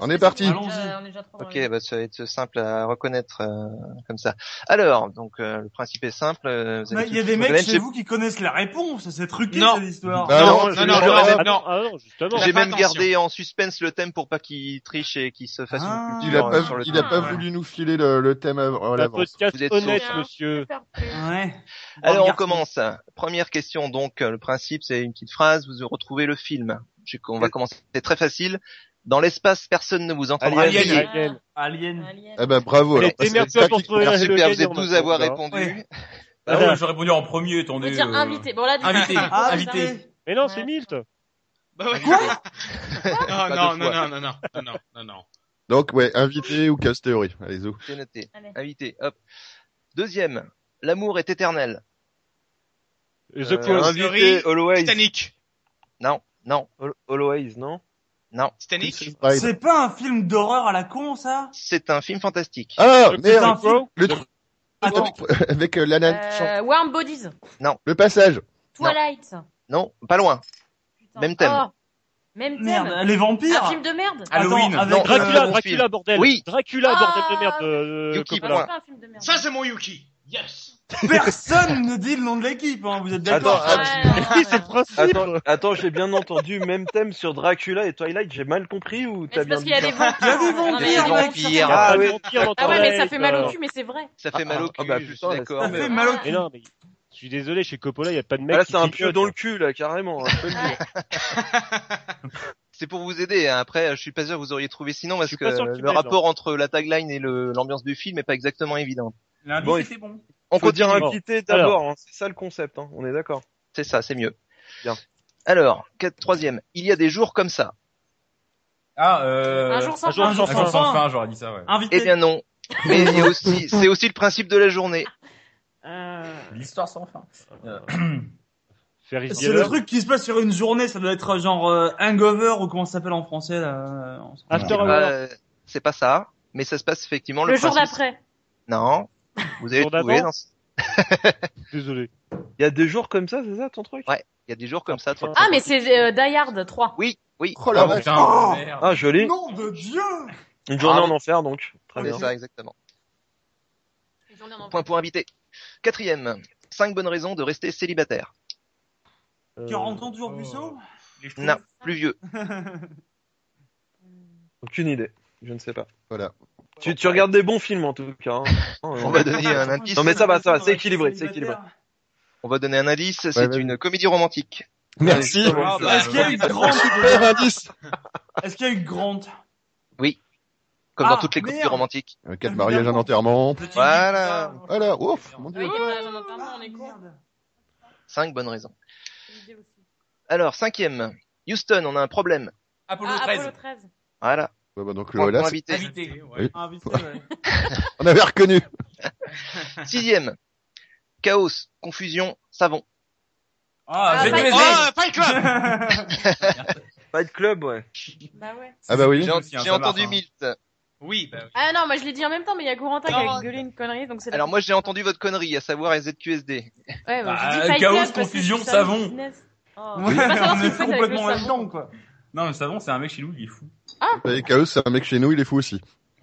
On est parti. On est Allons-y. déjà- on est déjà trop dans Ok, bah ça va être simple à reconnaître euh, comme ça. Alors, donc euh, le principe est simple. euh, vous Il y a des mecs chez vous qui connaissent les réponses, c'est truqué Non. cette histoire. Bah, non, non, non, non, Ah non. non, ah non, justement. J'ai même attention. gardé en suspense le thème pour pas qu'il triche et qu'il se fasse Ah. une Il a pas, euh, sur le il a pas Ouais. voulu nous filer le, le thème à, à l'avance. Vous êtes honnête, monsieur. Ouais. Alors on commence. Première question donc euh, le principe c'est une petite phrase, vous retrouvez le film. On va commencer c'est très facile. Dans l'espace, personne ne vous entendra Alien. crier. Alien. Alien. Alien. Ah bah bravo. Alors, parce que ça pour trouver Alors super, vous êtes 12 à avoir répondu. Ouais. Ah ouais, j'ai répondu en premier, attendez. dire euh, invité. Bon là, invité. Ah, Invité. Mais non, c'est Milt. Bah ouais. Quoi Non, non, non, non, non, non, non, non, non, non. Donc ouais, invité ou casse théorie. Allez zou. C'est noté. Allez. Invité, hop. Deuxième, l'amour est éternel. The Euh, Close. Invité, Always. Titanic. Non, non, Al- Always, non? Non. Titanic. C'est pas un film d'horreur à la con, ça? C'est un film fantastique. Ah film. le truc Attends. avec euh, la. Euh, Warm Bodies. Le passage. Twilight. Non, pas loin. Putain. Même thème. Oh. Même thème. Merde, les vampires. Un film de merde? Halloween. Attends, avec, Non, Dracula, bon Dracula, film. bordel. Oui. Dracula, Ah, bordel de merde. euh, Yuki, Coppola. point. C'est pas un film de merde. Ça, c'est mon Yuki. Yes. Personne ne dit le nom de l'équipe, hein, vous êtes d'accord attends. Ouais, ouais, Oui, ouais. c'est le principe. Attends, attends, j'ai bien entendu même thème sur Dracula et Twilight, j'ai mal compris ou t'as c'est bien parce dit qu'il y a des vampires. Il y a des Non, mais vampires, il y a des mec. vampires. Il y a Ah, dans Ah ouais, mais ça fait mal au cul, mais c'est vrai. Ça fait mal au Ah, cul, bah, je suis putain, d'accord. Ça fait mal au Mais cul. non, mais je suis désolé, chez Coppola, il n'y a pas de mec Ah, là, c'est un pieu dans le cul, là, carrément. hein. C'est pour vous aider. hein. Après, je suis pas sûr que vous auriez trouvé sinon parce que que le m'aides, rapport entre la tagline et le- l'ambiance du film est pas exactement évident. Bon, bon. On Faut dire invité d'abord, hein, c'est ça le concept, hein, on est d'accord. C'est ça, c'est mieux. Bien. Alors, quatre- troisième. Il y a des jours comme ça. Ah, euh... Un jour sans un jour fin. Un sans jour sans fin, j'aurais dit ça, ouais. Invité. Eh bien non. Mais aussi, c'est aussi le principe de la journée. Euh, L'histoire sans fin. Euh, Ferris C'est le truc qui se passe sur une journée, ça doit être genre euh, hangover ou comment ça s'appelle en français là. euh, After C'est Hour. pas, c'est pas ça, mais ça se passe effectivement le, Le jour d'après. Non. Vous avez trouvé. dans Désolé. Il y a des jours comme ça, c'est ça ton truc? Ouais. Il y a des jours comme ça. trop- Ah, mais c'est euh, Die Hard 3. Oui, oui. Oh la Oh vache. Oh merde. Ah, joli. Nom de Dieu Une journée Ah, en enfer, donc. Très C'est bien. ça, exactement. Journée en Point pour invité. Quatrième. Cinq bonnes raisons de rester célibataire. Euh, 40 ans toujours Busso Non, plus vieux. Aucune idée. Je ne sais pas. Voilà. Tu, tu regardes des bons films en tout cas. hein. On va donner un indice. Non, mais ça va, ça va, c'est équilibré, c'est équilibré. On va donner un indice. C'est une comédie romantique. Merci. Ah, Est-ce qu'il y a eu Grant Super indice. Est-ce qu'il y a eu Grant Comme Ah, dans toutes les comédies romantiques. Euh, Quatre mariages, un enterrement. Voilà. Voilà. Ouf. Mon dieu. Oui, il y a pas notamment, on est con. Cinq bonnes raisons. Alors, cinquième. Houston, on a un problème. Apollo Ah, 13. Apollo 13. Voilà. Ouais, bah, donc pour c'est- invité. Invité. Oui. Invité, ouais. on avait reconnu. Sixième. Chaos, confusion, savon. Ah, Ah, j'ai Fight. Oh, Fight Club Fight Club, ouais. Bah ouais. Ah bah oui. J'ai entendu hein. Milt. Oui, bah oui. Ah non, moi je l'ai dit en même temps, mais il y a Corentin qui a gueulé une connerie, donc c'est la- Alors moi j'ai entendu votre connerie, à savoir ZQSD. Ouais, bah, Bah, dit chaos, Club confusion, savon. Oh. Ouais, on est complètement là-dedans quoi. Non, le savon, c'est un mec chez nous, il est fou. Et Chaos, c'est un mec chez nous, il est fou aussi.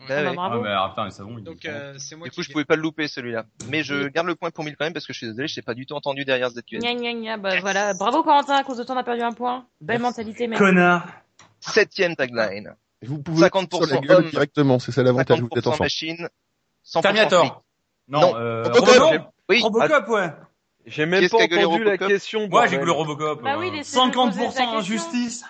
Bah Ah, bah, ouais. Ah, mais ah, putain, Donc, euh, moi Du qui coup je pouvais pas le louper celui-là. Mais je garde le point pour Milt quand même parce que je suis désolé, je t'ai pas du tout entendu derrière ZQSD. Gna gna gna, bah voilà. Bravo Corentin, à cause de toi on a perdu un point. Belle mentalité, mec. Connard. Septième tagline. Et vous pouvez 50% sur la gueule homme. directement, c'est ça l'avantage, vous êtes 50% enfant. machine, 100% flic. Terminator. Non, Non. euh, Robocop. Oui, Robocop, ouais. J'ai même Qu'est-ce pas entendu la question. Moi, j'ai que le Robocop. Bah euh. oui, laissez-le poser 50% sa question. injustice.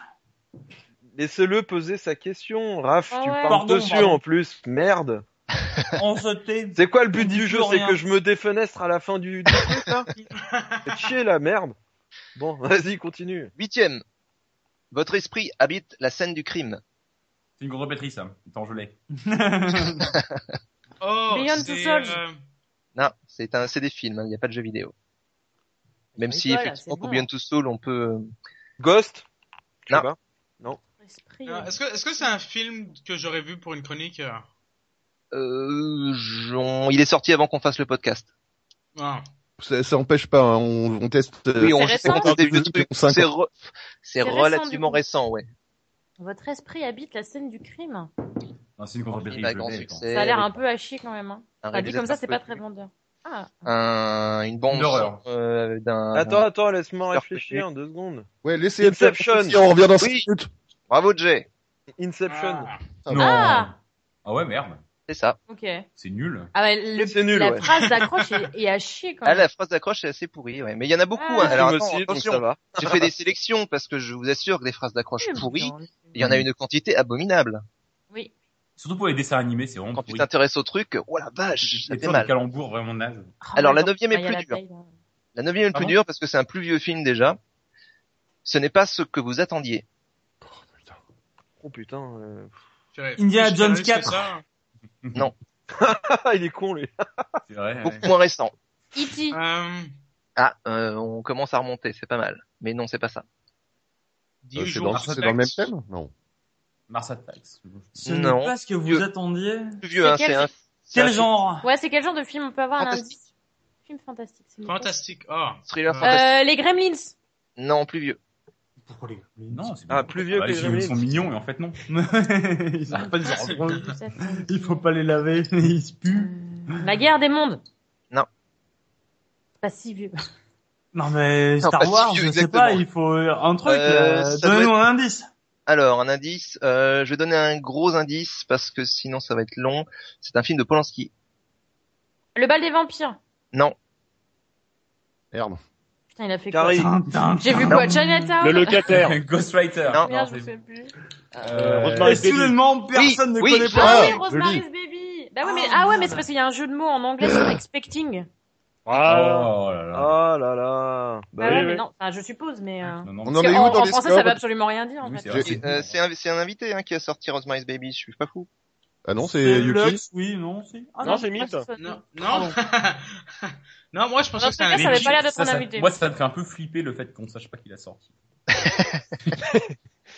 Laissez-le poser sa question. Raph, Ah tu ouais. parles Pardon, dessus pardon. en plus. Merde. On se tait. C'est quoi le but du jeu C'est que je me défenestre à la fin du, du truc là Faites chier la merde. Bon, vas-y, continue. Huitième. Votre esprit habite la scène du crime. C'est une grosse répétrice, ça. Attends, je l'ai. Oh, Beyond Souls. euh, Non, c'est un, c'est des films, hein, il n'y a pas de jeux vidéo. Même si effectivement pour bon. Beyond Two Souls, on peut. euh, Ghost? Je sais Non. Esprit. euh, Est-ce que est-ce que c'est un film que j'aurais vu pour une chronique euh Euh, j'en- il est sorti avant qu'on fasse le podcast. ah. Ça, ça empêche pas, hein, on, on teste. euh, Oui, on récent qu'on teste des vieux trucs. 50 C'est re- c'est récent, relativement du coup. récent, ouais. Votre esprit habite la scène du crime. Non, c'est une. Bah, je grand l'ai, succès. Ça a l'air un peu à chier quand même. Hein. un Enfin, dit comme ça, c'est pas très vendeur. Ah, Un, une bande D'horreur. euh, d'un. Attends, attends, laisse-moi réfléchir deux secondes. Ouais, laissez Inception. Si on revient dans 5 Oui. minutes. Bravo Jay, Inception. Ah. Non. Ah Ah ouais, merde. c'est ça. ok. C'est nul. Ah ouais, le, C'est nul, la ouais. phrase d'accroche est, est à chier quand Ah, même. la phrase d'accroche est assez pourrie, ouais. Mais il y en a beaucoup. Ah. hein. Alors Film attends, aussi, donc attention. ça va. J'ai fait des sélections parce que je vous assure que des phrases d'accroche Oui, pourries, il y en a une quantité abominable. Oui. Surtout pour les dessins animés, c'est vraiment Quand tu t'intéresses au truc, oh la vache, ça fait mal. vraiment nazes. Ah Alors, ouais, la quand neuvième est plus la dure. La neuvième est Ah plus bon dur parce que c'est un plus vieux film déjà. Ce n'est pas ce que vous attendiez. Oh putain. euh. Indiana Jones de que 4. ça. il est con lui. C'est vrai. Beaucoup ouais. moins récent. E.T. Euh, Ah, euh, on commence à remonter, c'est pas mal. Mais non, c'est pas ça. The Euh, C'est dans, le même thème Non. Mars Attacks. Ce Non. n'est pas ce que vous Vieux. attendiez. Plus vieux, C'est hein, quel- un. c'est Quel genre Ouais, c'est quel genre de film On peut avoir un indice? Film fantastique. Fantastique. Oh. Thriller Euh, fantastique. Euh, les Gremlins. Non, plus vieux. Pourquoi les Non, c'est Ah, plus vieux Bah, que les Gremlins. sont mignons et en fait non. Ils ont pas de Ça fait- Il faut pas les laver, ils se puent. La guerre des mondes. Non. Pas si vieux. Non mais Non, Star si Wars, vieux, je sais exactement. pas, il faut un truc. Euh, euh, Donnez-nous un indice. Alors, un indice. Euh, je vais donner un gros indice parce que sinon ça va être long. C'est un film de Polanski. Le bal des vampires. Non. Merde. Putain, il a fait Carrie. quoi. J'ai vu quoi Chinatown Le locataire. Ghostwriter. Non. Merde, c'est- je sais plus. Euh, Et soudainement, personne ne oui, connaît je- pas. Ah Ah, oui, Rosemary's Baby. Bah ouais, mais ah ouais, mais c'est parce qu'il y a un jeu de mots en anglais sur expecting. Ah, Oh là là. Oh là là. Bah Bah ouais, oui, mais oui. non, enfin, je suppose, mais. Euh... Non, non, On mais en est où en, dans en français, scores ça veut absolument rien dire en Oui, fait. c'est Euh, un, un invité hein, qui a sorti Rosemary's Baby. Je suis pas fou. Ah non, c'est Yuki. Lux, oui, non, si. Ah Non, c'est Mythe. Non, non. non, moi je pensais que c'était un ça avait pas l'air d'être Ça, un ça- invité. Moi, ça me fait un peu flipper le fait qu'on sache pas qu'il a sorti.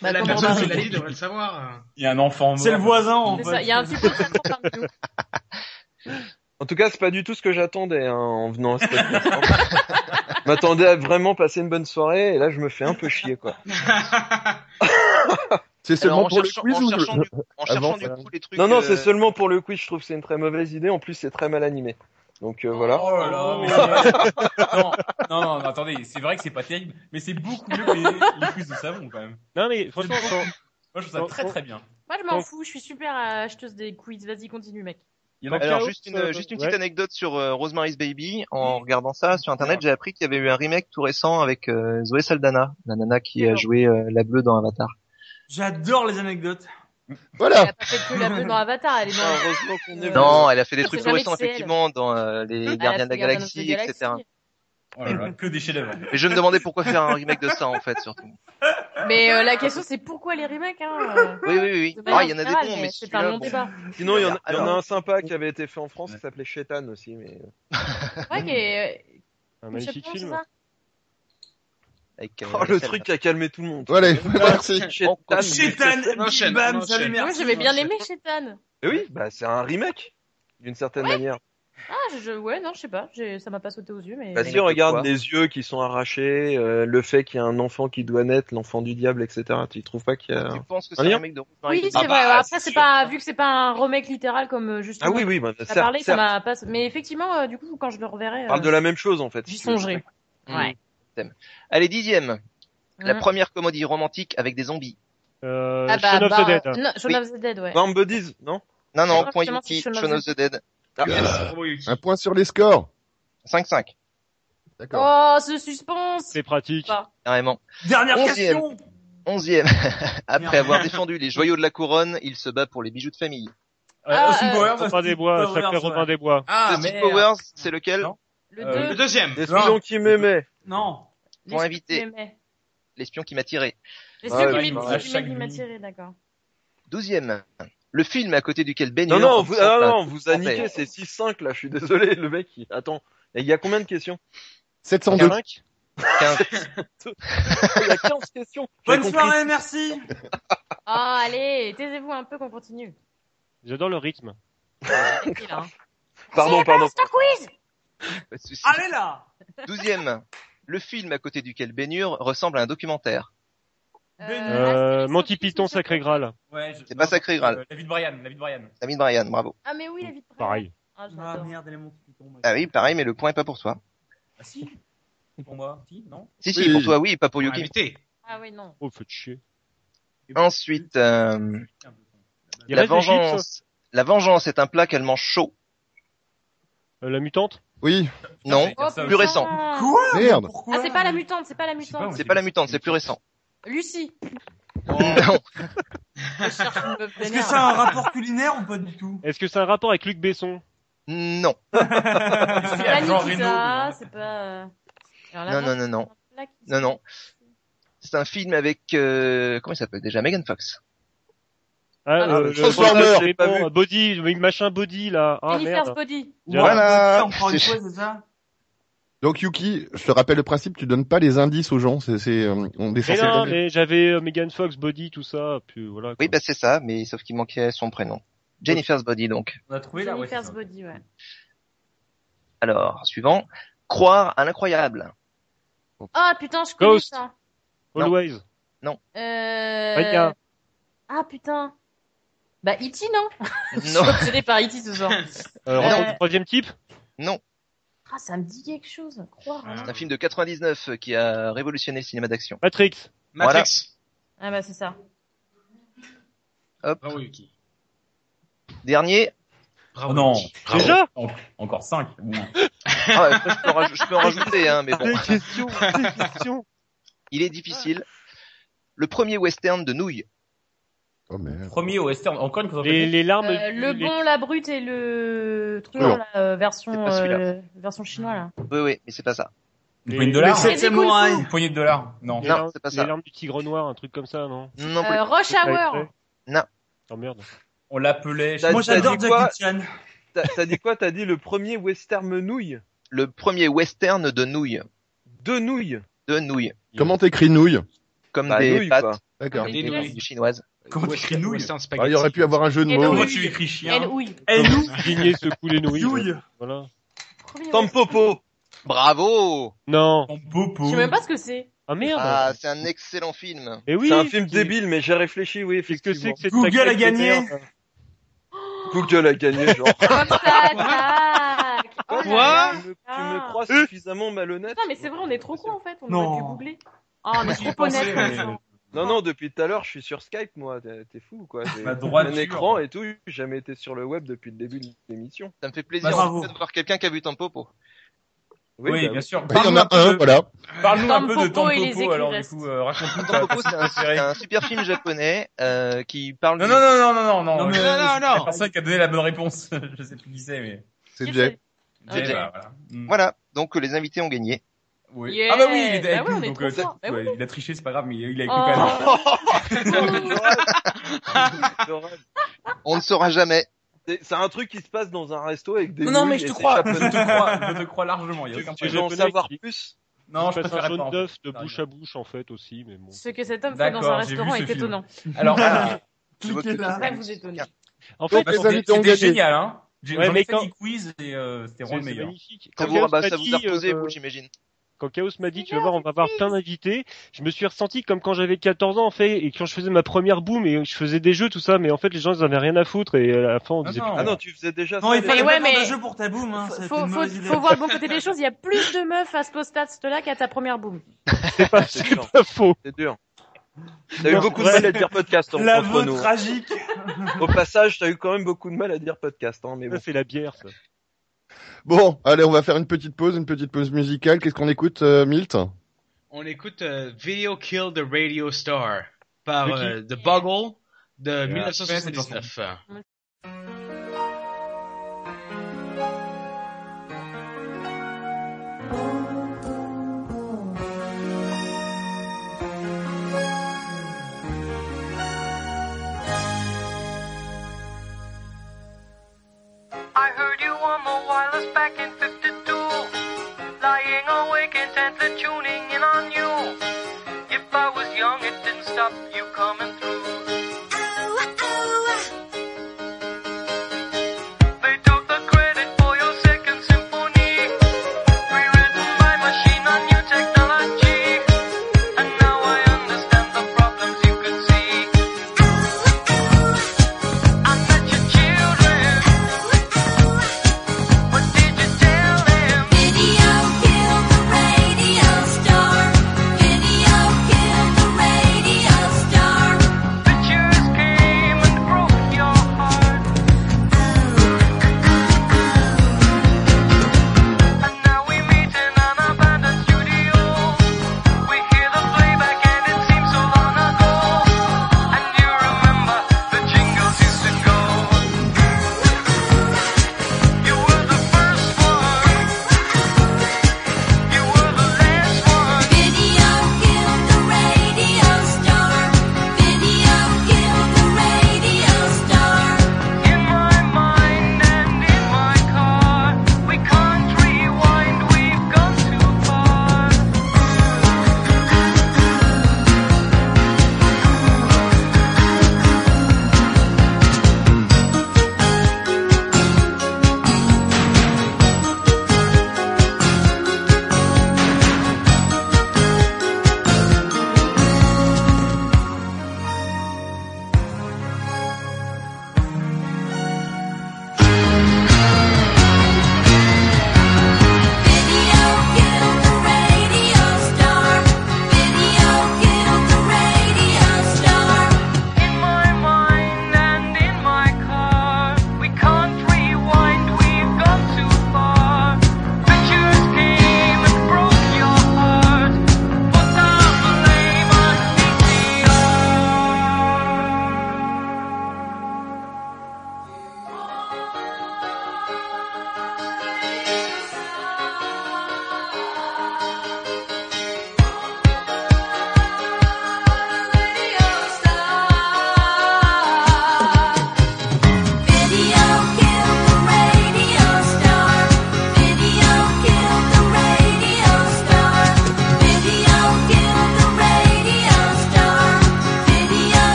Bah, La personne qui l'a dit devrait le savoir. Il y a un enfant mort. C'est le voisin, en fait. il y a un petit peu de cerveau parmi nous. En tout cas, c'est pas du tout ce que j'attendais hein, en venant à ce podcast. Je m'attendais à vraiment passer une bonne soirée et là je me fais un peu chier quoi. C'est seulement pour cherchant, le quiz en ou cherchant, le... du, en cherchant Avant, du coup les trucs. Non non, euh, c'est seulement pour le quiz, je trouve que c'est une très mauvaise idée. En plus, c'est très mal animé. Donc euh, voilà. Oh là là, mais non, non, non, non, attendez, c'est vrai que c'est pas terrible, mais c'est beaucoup mieux que les, les quiz de savon quand même. Non mais franchement, Moi, je trouve ça très très bien. Moi, je m'en Donc- fous, je suis super acheteuse des quiz. Vas-y, continue, mec. Il y en a Alors juste une, euh, juste une ouais. petite anecdote sur euh, Rosemary's Baby. En regardant ça sur internet, j'ai appris qu'il y avait eu un remake tout récent avec euh, Zoé Saldana, la nana qui a joué euh, la bleue dans Avatar. J'adore les anecdotes. Elle Voilà. a pas fait que la bleue dans Avatar, elle est dans. Heureusement qu'on est Non, elle a fait des trucs elle. effectivement dans euh, les Elle Gardiens de la Galaxie, etc. Oh là là, que des chefs-d'œuvre. Et je me demandais pourquoi faire un remake de ça en fait surtout. Mais euh, la question, c'est pourquoi les remakes, hein euh, Oui oui oui. Ah, il y en a des bons, mais c'est un long bon. débat. Sinon, il y, en a- il y en a Alors- un sympa qui avait été fait en France qui s'appelait Shetan aussi, mais Ouais, qui est. un magnifique film. Ça Avec, euh, oh, le truc qui a calmé tout le monde. Voilà, merci. Shetan. Bam, salut. Moi, j'avais bien aimé Shetan. Eh oui, bah c'est un remake d'une certaine manière. Ah, je, ouais, non, je sais pas. j'ai- Ça m'a pas sauté aux yeux, mais. Bah si on regarde quoi les yeux qui sont arrachés, euh, le fait qu'il y a un enfant qui doit naître, l'enfant du diable, etc. Tu trouves pas qu'il y a... Tu penses que Un c'est un remake de Oui, c'est Ah vrai. bah, Après, c'est pas vu que c'est pas un remake littéral comme euh, justement. Ah oui, oui, bah, On a certes, parlé, ça m'a pas. Mais effectivement, euh, du coup, quand je le reverrai, euh, parle de la même chose en fait. j'y si tu veux. Allez dixième. La Mhm. première comédie romantique avec des zombies. Euh, Ah bah, Shaun of bah, the Dead. Non, Shaun of the Dead, ouais. Warm non Non non, point Yuki, c'est Shaun of Shaun of the Dead. Un point sur les scores. 5-5, D'accord. Oh, ce suspense C'est pratique. Carrément. Dernière Onzième. question. Onzième. Après avoir défendu les joyaux de la couronne, il se bat pour les bijoux de famille. Euh, Ah, Austin euh, Powers, Robin des Bois, Powers, sacré ouais. Robin des Bois. Ah, Austin mais Powers, c'est lequel? Non. Le Euh, Le 2. deuxième. L'espion qui m'aimait. Non. Pour inviter. L'espion qui m'a tiré. Les Ah qui m'a- qui chaque m'a- qui m'a nuit. tiré, d'accord. Douzième. Le film à côté duquel Ben Non, Hur non, vous, ah, non, vous a niqué, c'est 6-5 là, je suis désolé, le mec, il... attends. Il y a combien de questions? 702. 15. 15. Il y a 15 questions. Bonne compris. soirée, merci. Ah, allez, taisez-vous un peu qu'on continue. J'adore le rythme. Hein. Pardon, pardon. C'est un quiz. Allez là. Douzième. Le film à côté duquel Hur ressemble à un documentaire. Euh, Astérix, Monty Obélix, Python, Sacré. Graal. Ouais, je- C'est pas Sacré Graal. euh, La vie de Brian, la vie de Brian. David Brian, bravo. Ah mais oui, la vie de Brian. Pareil. Ah, Ah merde, les Monty Python. moi. Ah oui, pareil, mais le point est pas pour toi. Ah si. Pour moi, si, non Si, Oui. si, pour toi, oui, pas pour Pour Yuki. Ah oui, non. Oh, faites chier. Ensuite, euh, la vengeance. La vengeance est un plat qu'elle mange chaud. euh, la mutante? Oui, Non, Oh, ça, plus putain. récent. Quoi? Merde. Pourquoi Ah, c'est pas la mutante, c'est pas la mutante. c'est pas la mutante, c'est plus récent. Lucie. Non, Est-ce que c'est un rapport culinaire ou pas du tout? Est-ce que c'est un rapport avec Luc Besson? Non, C'est pas Jean Nikita, Reno, c'est pas... euh, là, non, non, non, non, non, non. C'est un film avec euh, comment il s'appelle déjà? Megan Fox. Ah, Ah, euh, Transformer. pas bon, vu. Body, le machin Body là. Ah Jennifer's merde. Body. Voilà. Encore une C'est- fois, c'est ça? Donc Yuki, je te rappelle le principe, tu donnes pas les indices aux gens, c'est, c'est, euh, on est Mais non, mais j'avais euh, Megan Fox, Body, tout ça, puis voilà. quoi. Oui, bah c'est ça, mais sauf qu'il manquait son prénom. Jennifer's Body donc. On a trouvé là, Jennifer's. Body, ouais. Alors, suivant. Croire à l'incroyable. Ah putain, je connais Ghost. ça. Always. Euh... Raya. Ah putain. Bah E.T. non Je suis Non, par E.T. ce soir. Euh, Euh, Retour du troisième type non. Ah ça me dit quelque chose. Croire. hein. C'est un film de 99 qui a révolutionné le cinéma d'action. Matrix. Matrix. Ah bah c'est ça. Bravo Yuki. Dernier. Bravo Oh non. Yuki. Déjà En- Encore 5. Ah, ouais, je, peux en raj- je peux en rajouter, hein, mais bon. Des questions, des questions. Il est difficile. Le premier western de nouilles. Oh merde. Premier au western. Encore une fois. Les, les larmes. Euh, le les- bon, la brute et le là, euh, version euh, version chinois là. Oui, oui, mais c'est pas ça. Une poignée de dollars. Moi. Une poignée de dollars. Non. c'est pas ça. Les larmes du tigre noir, un truc comme ça, non Non. Euh, Rush Hour. Non. Oh merde. On l'appelait. Moi j'adore dit quoi Jackie Chan. T'as dit quoi? T'as dit le premier western nouille? Le premier western de nouilles. De nouilles. De nouilles. Comment t'écris nouilles Comme Bah, des nouilles, pâtes. D'accord. Des des nouilles chinoises. Comment tu écris nouilles Western Ah, spaghetti. il aurait pu avoir un jeu de mots. Comment tu écris chien Elle ouille. Elle les nouilles. Nouilles. Voilà. Tampopo. Bravo Non. En popo. Je sais même pas ce que c'est. Ah merde. Ah, c'est un excellent film. Et oui. C'est un film débile, mais j'ai réfléchi, oui, Qu'est-ce que c'est effectivement. que cette Google a gagné. de terre Google a gagné, genre. Comme ça. Oh Quoi là. tu, me, tu Ah. me crois suffisamment malhonnête Putain, mais c'est vrai, on est trop con en fait. On Non. aurait pu googler. Ah, on est trop honnête. Non, non, depuis tout à l'heure, je suis sur Skype, moi. T'es fou, quoi. Ma droiture. un écran et tout. J'ai jamais été sur le web depuis le début de l'émission. Ça me fait plaisir Bah, de voir quelqu'un qui a vu Tampopo. Oui, bah bien sûr. Bah, il y en a un, voilà. Parle-nous un peu de Tampopo alors du coup, euh, raconte-nous ta Tampopo, c'est un, c'est un super film japonais euh, qui parle. Non, du- non, non, non, non, non, non. Non, mais- non, non, c'est non. La personne qui a donné la bonne réponse. je sais plus qui c'est, mais. C'est Jay. Jay, bah, voilà. Mm. Voilà. Donc les invités ont gagné. Oui. Yeah. Ah bah oui, il est Bah ouais, nous, donc euh. Bah ouais, oui. il a triché, c'est pas grave, mais il a écouté quand même. Oh. On ne saura jamais. C'est un truc qui se passe dans un resto avec des Non, mais je te crois, je te crois, je te crois largement, il y a aucun Tu veux en savoir qui- plus? Non, je passe un jaune d'œuf de bouche à bouche en fait aussi, mais bon. Ce que cet homme fait dans un restaurant est étonnant. Alors, Cliquez là. Vous étonnez. En Donc, fait, les c'était génial, hein. J'ai Ouais, fait quand- des quiz et euh, c'était c'est vraiment meilleur. magnifique. ça Quand vous, Chaos bah, ça vous dit, a reposé, euh, vous, j'imagine. Quand Chaos m'a dit, tu vas voir, on va avoir plein d'invités, je me suis ressenti comme quand j'avais 14 ans, en fait, et quand je faisais ma première boom, et je faisais des jeux, tout ça, mais en fait, les gens, ils avaient rien à foutre, et à la fin, on Ah disait, non. Ah non, tu faisais déjà Non, ça. il fallait ouais, mais- de jeu pour ta boum, hein. Faut, voir le bon côté des choses. Il y a plus de meufs à ce post-là qu'à ta première boom. c'est pas, C'est c'est sûr. pas faux. C'est dur. T'as eu beaucoup de mal à dire podcast en- L'aveu entre nous. tragique. Au passage, t'as eu quand même beaucoup de mal à dire podcast, hein, mais bon. Ça, c'est la bière, ça. Bon, allez, on va faire une petite pause, une petite pause musicale. Qu'est-ce qu'on écoute, euh, Milt? On écoute euh, Video Kill the Radio Star par euh, The Boggle de Yeah. 1979.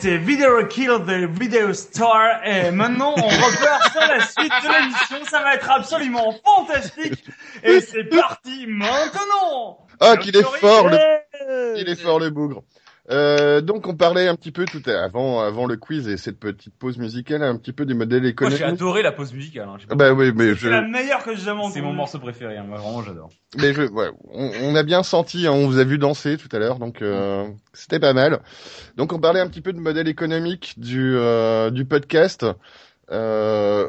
C'était Video Kill the Video Star et maintenant on repart sur la suite de l'émission. Ça va être absolument fantastique et c'est parti maintenant. Ah, qu'il est fort, le, il est fort le bougre. Euh, donc on parlait un petit peu tout à, avant avant le quiz et cette petite pause musicale un petit peu du modèle Moi, économique. j'ai adoré la pause musicale. Hein. Ah bah oui, mais je, C'est la meilleure que j'ai jamais C'est mon entendue. morceau préféré. Hein. Moi, vraiment, j'adore. mais je, ouais, on, on a bien senti, hein, on vous a vu danser tout à l'heure, donc euh, c'était pas mal. Donc on parlait un petit peu du modèle économique du euh, du podcast. Euh,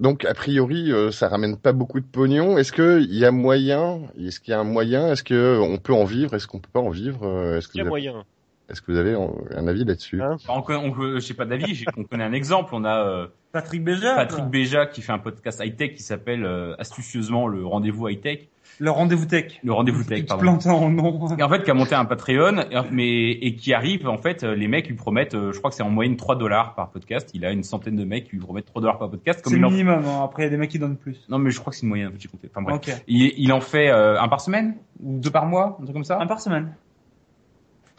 donc a priori, euh, ça ramène pas beaucoup de pognon. Est-ce que il y a moyen Est-ce qu'il y a un moyen Est-ce que on peut en vivre Est-ce qu'on peut pas en vivre Est-ce que Il y a moyen. Est-ce que vous avez un avis là-dessus Hein Enfin, on, connaît- on, je sais pas d'avis. On connaît un exemple. On a euh, Patrick Béja. Patrick quoi. Béja qui fait un podcast high tech qui s'appelle euh, astucieusement le rendez-vous high tech. Le rendez-vous tech. Le rendez-vous tech, te pardon. en nom. Et en fait, qui a monté un Patreon, et- mais et qui arrive, en fait, euh, les mecs lui promettent, je crois que c'est en moyenne 3 dollars par podcast. Il a une centaine de mecs qui lui promettent 3 dollars par podcast. C'est le minimum. hein. Après, il y a des mecs qui donnent plus. Non, mais je crois que c'est une moyenne, j'ai compté. Enfin bref. Ok. Il, il en fait euh, un par semaine? Ou deux par mois, un truc comme ça? Un par semaine.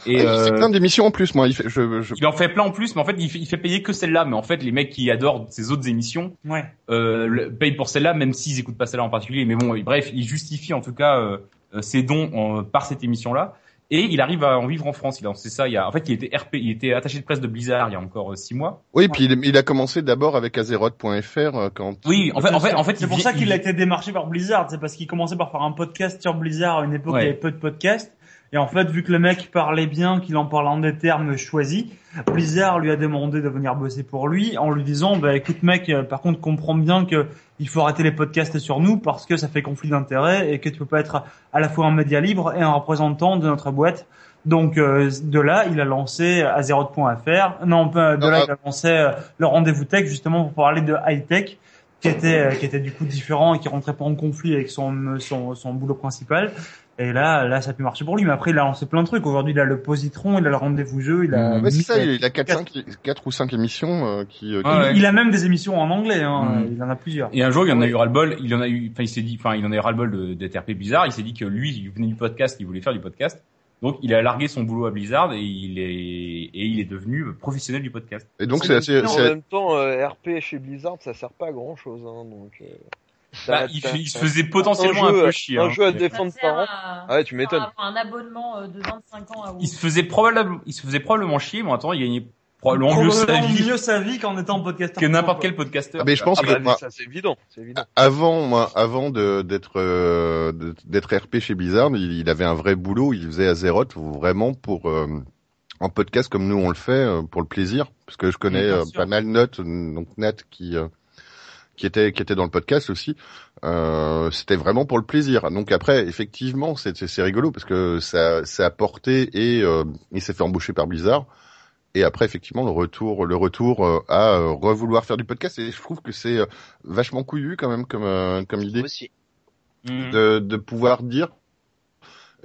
Et Ah, il fait euh, plein d'émissions en plus, moi. Il fait, je, je, il en fait plein en plus, mais en fait, il fait, il fait payer que celle-là. Mais en fait, les mecs qui adorent ses autres émissions Ouais. euh, payent pour celle-là, même s'ils écoutent pas celle-là en particulier. Mais bon, bref, il justifie en tout cas euh, euh, ses dons en- par cette émission-là. Et il arrive à en vivre en France. Il a lancé ça. Il y a, en fait, il était RP, il était attaché de presse de Blizzard il y a encore euh, six mois. Oui, puis il, il a commencé d'abord avec Azeroth.fr quand. Oui, en fait, en fait, en fait, c'est il pour ça qu'il il- a été démarché par Blizzard. C'est parce qu'il commençait par faire un podcast sur Blizzard à une époque où il y Ouais. avait peu de podcasts. Et en fait, vu que le mec parlait bien, qu'il en parlait en des termes choisis, Blizzard lui a demandé de venir bosser pour lui en lui disant, bah écoute mec, euh, par contre comprends bien que il faut arrêter les podcasts sur nous parce que ça fait conflit d'intérêts et que tu peux pas être à la fois un média libre et un représentant de notre boîte. Donc euh, de là, il a lancé Azeroth.fr. Non, pas- de là, il a lancé euh, le rendez-vous tech justement pour parler de high tech qui était euh, qui était du coup différent et qui rentrait pas en conflit avec son son, son boulot principal. Et là, là, ça a pu marcher pour lui. Mais après, il a lancé plein de trucs. Aujourd'hui, il a le positron, il a le rendez-vous jeu, il a. Ouais, c'est ça, il a 4, 5, 4 ou 5 émissions euh, qui, euh, qui- Ouais, ouais. Il, a même des émissions en anglais. Hein. Mhm. Il en a plusieurs. Et un jour, il en a eu ras-le-bol. Il en a eu, enfin, il s'est dit, enfin, il en a eu ras-le-bol de- d'être RP Blizzard. Il s'est dit que lui, il venait du podcast, il voulait faire du podcast. Donc, il a largué son boulot à Blizzard et il est, et il est devenu professionnel du podcast. Et donc c'est assez, en même temps, euh, RP chez Blizzard, ça sert pas à grand chose. Hein, donc, euh, Bah, il, il se faisait potentiellement un, jeu, peu chier. Un hein. jeu à défendre par an. à- Ah ouais, tu m'étonnes. Un abonnement euh, de 25 ans à Il se faisait probablement, il se faisait probablement chier, mais en attendant, il gagnait probablement mieux sa Probablement vie mieux sa vie qu'en étant podcasteur. que n'importe quel podcasteur. Ah, mais je pense Ah que bah, moi, ça c'est évident, c'est évident. avant, moi, avant de d'être euh, d'être RP chez Blizzard, il, il avait un vrai boulot. Il faisait Azeroth vraiment pour euh, en podcast comme nous on le fait euh, pour le plaisir, parce que je connais Oui, euh, pas mal Note, donc Nat qui euh, qui était qui était dans le podcast aussi. Euh, C'était vraiment pour le plaisir. Donc après, effectivement, c'est c'est- rigolo parce que ça ça a porté et euh, il s'est fait embaucher par Blizzard. Et après, effectivement, le retour, le retour euh, à euh, revouloir faire du podcast. Et je trouve que c'est euh, vachement couillu quand même comme comme idée Aussi. De, de pouvoir dire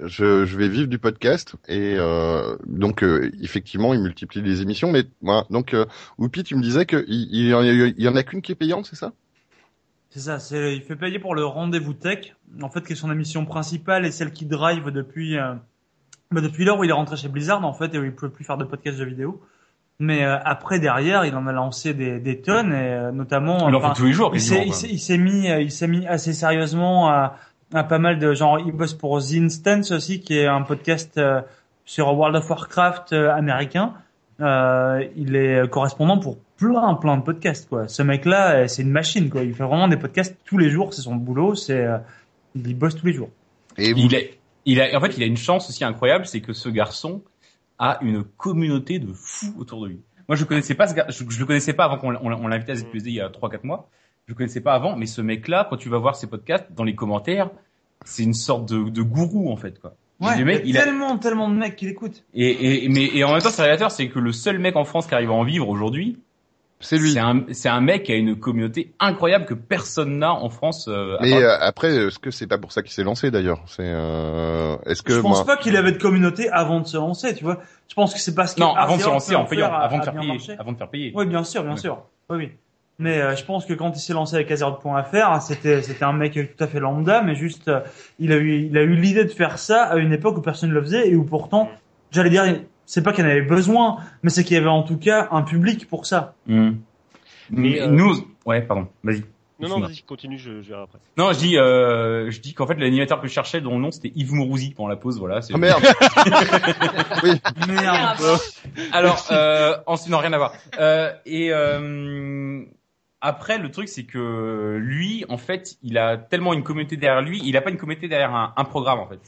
je, je vais vivre du podcast et euh, donc euh, effectivement il multiplie les émissions mais voilà. Donc euh, Whoopi tu me disais que il, il y en a, il y en a qu'une qui est payante c'est ça? C'est ça, c'est, il fait payer pour le rendez-vous tech, en fait, qui est son émission principale et celle qui drive depuis, euh, bah, depuis l'heure où il est rentré chez Blizzard, en fait, et où il peut plus faire de podcast de vidéo. Mais euh, après, derrière, il en a lancé des, des tonnes, et euh, notamment... Il en fait tous les jours, il s'est, mis, il s'est mis assez sérieusement à, à pas mal de genre, il bosse pour The Instance aussi, qui est un podcast euh, sur World of Warcraft euh, américain. Euh, il est correspondant pour plein, plein de podcasts, quoi. Ce mec-là, euh, c'est une machine, quoi. Il fait vraiment des podcasts tous les jours, c'est son boulot, c'est, euh, il bosse tous les jours. et vous, Il a, il a, en fait, il a une chance aussi incroyable, c'est que ce garçon a une communauté de fous autour de lui. Moi, je connaissais pas ce gar- je, je le connaissais pas avant qu'on on l'invitait à ZQSD il y a 3-4 mois. Je le connaissais pas avant, mais ce mec-là, quand tu vas voir ses podcasts, dans les commentaires, c'est une sorte de, de gourou, en fait, quoi. Ouais, mec, il y a a, tellement, tellement de mecs qui l'écoutent. et, et, mais, et en même temps, c'est révélateur, c'est que le seul mec en France qui arrive à en vivre aujourd'hui, c'est lui c'est un, c'est un mec qui a une communauté incroyable que personne n'a en France. euh, mais euh, après est-ce que c'est pas pour ça qu'il s'est lancé d'ailleurs? C'est euh, est-ce que je pense moi pas qu'il avait de communauté avant de se lancer, tu vois. Je pense que c'est parce que non, avant de se lancer en fait payant, a- avant de a faire payer, marché. avant de faire payer. Oui, bien sûr, bien Ouais. sûr. Oui, oui. Mais euh, je pense que quand il s'est lancé avec Azeroth.fr, c'était c'était un mec tout à fait lambda, mais juste euh, il a eu il a eu l'idée de faire ça à une époque où personne ne le faisait et où pourtant, j'allais dire, c'est pas qu'il y en avait besoin, mais c'est qu'il y avait en tout cas un public pour ça. Hmm. Mais, euh, nous, ouais, pardon, vas-y. Non, non, vas-y, continue, je, je verrai après. Non, je dis, euh, je dis qu'en fait l'animateur que je cherchais, dont le nom c'était Yves Mourouzi pendant la pause, voilà. Oh merde. oui. Merde. Alors, euh, ensuite, non, rien à voir. Euh, et euh, après, le truc, c'est que lui, en fait, il a tellement une communauté derrière lui. Il a pas une communauté derrière un, un programme, en fait.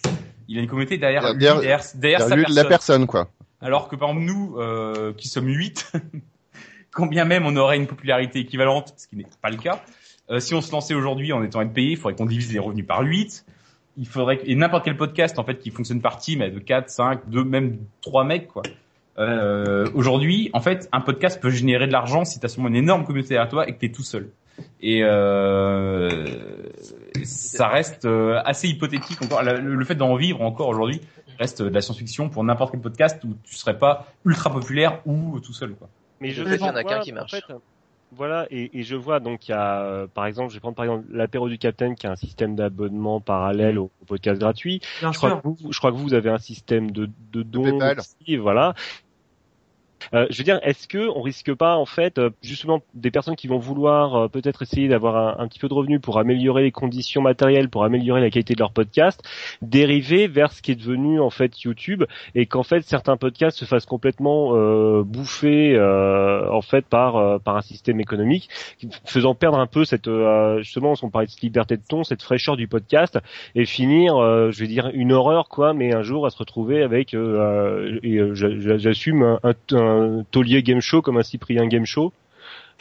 Il a une communauté derrière lui, Derrière- derrière, derrière sa Lui, personne. la personne, quoi. Alors que par exemple nous, euh, qui sommes 8, quand bien même on aurait une popularité équivalente, ce qui n'est pas le cas, euh, si on se lançait aujourd'hui en étant payé, il faudrait qu'on divise les revenus par 8. Il faudrait que, et n'importe quel podcast en fait qui fonctionne par team de 4, 5, 2, même 3 mecs quoi. Euh, aujourd'hui, en fait, un podcast peut générer de l'argent si tu as seulement une énorme communauté derrière toi et que tu es tout seul. Et euh, ça reste euh, assez hypothétique encore. Le, fait d'en vivre encore aujourd'hui reste de la science-fiction pour n'importe quel podcast où tu serais pas ultra populaire ou tout seul quoi. Mais je En fait, il y en a qu'un qui en marche. fait, voilà, et, et je vois donc il y a, euh, par exemple, je vais prendre par exemple l'apéro du Capitaine qui a un système d'abonnement parallèle au, au podcast gratuit. Bien Je crois, que vous, je crois que vous avez un système de, de dons aussi, voilà. Euh, je veux dire, est-ce que on risque pas en fait euh, justement des personnes qui vont vouloir euh, peut-être essayer d'avoir un, petit peu de revenus pour améliorer les conditions matérielles, pour améliorer la qualité de leur podcast, dériver vers ce qui est devenu en fait YouTube et qu'en fait certains podcasts se fassent complètement euh, bouffer euh, en fait par euh, par un système économique, faisant perdre un peu cette justement on parlait de cette liberté de ton, cette fraîcheur du podcast et finir, je vais dire une horreur quoi, mais un jour à se retrouver avec et j'a- j'a- j'assume un, un, un taulier game show comme un Cyprien game show.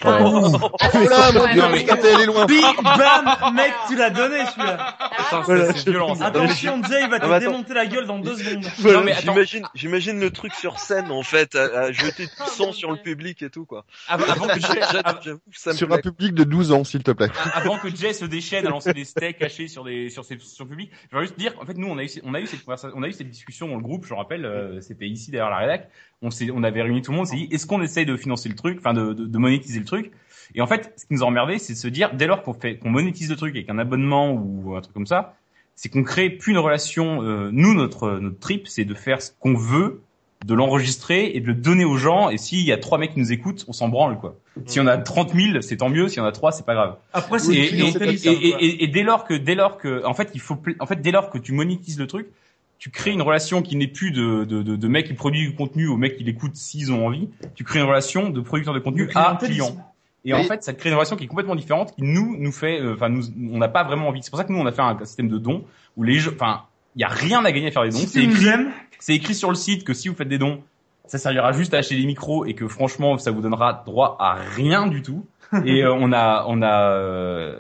Ouais. Oh là, mon dieu, non, mais mais- quand elle est loin. Big bam, mec, tu l'as donné celui-là. Putain, Voilà, c'est violent. ça. Attention, Jay, il va te Ah, démonter la gueule dans deux secondes. Non, mais attends. J'imagine, j'imagine le truc sur scène en fait, à, à jeter du sang sur le public et tout quoi. Avant, avant que Jay, ça me Sur un public de 12 ans, s'il te plaît. avant que Jay se déchaîne à lancer des steaks cachés sur des sur ses sur le public, je vais juste dire en fait nous on a eu on a eu cette conversation, on a eu cette discussion dans le groupe, je rappelle, euh, c'était ici derrière la rédac, on s'est on avait réuni tout le monde, on s'est dit est-ce qu'on essaye de financer le truc, enfin de, de, de monétiser le truc Et en fait, ce qui nous a emmerdé, c'est de se dire dès lors qu'on fait qu'on monétise le truc avec un abonnement ou un truc comme ça, c'est qu'on crée plus une relation euh, nous notre notre trip, c'est de faire ce qu'on veut de l'enregistrer et de le donner aux gens et s'il y a trois mecs qui nous écoutent, on s'en branle quoi. Si on a 30 000, c'est tant mieux, si on a trois, c'est pas grave. Après, c'est Et, et, et, et- dès lors que dès lors que en fait il faut en fait dès lors que tu monétises le truc tu crées une relation qui n'est plus de, de, de, de mec qui produit du contenu au mec qui l'écoute s'ils ont envie. Tu crées une relation de producteur de contenu à client. et en fait ça crée une relation qui est complètement différente qui nous nous fait euh, enfin nous on n'a pas vraiment envie. C'est pour ça que nous on a fait un système de dons où les gens enfin il y a rien à gagner à faire des dons. Si c'est écrit c'est écrit sur le site que si vous faites des dons, ça servira juste à acheter des micros et que franchement, ça vous donnera droit à rien du tout. et euh, on a, on a, euh,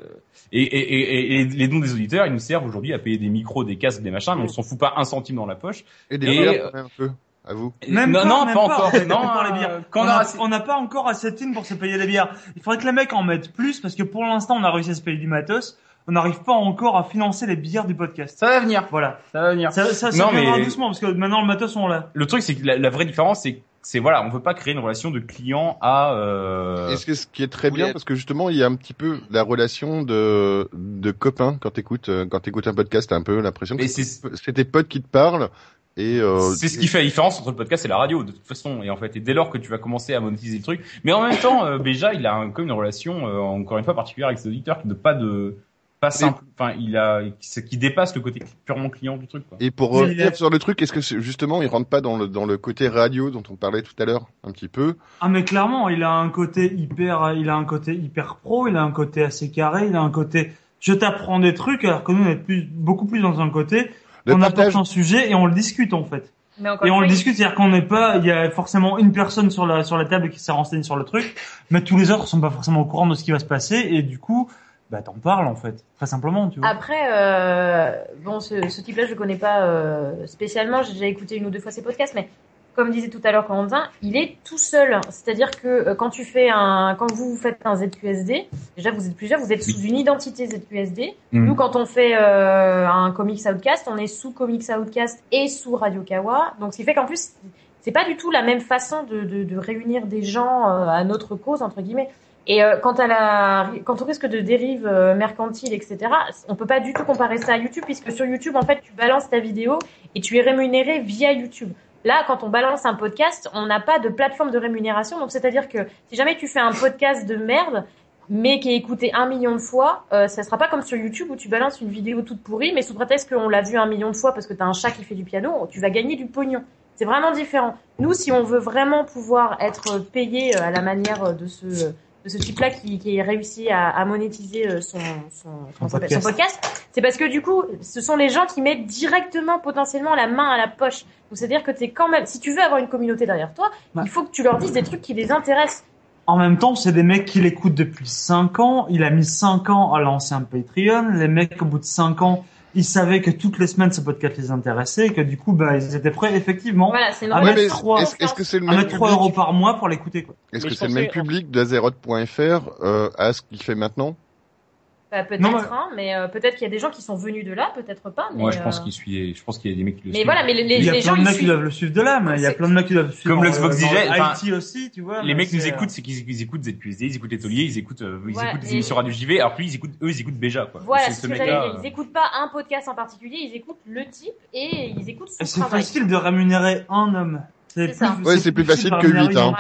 et, et, et, et les dons des auditeurs, ils nous servent aujourd'hui à payer des micros, des casques, des machins, mais on s'en fout pas un centime dans la poche. Et des Et- bières, quand même, un peu. À vous. Même non, pas, non, même pas pas, encore. non, pour les euh, bières. quand on n'a pas encore assez de thunes pour se payer les bières. Il faudrait que les mecs en mettent plus parce que pour l'instant, on a réussi à se payer du matos. On n'arrive pas encore à financer les bières du podcast. ça va venir, Voilà. ça va venir. Ça, ça, ça Non, viendra mais- doucement parce que maintenant le matos on l'a. Le truc, c'est que la, la vraie différence, c'est, c'est voilà, on veut pas créer une relation de client à. Euh... Et ce, que- ce qui est très bien, parce que justement, il y a un petit peu la relation de, de copains quand t'écoutes, euh, quand t'écoutes un podcast, t'as un peu l'impression que c'est tes potes qui te parlent. Et euh, C'est ce qui fait la différence entre le podcast et la radio, de toute façon. Et en fait, et dès lors que tu vas commencer à monétiser le truc, mais en même temps, euh, Béja, il a un- comme une relation, euh, encore une fois particulière avec ses auditeurs, qui ne pas de pas simple. Enfin, il a qui, qui dépasse le côté purement client du truc. Quoi. Et pour Oui, revenir sur le truc, est-ce que c'est- justement, il rentre pas dans le dans le côté radio dont on parlait tout à l'heure un petit peu? Ah mais clairement, il a un côté hyper, il a un côté hyper pro, il a un côté assez carré, il a un côté je t'apprends des trucs alors que nous on est plus, beaucoup plus dans un côté Le on partage. apporte un sujet et on le discute en fait. Mais Et on le discute, c'est-à-dire qu'on n'est pas, il y a forcément une personne sur la sur la table qui s'est renseignée sur le truc, mais tous les autres sont pas forcément au courant de ce qui va se passer et du coup, bah t'en parles en fait, très simplement, tu vois. Après, euh, bon, ce, ce type-là, je le connais pas euh, spécialement. J'ai déjà écouté une ou deux fois ses podcasts, mais comme disait tout à l'heure Corentin, il est tout seul. C'est-à-dire que euh, quand tu fais un, quand vous faites un ZQSD, déjà vous êtes plusieurs, vous êtes sous une identité ZQSD. Mhm. Nous, quand on fait euh, un Comics Outcast, on est sous Comics Outcast et sous Radio Kawa. Donc, ce qui fait qu'en plus, c'est pas du tout la même façon de, de, de réunir des gens euh, à notre cause entre guillemets. Et euh, quant à la, quant au risque de dérive euh, mercantile, etc., on peut pas du tout comparer ça à YouTube puisque sur YouTube, en fait, tu balances ta vidéo et tu es rémunéré via YouTube. Là, quand on balance un podcast, on n'a pas de plateforme de rémunération. Donc, c'est-à-dire que si jamais tu fais un podcast de merde, mais qui est écouté un million de fois, euh, ça sera pas comme sur YouTube où tu balances une vidéo toute pourrie, mais sous prétexte qu'on l'a vu un million de fois parce que t'as un chat qui fait du piano, tu vas gagner du pognon. C'est vraiment différent. Nous, si on veut vraiment pouvoir être payé euh, à la manière de ce de ce type-là qui, qui a réussi à, à monétiser euh, son, podcast, c'est parce que du coup, ce sont les gens qui mettent directement potentiellement la main à la poche. Donc c'est-à-dire que t'es quand même, si tu veux avoir une communauté derrière toi, il faut que tu leur dises des trucs qui les intéressent. En même temps, c'est des mecs qui l'écoutent depuis 5 ans. Il a mis 5 ans à lancer un Patreon. Les mecs, au bout de 5 ans, ils savaient que toutes les semaines, ce podcast les intéressait et que du coup, bah, ils étaient prêts, effectivement, Voilà, c'est à mettre mais 3, Est-ce est-ce que c'est le à même mettre 3 public euros par mois pour l'écouter, quoi. Est-ce Mais que c'est le même public d'Azeroth.fr euh, à ce qu'il fait maintenant? Bah, peut-être, Non, mais- hein, mais euh, peut-être qu'il y a des gens qui sont venus de là, peut-être pas. Mais, Moi, je pense euh, qu'il suit, je pense qu'il y a des mecs qui le Mais suivent. voilà, mais les, les, il y a les plein gens de ils mecs qui suivent. doivent le suivre de là, mais il y a plein de mecs qui doivent le suivre. Comme l'Xbox DJ, enfin, IT aussi, tu vois. les mais mecs nous c'est, euh, écoutent, c'est qu'ils ils écoutent ZQSD, ils écoutent Etolier, ils écoutent, euh, ils Ouais, écoutent des et- émissions radio JV, alors que ils écoutent, eux, ils écoutent Béja, quoi. Voilà, C'est ce que j'allais dire. euh, Ils écoutent pas un podcast en particulier, ils écoutent le type et ils écoutent son Et c'est travail. facile de rémunérer un homme. C'est ça. Ouais, c'est plus facile que rémunérer huit, hein.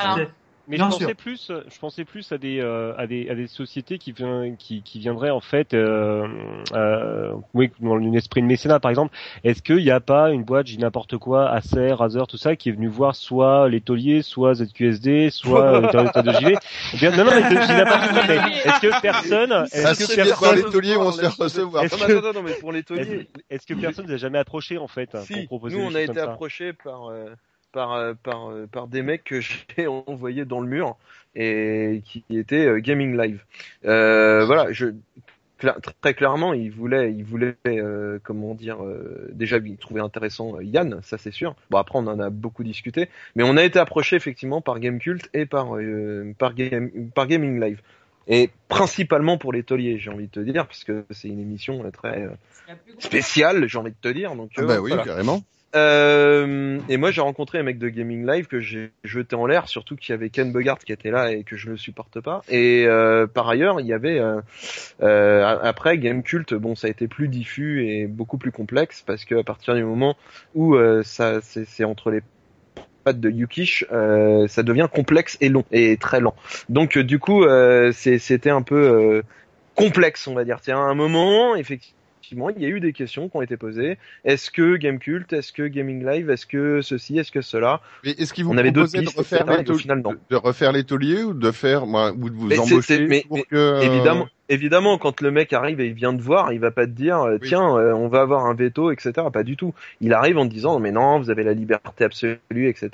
Mais Bien je sûr. pensais plus, je pensais plus à des euh, à des à des sociétés qui vient, qui qui viendraient en fait, euh, euh, oui, dans un esprit de mécénat par exemple. Est-ce qu'il n'y a pas une boîte, j'ai n'importe quoi, Acer, Razer, tout ça, qui est venu voir soit les tauliers, soit ZQSD, soit euh, de JV Eh bien, Non, non, mais n'importe quoi. Mais est-ce que personne, est-ce que personne, les tauliers vont se faire recevoir. Est-ce Non, mais attends, attends, mais pour les est-ce tauliers, est-ce que personne ne a jamais approché en fait pour si, proposer nous on a été approchés par euh, par euh, par euh, par des mecs que j'ai envoyés dans le mur et qui étaient euh, gaming live. Euh, voilà, je cla- très clairement, ils voulaient ils voulaient euh, comment dire euh, déjà ils trouvaient intéressant euh, Yann, ça c'est sûr. Bon après on en a beaucoup discuté, mais on a été approché effectivement par Gamecult et par euh, par game par gaming live. Et principalement pour les tauliers, j'ai envie de te dire, parce que c'est une émission très euh, spéciale, j'ai envie de te dire. Donc, Ah bah oui, voilà. carrément. Euh, et moi, j'ai rencontré un mec de Gaming Live que j'ai jeté en l'air, surtout qu'il y avait Ken Bogart qui était là et que je ne supporte pas. Et euh, par ailleurs, il y avait euh, euh, après Game Cult, bon, ça a été plus diffus et beaucoup plus complexe parce que à partir du moment où euh, ça, c'est entre les pattes de Yukish, euh, ça devient complexe et long et très lent. Donc du coup, c'était un peu complexe, on va dire. C'est à un moment, effectivement, il y a eu des questions qui ont été posées. Est-ce que Gamecult, est-ce que Gaming Live, est-ce que ceci, est-ce que cela? Mais est-ce qu'ils vous On avait d'autres proposaient de pistes, refaire etc., et au l'étolier, final, non. de, de refaire ou de faire, moi, ou de vous Mais embaucher mais- pour mais que euh, Évidemment, évidemment, quand le mec arrive et il vient te voir, il va pas te dire euh, Oui. tiens, euh, on va avoir un veto, etc. Pas du tout. Il arrive en te disant mais non, vous avez la liberté absolue, etc.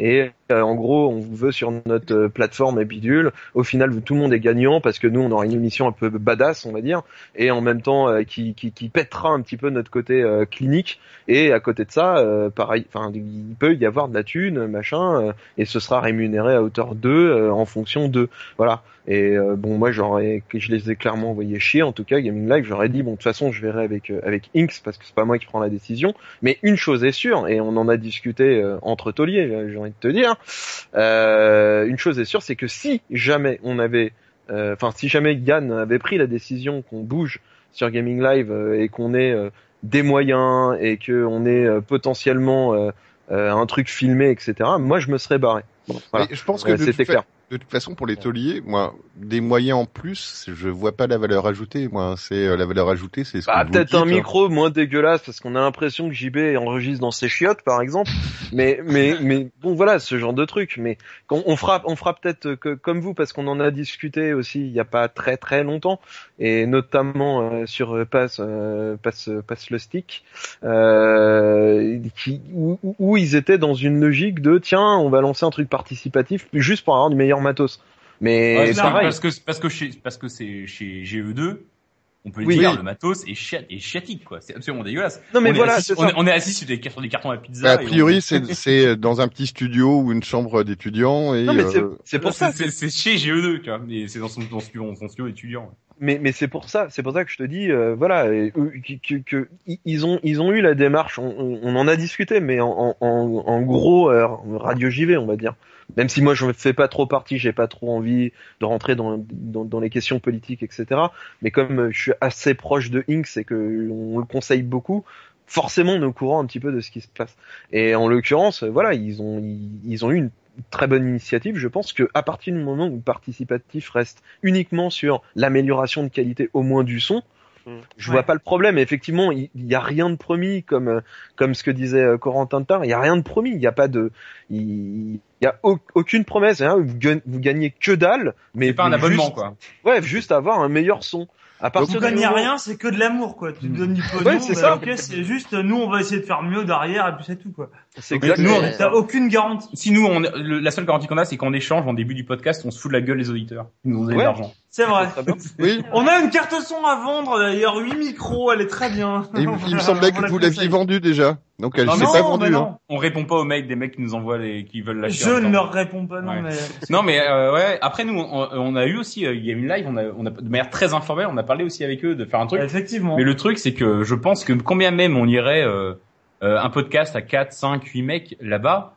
Et euh, en gros, on vous veut sur notre euh, plateforme et bidule. Au final, tout le monde est gagnant parce que nous, on aura une émission un peu badass, on va dire, et en même temps euh, qui, qui, qui pètera un petit peu notre côté euh, clinique. Et à côté de ça, euh, pareil, enfin, il peut y avoir de la thune, machin, euh, et ce sera rémunéré à hauteur d'eux euh, en fonction de voilà. Et euh, bon, moi, j'aurais, je les ai clairement envoyés chier. En tout cas, Gaming Live, j'aurais dit bon, de toute façon, je verrai avec euh, avec Inks parce que c'est pas moi qui prends la décision. Mais une chose est sûre, et on en a discuté euh, entre tauliers, euh, j'ai envie de te dire. euh, une chose est sûre, c'est que si jamais on avait, euh, enfin, si jamais Yann avait pris la décision qu'on bouge sur Gaming Live euh, et qu'on ait euh, des moyens et que on ait euh, potentiellement un truc filmé, etc. Moi, je me serais barré. Bon, voilà. je pense que c'était clair. De toute façon, pour les tauliers, moi, des moyens en plus, je vois pas la valeur ajoutée. Moi, c'est euh, la valeur ajoutée, c'est ce Bah, peut-être un hein. micro moins dégueulasse parce qu'on a l'impression que JB enregistre dans ses chiottes par exemple. mais mais mais bon voilà ce genre de truc. Mais quand on fera on fera peut-être que comme vous parce qu'on en a discuté aussi il y a pas très très longtemps et notamment euh, sur euh, passe euh, passe passe le stick euh, qui où, où- ils étaient dans une logique de tiens on va lancer un truc participatif juste pour avoir du meilleur matos. Mais Ouais, c'est pareil. parce que parce que chez parce que c'est chez GE2, on peut Oui. dire Oui. le matos est chiat est chiatique quoi. C'est absolument dégueulasse. Non mais on est voilà assis, c'est on, est, on est assis sur des, sur des cartons à pizza. Bah, a et on- priori, c'est c'est dans un petit studio ou une chambre d'étudiants et Non mais c'est euh, c'est pour ça. c'est c'est chez GE2 tu vois. Et c'est dans son dans son studio, son studio étudiant. Mais mais c'est pour ça c'est pour ça que je te dis euh, voilà euh, ont ils ont eu la démarche on, on- en a discuté mais en en, en- gros euh, radio JV on va dire même si moi je ne fais pas trop partie j'ai pas trop envie de rentrer dans, dans dans les questions politiques etc mais comme euh, je suis assez proche de Inks et que on le conseille beaucoup forcément on est au courant un petit peu de ce qui se passe. Et en l'occurrence, euh, voilà, ils ont ils ont eu une très bonne initiative. Je pense que à partir du moment où le participatif reste uniquement sur l'amélioration de qualité au moins du son, je vois Ouais. pas le problème. Effectivement, il il y, a rien de promis comme euh, comme ce que disait euh, Corentin Tard. Il y a rien de promis. Il y a pas de il y a au- aucune promesse. hein. Vous, gagnez, vous gagnez que dalle. Mais C'est pas un mais abonnement, juste- quoi. Ouais, juste avoir un meilleur son. À Tu partir gagnes moment- rien, c'est que de l'amour, quoi. Tu te donnes du pognon, Ouais, c'est bah, ça. ok, c'est juste, nous, on va essayer de faire mieux derrière, et puis c'est tout, quoi. Nous, Ouais. T'as aucune garantie. Si nous, on, le- la seule garantie qu'on a, c'est qu'en échange, en début du podcast, on se fout de la gueule des auditeurs. Ils nous ont donné Ouais. de l'argent. C'est vrai. Oui, On a une carte son à vendre, d'ailleurs, 8 micros, elle est très bien. il, il me semblait On que la vous l'aviez conseille. vendu déjà. Donc elle Non, s'est pas vendue. non. hein. On répond pas aux mails des mecs qui nous envoient les, qui veulent l'acheter. Je ne leur réponds pas, non, Ouais. mais... Non mais euh, ouais. Après nous, on, on a eu aussi euh, Game Live. On a, on a de manière très informelle, on a parlé aussi avec eux de faire un truc. Effectivement. Mais le truc, c'est que je pense que combien même on irait euh, euh, un podcast à 4, 5, 8 mecs là-bas,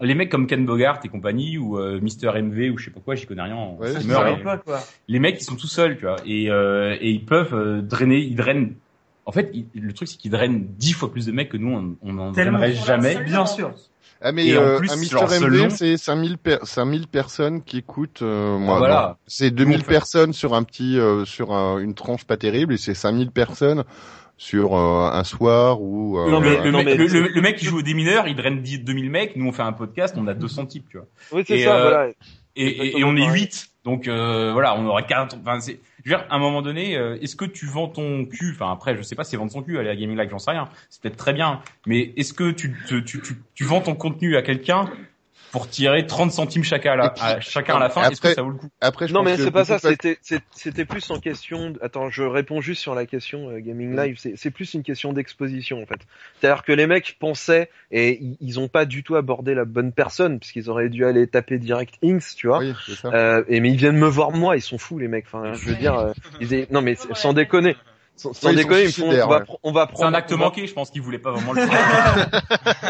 les mecs comme Ken Bogart et compagnie ou euh, Mister MV ou je sais pas quoi, j'y connais rien. en Ouais, et- pas, quoi. les mecs ils sont tout seuls, tu vois, et euh, et ils peuvent euh, drainer, ils drainent. En fait, ils- le truc c'est qu'ils drainent 10 fois plus de mecs que nous, on on n'en drainerait jamais. Bien sûr. Ah mais Et en euh, plus, un Mister MV c'est 5000 per 5000 personnes qui écoutent euh, moi Voilà. c'est Nous, 2000 on fait- personnes sur un petit euh, sur un- une tranche pas terrible et c'est 5000 personnes sur euh, un soir ou euh, Non, mais- Le, non, mec, mais- le, le- le mec qui joue au démineur, il draine 10 2000 mecs. Nous, on fait un podcast, on a 200 types, tu vois. Oui, c'est Et, ça. euh, Voilà. Et, et, on est pareil. 8. Donc, euh, voilà, on aurait 40. Enfin, c'est, je veux dire, à un moment donné, euh, est-ce que tu vends ton cul Enfin, après, je sais pas si c'est vendre son cul, aller à Gaming Live, j'en sais rien. C'est peut-être très bien. Mais est-ce que tu, tu, tu, tu vends ton contenu à quelqu'un pour tirer 30 centimes chacun à la, Et puis, à, chacun à la fin Est-ce que ça vaut le coup? après je Non pense mais c'est pas ça, c'était c'était plus en question. de- Attends, je réponds juste sur la question euh, gaming live. C'est c'est plus une question d'exposition en fait. C'est-à-dire que les mecs pensaient et ils- ont pas du tout abordé la bonne personne puisqu'ils auraient dû aller taper direct Inks, tu vois. Oui, c'est ça. Euh, et mais ils viennent me voir moi, ils sont fous les mecs. Enfin, je veux dire, euh, ils non mais sans déconner, sans, sans ils déconner, ils font, on va, ouais. pr- on va C'est prendre un acte manqué, je pense qu'ils voulaient pas vraiment le faire.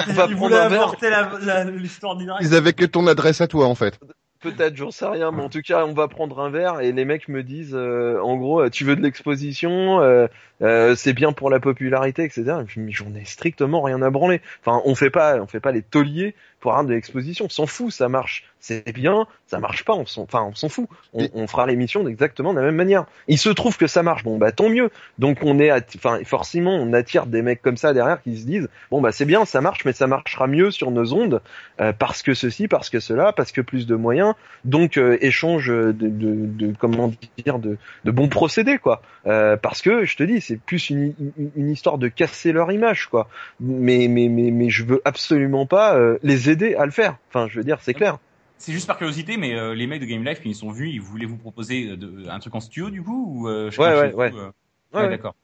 on va Il prendre voulait un verre. avorter la- la- l'histoire direct. Ils avaient que ton adresse à toi en fait. Peut-être, j'en sais rien, mais en tout cas, on va prendre un verre et les mecs me disent, euh, en gros, euh, tu veux de l'exposition, euh, euh, c'est bien pour la popularité, etc. Et je me dis, mais j'en ai strictement rien à branler. Enfin, on fait pas, on fait pas les tauliers pour avoir de l'exposition. On s'en fout, ça marche, c'est bien, ça marche pas, on s'en, enfin, on s'en fout. On, on fera l'émission exactement de la même manière. Il se trouve que ça marche, bon bah tant mieux. Donc on est, enfin, forcément, on attire des mecs comme ça derrière qui se disent, bon bah c'est bien, ça marche, mais ça marchera mieux sur nos ondes euh, parce que ceci, parce que cela, parce que plus de moyens. Donc euh, échange de, de, de comment dire de, de bons procédés quoi. Euh, parce que je te dis c'est plus une, une, une histoire de casser leur image quoi. Mais mais mais mais je veux absolument pas euh, les aider à le faire. Enfin je veux dire c'est clair C'est juste par curiosité, mais euh, les mecs de Game Live, quand ils sont vus, ils voulaient vous proposer euh, de, un truc en studio, du coup, ou euh, Ouais, ouais, vous, ouais. euh, Ouais, ouais, d'accord.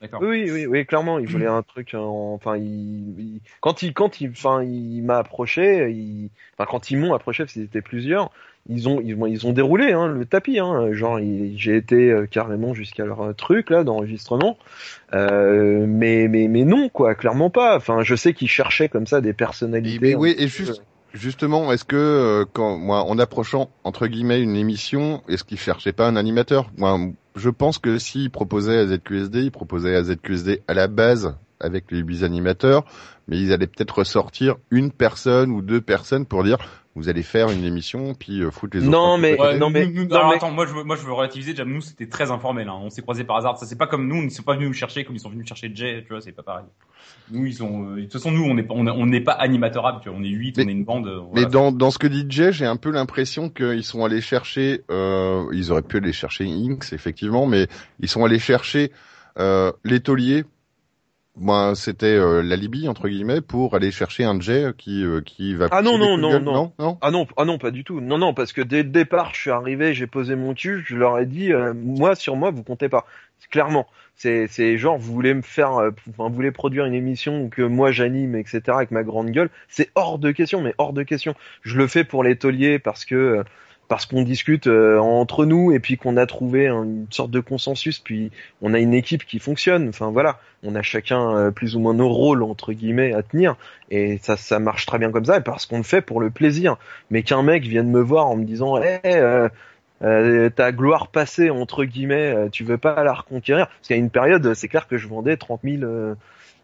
D'accord. oui oui oui clairement il voulait un truc en- enfin il, il- quand il quand il enfin il m'a approché il enfin quand ils m'ont approché parce qu'ils étaient plusieurs ils ont ils, ont- ils ont déroulé hein, le tapis hein, genre il- j'ai été euh, carrément jusqu'à leur euh, truc là d'enregistrement euh, mais mais mais non quoi clairement pas enfin je sais qu'ils cherchaient comme ça des Et, personnalités mais oui, et juste, justement, est-ce que euh, quand moi, en approchant entre guillemets une émission, est-ce qu'ils cherchaient pas un animateur? Moi, je pense que s'ils proposaient à ZQSD, ils proposaient à ZQSD à la base avec les huit animateurs, mais ils allaient peut-être ressortir une personne ou deux personnes pour dire vous allez faire une émission puis euh, foutre les autres. Non, mais-. Ouais, non, mais- non, alors mais- attends, moi je veux, moi je veux relativiser. Déjà, nous c'était très informel. Hein. On s'est croisés par hasard. Ça c'est pas comme nous. Ils ne sont pas venus nous chercher comme ils sont venus chercher Jay. Tu vois, c'est pas pareil. Nous ils sont. euh, de toute façon, nous on n'est pas, on est- on n'est pas animatorable. Tu vois, on est huit, on est une bande. euh, Mais dans, dans ce que dit Jay, j'ai un peu l'impression qu'ils sont allés chercher, euh, ils auraient pu aller chercher Inks, effectivement, mais ils sont allés chercher euh, les tauliers. Moi, c'était euh, l'alibi entre guillemets pour aller chercher un Jay qui euh, qui va. Ah non, non. non, non. Ah non, ah non, pas du tout. Non, non, parce que dès le départ, je suis arrivé, j'ai posé mon cul, je leur ai dit, euh, moi, sur moi, vous comptez pas. Clairement. C'est, c'est genre, vous voulez me faire, euh, enfin, vous voulez produire une émission que moi j'anime, etc., avec ma grande gueule. C'est hors de question, mais hors de question. Je le fais pour les tauliers parce que, euh, parce qu'on discute euh, entre nous et puis qu'on a trouvé un- une sorte de consensus, puis on a une équipe qui fonctionne. Enfin voilà, on a chacun euh, plus ou moins nos rôles entre guillemets à tenir et ça, ça marche très bien comme ça. Et parce qu'on le fait pour le plaisir mais qu'un mec vienne me voir en me disant Eh, euh, euh, ta gloire passée entre guillemets, euh, tu veux pas la reconquérir? Parce qu'il y a une période, c'est clair que je vendais 30 000, euh,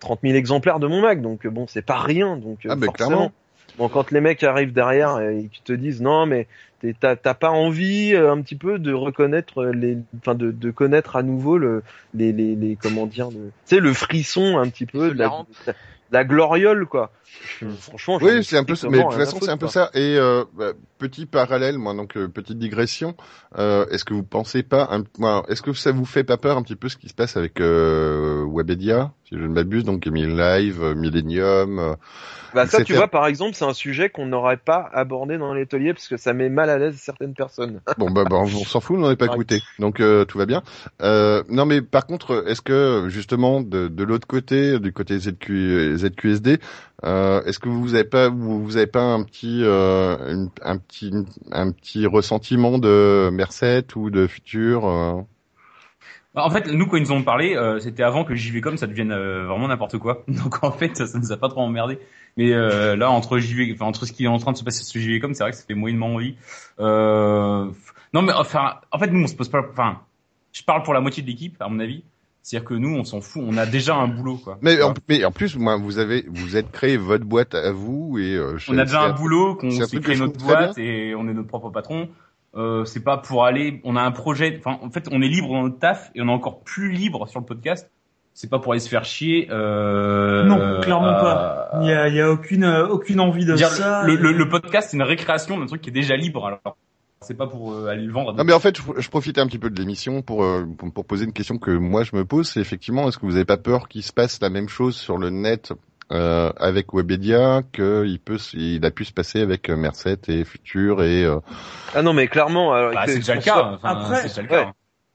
30 000 exemplaires de mon Mac, donc euh, bon, c'est pas rien. Donc euh, Ah, ben, forcément. clairement. Bon, quand les mecs arrivent derrière et qu'ils te disent non, mais t'as pas envie euh, un petit peu de reconnaître les, enfin de, de connaître à nouveau le, les, les, les comment dire, le, tu sais le frisson un petit peu de la, Flagrant. de la gloriole quoi. Je- Franchement, Oui, c'est un peu ça. Mais de toute façon, c'est un peu ça. Et euh, bah, petit parallèle, moi, donc euh, petite digression. Euh, est-ce que vous pensez pas, un, est-ce que ça vous fait pas peur un petit peu ce qui se passe avec euh, Webedia, si je ne m'abuse, donc Emile Live, euh, Millennium. euh, Bah ça, tu vois, par exemple, c'est un sujet qu'on n'aurait pas abordé dans l'atelier parce que ça met mal à l'aise certaines personnes. Bon bah, bah, on s'en fout, on n'en est pas écouté, donc euh, tout va bien. Euh, non mais par contre, est-ce que justement de, de l'autre côté, du côté ZQ, ZQSD, euh, est-ce que vous avez pas, vous, vous pas un petit, euh, un petit, un petit ressentiment de Merced ou de Futur euh? Bah, En fait, nous, quand ils nous ont parlé, euh, c'était avant que JVcom ça devienne euh, vraiment n'importe quoi. Donc en fait, ça, ça nous a pas trop emmerdé. Mais euh, là, entre JV, entre ce qui est en train de se passer sur JVcom, c'est vrai que ça fait moyennement envie. Euh... Non, mais enfin, en fait, nous, on se pose pas. Enfin, je parle pour la moitié de l'équipe, à mon avis. C'est-à-dire que nous, on s'en fout. On a déjà un boulot, quoi. Mais en, mais en plus, moi, vous avez, vous êtes créé votre boîte à vous et euh, on a déjà un boulot, qu'on s'est créé notre boîte et on est notre propre patron. Euh, c'est pas pour aller. On a un projet. Enfin, en fait, on est libre dans notre taf et on est encore plus libre sur le podcast. C'est pas pour aller se faire chier. Euh, Non, clairement euh, pas. Il y a, il y a aucune, euh, aucune envie de dire, ça. le, le, le podcast, c'est une récréation d'un truc qui est déjà libre. Alors, c'est pas pour euh, aller le vendre. Non mais en fait, je, je profitais un petit peu de l'émission pour, euh, pour pour poser une question que moi je me pose, c'est effectivement est-ce que vous n'avez pas peur qu'il se passe la même chose sur le net euh, avec Webedia qu'il peut il a pu se passer avec euh, Merced et Futur et euh, Ah non, mais clairement, Bah, c'est déjà le cas. Enfin, Après- c'est déjà le cas. Ouais.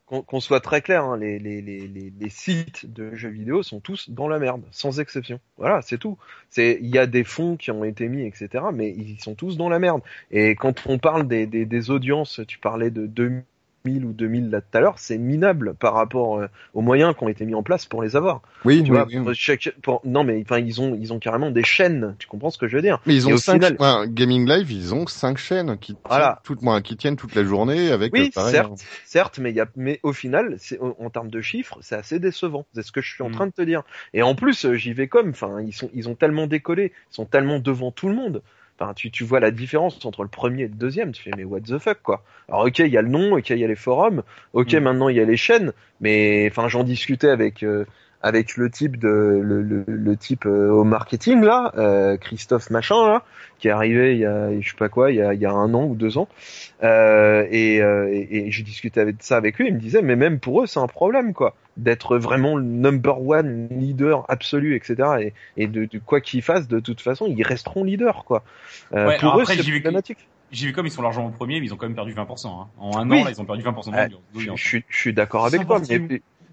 Qu'on soit très clair, hein, les, sites de jeux vidéo sont tous dans la merde, sans exception. Voilà, c'est tout. Il y a des fonds qui ont été mis, etc. Mais ils sont tous dans la merde. Et quand on parle des audiences, tu parlais de 2000 ou 2000 là tout à l'heure, c'est minable par rapport euh, aux moyens qui ont été mis en place pour les avoir. oui, Tu oui, vois, oui. pour chaque- pour- non mais enfin ils ont ils ont carrément des chaînes. Tu comprends ce que je veux dire mais ils ont cinq final- ouais, Gaming Live, ils ont cinq chaînes qui tiennent Voilà. toute moi qui tiennent toute la journée avec Oui, euh, pareil, certes, hein. certes, mais il y a, mais au final, c'est en, en termes de chiffres, c'est assez décevant. C'est ce que je suis en Mm. train de te dire. Et en plus, euh, j'y vais comme, enfin, ils sont, ils ont tellement décollé, ils sont tellement devant tout le monde. Enfin, tu, tu vois la différence entre le premier et le deuxième. Tu fais, mais what the fuck, quoi. Alors, ok, il y a le nom, ok, il y a les forums, ok, Mm. maintenant il y a les chaînes, mais enfin, j'en discutais avec. euh, avec le type de le, le, le type euh, au marketing là, euh, Christophe machin là, qui est arrivé il y a je sais pas quoi, il y a, il y a un an ou deux ans, euh, et, euh, et, et j'ai discuté avec ça avec lui, il me disait mais même pour eux c'est un problème quoi, d'être vraiment le number one leader absolu etc. Et, et de, de quoi qu'ils fassent de toute façon ils resteront leaders quoi. Euh, Ouais, pour eux après, c'est j'y vais- problématique. JVcom, ils sont largement premiers, mais ils ont quand même perdu 20%. Hein. En un Oui. an, là, ils ont perdu 20% Ouais, d'audience. Je, je suis je suis d'accord avec toi, mais,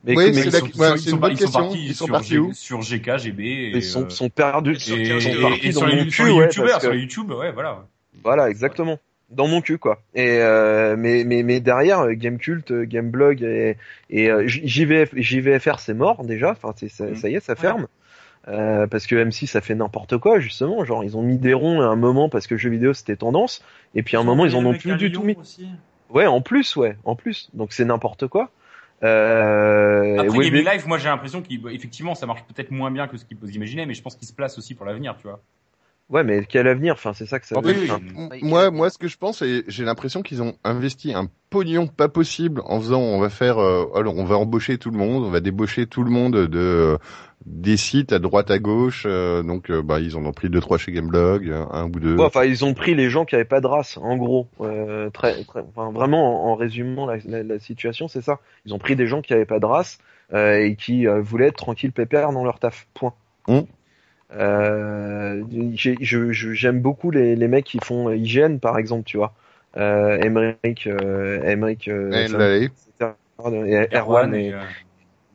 mais, Oui, mais c'est la- sont, ouais, ils sont, une bonne ils sont question. partis Ils sont sur, partis G- où sur GK, GB et, ils sont, euh, sont perdus, et sur ils sont partis et dans sur mon les, cul, sur les ouais, youtubeurs, parce sur que- les youtube, ouais, voilà. Voilà, exactement. Dans mon cul, quoi. Et euh, mais mais mais derrière, euh, Gamecult, euh, Gameblog et, et euh, JVF, JVFR, c'est mort déjà. Enfin, ça, Mm. ça y est, ça ferme. Euh, parce que M6 ça fait n'importe quoi justement. Genre ils ont mis des ronds à un moment parce que le jeu vidéo c'était tendance. Et puis à un moment ils en ont plus du tout mis. Aussi. Ouais, en plus, ouais, en plus. Donc c'est n'importe quoi. Euh, Après, mais- Live, moi, j'ai l'impression qu'effectivement, ça marche peut-être moins bien que ce qu'ils imaginaient, mais je pense qu'ils se placent aussi pour l'avenir, tu vois. Ouais, mais quel avenir Enfin, c'est ça que ça veut fait, dire. moi, moi, ce que je pense, et j'ai l'impression qu'ils ont investi un pognon pas possible en faisant, on va faire, euh, alors on va embaucher tout le monde, on va débaucher tout le monde de euh, des sites à droite à gauche, euh, donc euh, bah ils en ont pris deux trois chez Gameblog, euh, un ou deux. Ouais, enfin, ils ont pris les gens qui avaient pas de race, en gros. Euh, très, très, enfin, vraiment, en, en résumant la, la, la situation, c'est ça. Ils ont pris des gens qui avaient pas de race euh, et qui euh, voulaient être tranquilles, pépère dans leur taf. Point. Mm. Euh, j'ai- je- je- J'aime beaucoup les, les mecs qui font hygiène, par exemple, tu vois. Euh, Emmerich, euh, Emmerich, euh, et Erwan et, euh,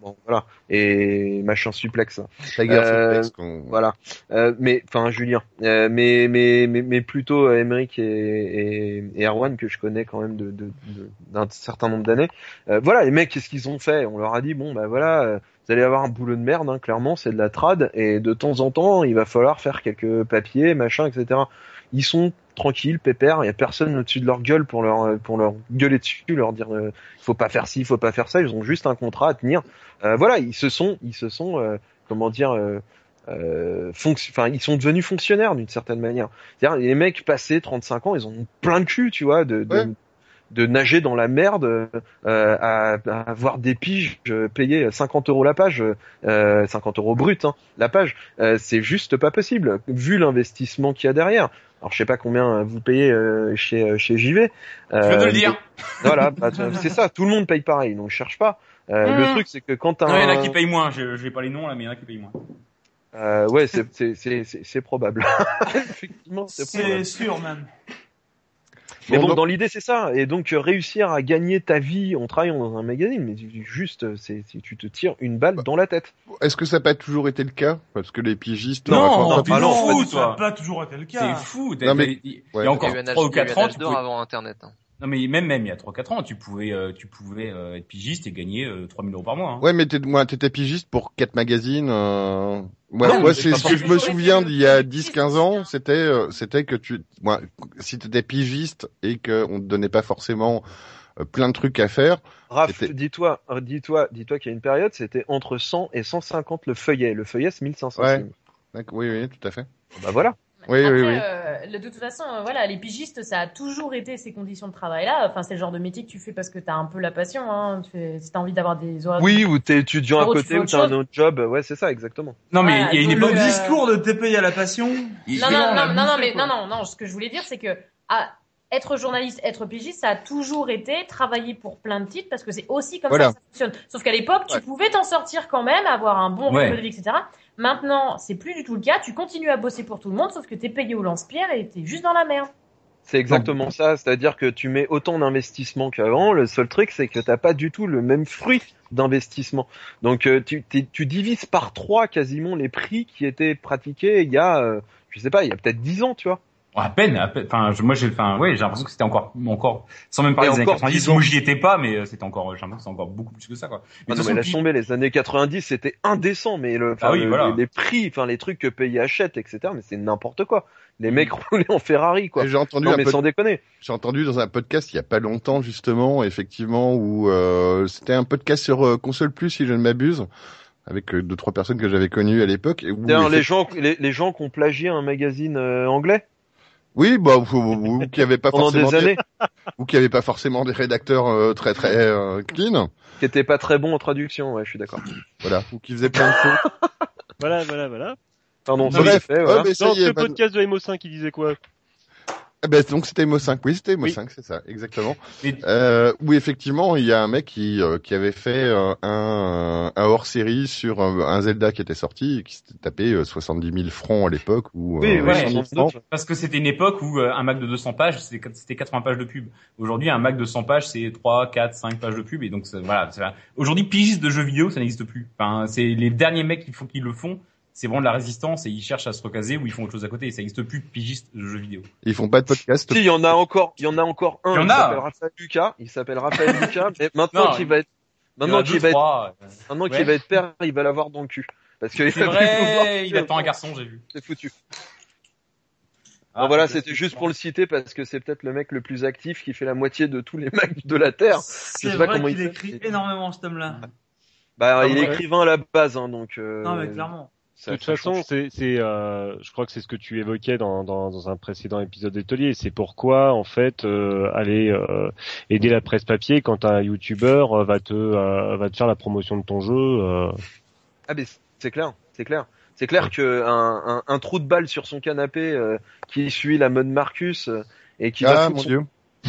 bon, voilà, et machin suplex. Tiger Euh, Suplex, Voilà. Euh, mais enfin Julien, euh, mais, mais mais mais plutôt euh, Emeric et, et, et Erwan que je connais quand même de de- de- d'un certain nombre d'années. Euh, voilà, les mecs, qu'est-ce qu'ils ont fait? On leur a dit bon bah voilà, euh, vous allez avoir un boulot de merde, hein, clairement c'est de la trad et de temps en temps il va falloir faire quelques papiers, machin, etc. Ils sont tranquille, pépère, il y a personne au-dessus de leur gueule pour leur pour leur gueuler dessus, leur dire euh, faut pas faire ci, il faut pas faire ça, ils ont juste un contrat à tenir. Euh, voilà, ils se sont ils se sont euh, comment dire euh, euh, enfin ils sont devenus fonctionnaires d'une certaine manière. C'est-à-dire les mecs passés 35 ans, ils ont plein de cul, tu vois, de de, Ouais. de nager dans la merde euh, à, à avoir des piges euh, payées 50 euros la page, euh, 50 euros brut hein, la page, euh, c'est juste pas possible vu l'investissement qu'il y a derrière. Alors je sais pas combien euh, vous payez euh, chez euh, chez JV. Je viens de le dire. Voilà, bah, c'est ça, tout le monde paye pareil, donc je cherche pas. Euh. Le truc c'est que quand t'as Non, il y en a un- qui payent moins. Je, je vais pas les noms là, mais il y en a qui payent moins. euh, ouais, c'est c'est c'est c'est- c'est probable. Effectivement, c'est probable. C'est sûr même. Mais Bon, bon, donc- dans l'idée, c'est ça. Et donc, euh, réussir à gagner ta vie en travaillant dans un magazine, mais juste, euh, c'est si tu te tires une balle dans la tête. Est-ce que ça n'a pas toujours été le cas? Parce que les pigistes... Non, non, peu- ah non, fou, pas ça n'a pas toujours été le C'est cas. fou. Non, mais- Il y ouais. a encore il y a eu un âge, 3 ou il y a eu 4 un ans, tu pouvais... avant Internet. hein. Non mais même même il y a 3-4 ans, tu pouvais euh, tu pouvais euh, être pigiste et gagner euh, 3000 euros par mois. hein. Ouais, mais t'es, moi, t'étais pigiste pour quatre magazines. Euh... Ouais, Non, c'est ce que je me souviens d'il y a 10-15 ans, c'était, euh, c'était que tu, moi, si t'étais pigiste et que on te donnait pas forcément euh, plein de trucs à faire, Raph, C'était- dis-toi, dis-toi, dis-toi qu'il y a une période, c'était entre 100 et 150 le feuillet. Le feuillet, c'est 1500 Ouais. oui, oui, tout à fait. Bah voilà. Oui, Après, oui, oui. euh, de toute façon, euh, voilà, les pigistes, ça a toujours été ces conditions de travail-là. Enfin, c'est le genre de métier que tu fais parce que t'as un peu la passion. Hein. Tu fais, si t'as envie d'avoir des horaires. Oui, ou t'es étudiant à Oh, tu côté, ou t'as un autre job. Ouais, c'est ça, exactement. Non mais il y a une époque Le euh, discours de tes payé à la passion. il- Non, non, non, non, non, mais non, non, non. Ce que je voulais dire, c'est que ah, être journaliste, être pigiste, ça a toujours été travailler pour plein de titres parce que c'est aussi comme Voilà. ça que ça fonctionne. Sauf qu'à l'époque, tu pouvais t'en sortir quand même, avoir un bon Ouais. rythme de vie, etc. Maintenant, c'est plus du tout le cas. Tu continues à bosser pour tout le monde, sauf que t'es payé au lance-pierre et t'es juste dans la merde. C'est exactement ça, c'est-à-dire que tu mets autant d'investissement qu'avant, le seul truc c'est que t'as pas du tout le même fruit d'investissement. Donc euh, tu, tu divises par trois quasiment les prix qui étaient pratiqués il y a, euh, je sais pas, il y a peut-être dix ans, tu vois. À peine, à peine. Enfin, je- moi j'ai enfin ouais, j'ai l'impression que c'était encore encore sans même parler Et des années encore 90. 10 ans. Moi j'y étais pas mais euh, c'était encore j'ai l'impression que c'est encore beaucoup plus que ça quoi. Ah non toute mais laisse tomber, les années 90 c'était indécent, mais le, enfin, Ah oui, le- voilà. les, les prix, enfin les trucs que payait Hachette, etc. Mais c'est n'importe quoi. Les mecs roulaient en Ferrari, quoi. J'ai entendu Non un mais peu sans déconner. J'ai entendu dans un podcast il y a pas longtemps justement, effectivement, où euh, c'était un podcast sur euh, console plus si je ne m'abuse, avec euh, deux trois personnes que j'avais connues à l'époque. où, les effect- gens, les, les gens qui ont plagié un magazine euh, anglais Oui, bah ou, qui avaient pas pendant forcément des années, ou qui pas forcément des rédacteurs euh, très très euh, clean, qui étaient pas très bons en traduction, ouais, je suis d'accord. voilà, ou qui faisaient plein de fautes. Voilà, voilà, voilà. Pardon, Non, ça bref, c'est fait, voilà. est, le podcast de MO5, il disait quoi? Eh ben, donc c'était Mo 5, oui c'était Mo Oui. 5, c'est ça, exactement. Mais- Euh, où effectivement il y a un mec qui euh, qui avait fait euh, un, un hors série sur un, un Zelda qui était sorti et qui s'était tapé euh, 70 000 francs à l'époque ou Oui, euh, oui, 100 000 sans francs. doute. Parce que c'était une époque où euh, un Mac de 200 pages, c'était c'était 80 pages de pub. Aujourd'hui, un Mac de 100 pages, c'est 3, 4, 5 pages de pub. Et donc, voilà. c'est- Aujourd'hui, pigiste de jeux vidéo, ça n'existe plus. Enfin, c'est les derniers mecs qui font, qui le font. C'est vraiment de la résistance et ils cherchent à se recaser ou ils font autre chose à côté. Et ça n'existe plus de pigiste de jeux vidéo. Ils font pas de podcast. Si, il y en a encore, il y en a encore un. Il y en Il a. s'appelle Raphaël Lucas. Il s'appelle Raphaël Lucas. Mais maintenant qu'il va être, maintenant qu'il va euh, maintenant qu'il va être père, il va l'avoir dans le cul. Parce que C'est vrai, il attend un garçon, j'ai vu. C'est foutu. Ah, Bon, voilà, c'était juste pour le citer parce que c'est peut-être le mec le plus actif qui fait la moitié de tous les mecs de la Terre. Sais pas vrai comment qu'il il fait. écrit énormément ce tome-là. Bah, Ah, il est ouais. écrivain à la base, hein, donc. euh, Non mais clairement. Ça- De toute façon, c'est, c'est, euh, je crois que c'est ce que tu évoquais dans, dans, dans un précédent épisode d'Atelier. C'est pourquoi, en fait, euh, aller euh, aider la presse papier quand un YouTuber euh, va te euh, va te faire la promotion de ton jeu. euh. Ah mais c'est clair, c'est clair. C'est clair que un, un, un trou de balle sur son canapé euh, qui suit la mode Marcus euh, et qui va Ah foutre mon son... dieu.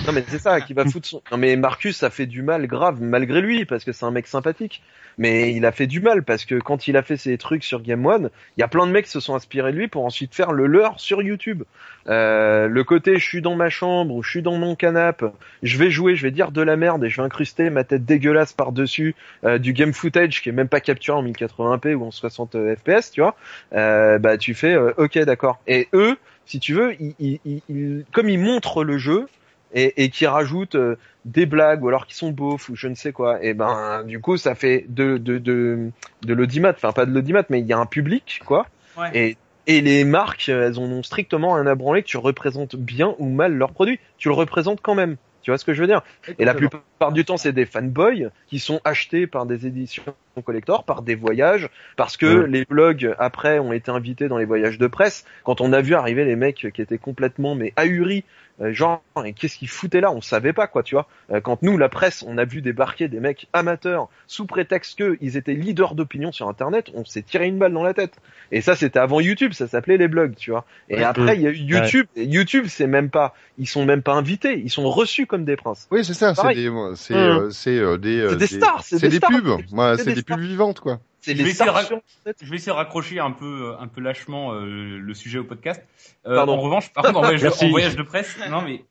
Non mais c'est ça, qui va foutre son... Non mais Marcus ça fait du mal grave malgré lui parce que c'est un mec sympathique. Mais il a fait du mal parce que quand il a fait ses trucs sur Game One, il y a plein de mecs qui se sont inspirés de lui pour ensuite faire le leur sur YouTube. Euh, le côté je suis dans ma chambre ou je suis dans mon canapé, je vais jouer, je vais dire de la merde et je vais incruster ma tête dégueulasse par dessus euh, du game footage qui est même pas capturé en 1080p ou en 60 fps, tu vois. Euh, bah tu fais euh, ok d'accord. Et eux, si tu veux, ils- ils- ils- comme ils montrent le jeu et, et qui rajoutent euh, des blagues ou alors qui sont beaufs ou je ne sais quoi, et ben du coup ça fait de de de, de l'audimat, enfin pas de l'audimat, mais il y a un public quoi. Ouais. Et Et les marques, euh, elles en ont strictement un à branler que tu représentes bien ou mal leur produit. Tu le représentes quand même. Tu vois ce que je veux dire? Et la plupart du temps, c'est des fanboys qui sont achetés par des éditions collector, par des voyages, parce que Ouais. les blogs après ont été invités dans les voyages de presse. Quand on a vu arriver les mecs qui étaient complètement mais ahuris, euh, genre et qu'est-ce qu'ils foutaient là? On savait pas quoi, tu vois. Euh, quand nous, la presse, on a vu débarquer des mecs amateurs sous prétexte qu'ils étaient leaders d'opinion sur Internet, on s'est tiré une balle dans la tête. Et ça, c'était avant YouTube, ça s'appelait les blogs, tu vois. Et Ouais. après, il y a eu YouTube. Et YouTube, c'est même pas, ils sont même pas invités, ils sont reçus comme des princes. Oui, c'est ça. C'est des, c'est, Hum. euh, euh, des, C'est des stars, c'est des des pubs. C'est des des pubs vivantes, quoi. C'est Je vais essayer de raccrocher un peu, un peu lâchement euh, le sujet au podcast. Euh, Pardon. en revanche, par contre, en voyage, en voyage de presse, non mais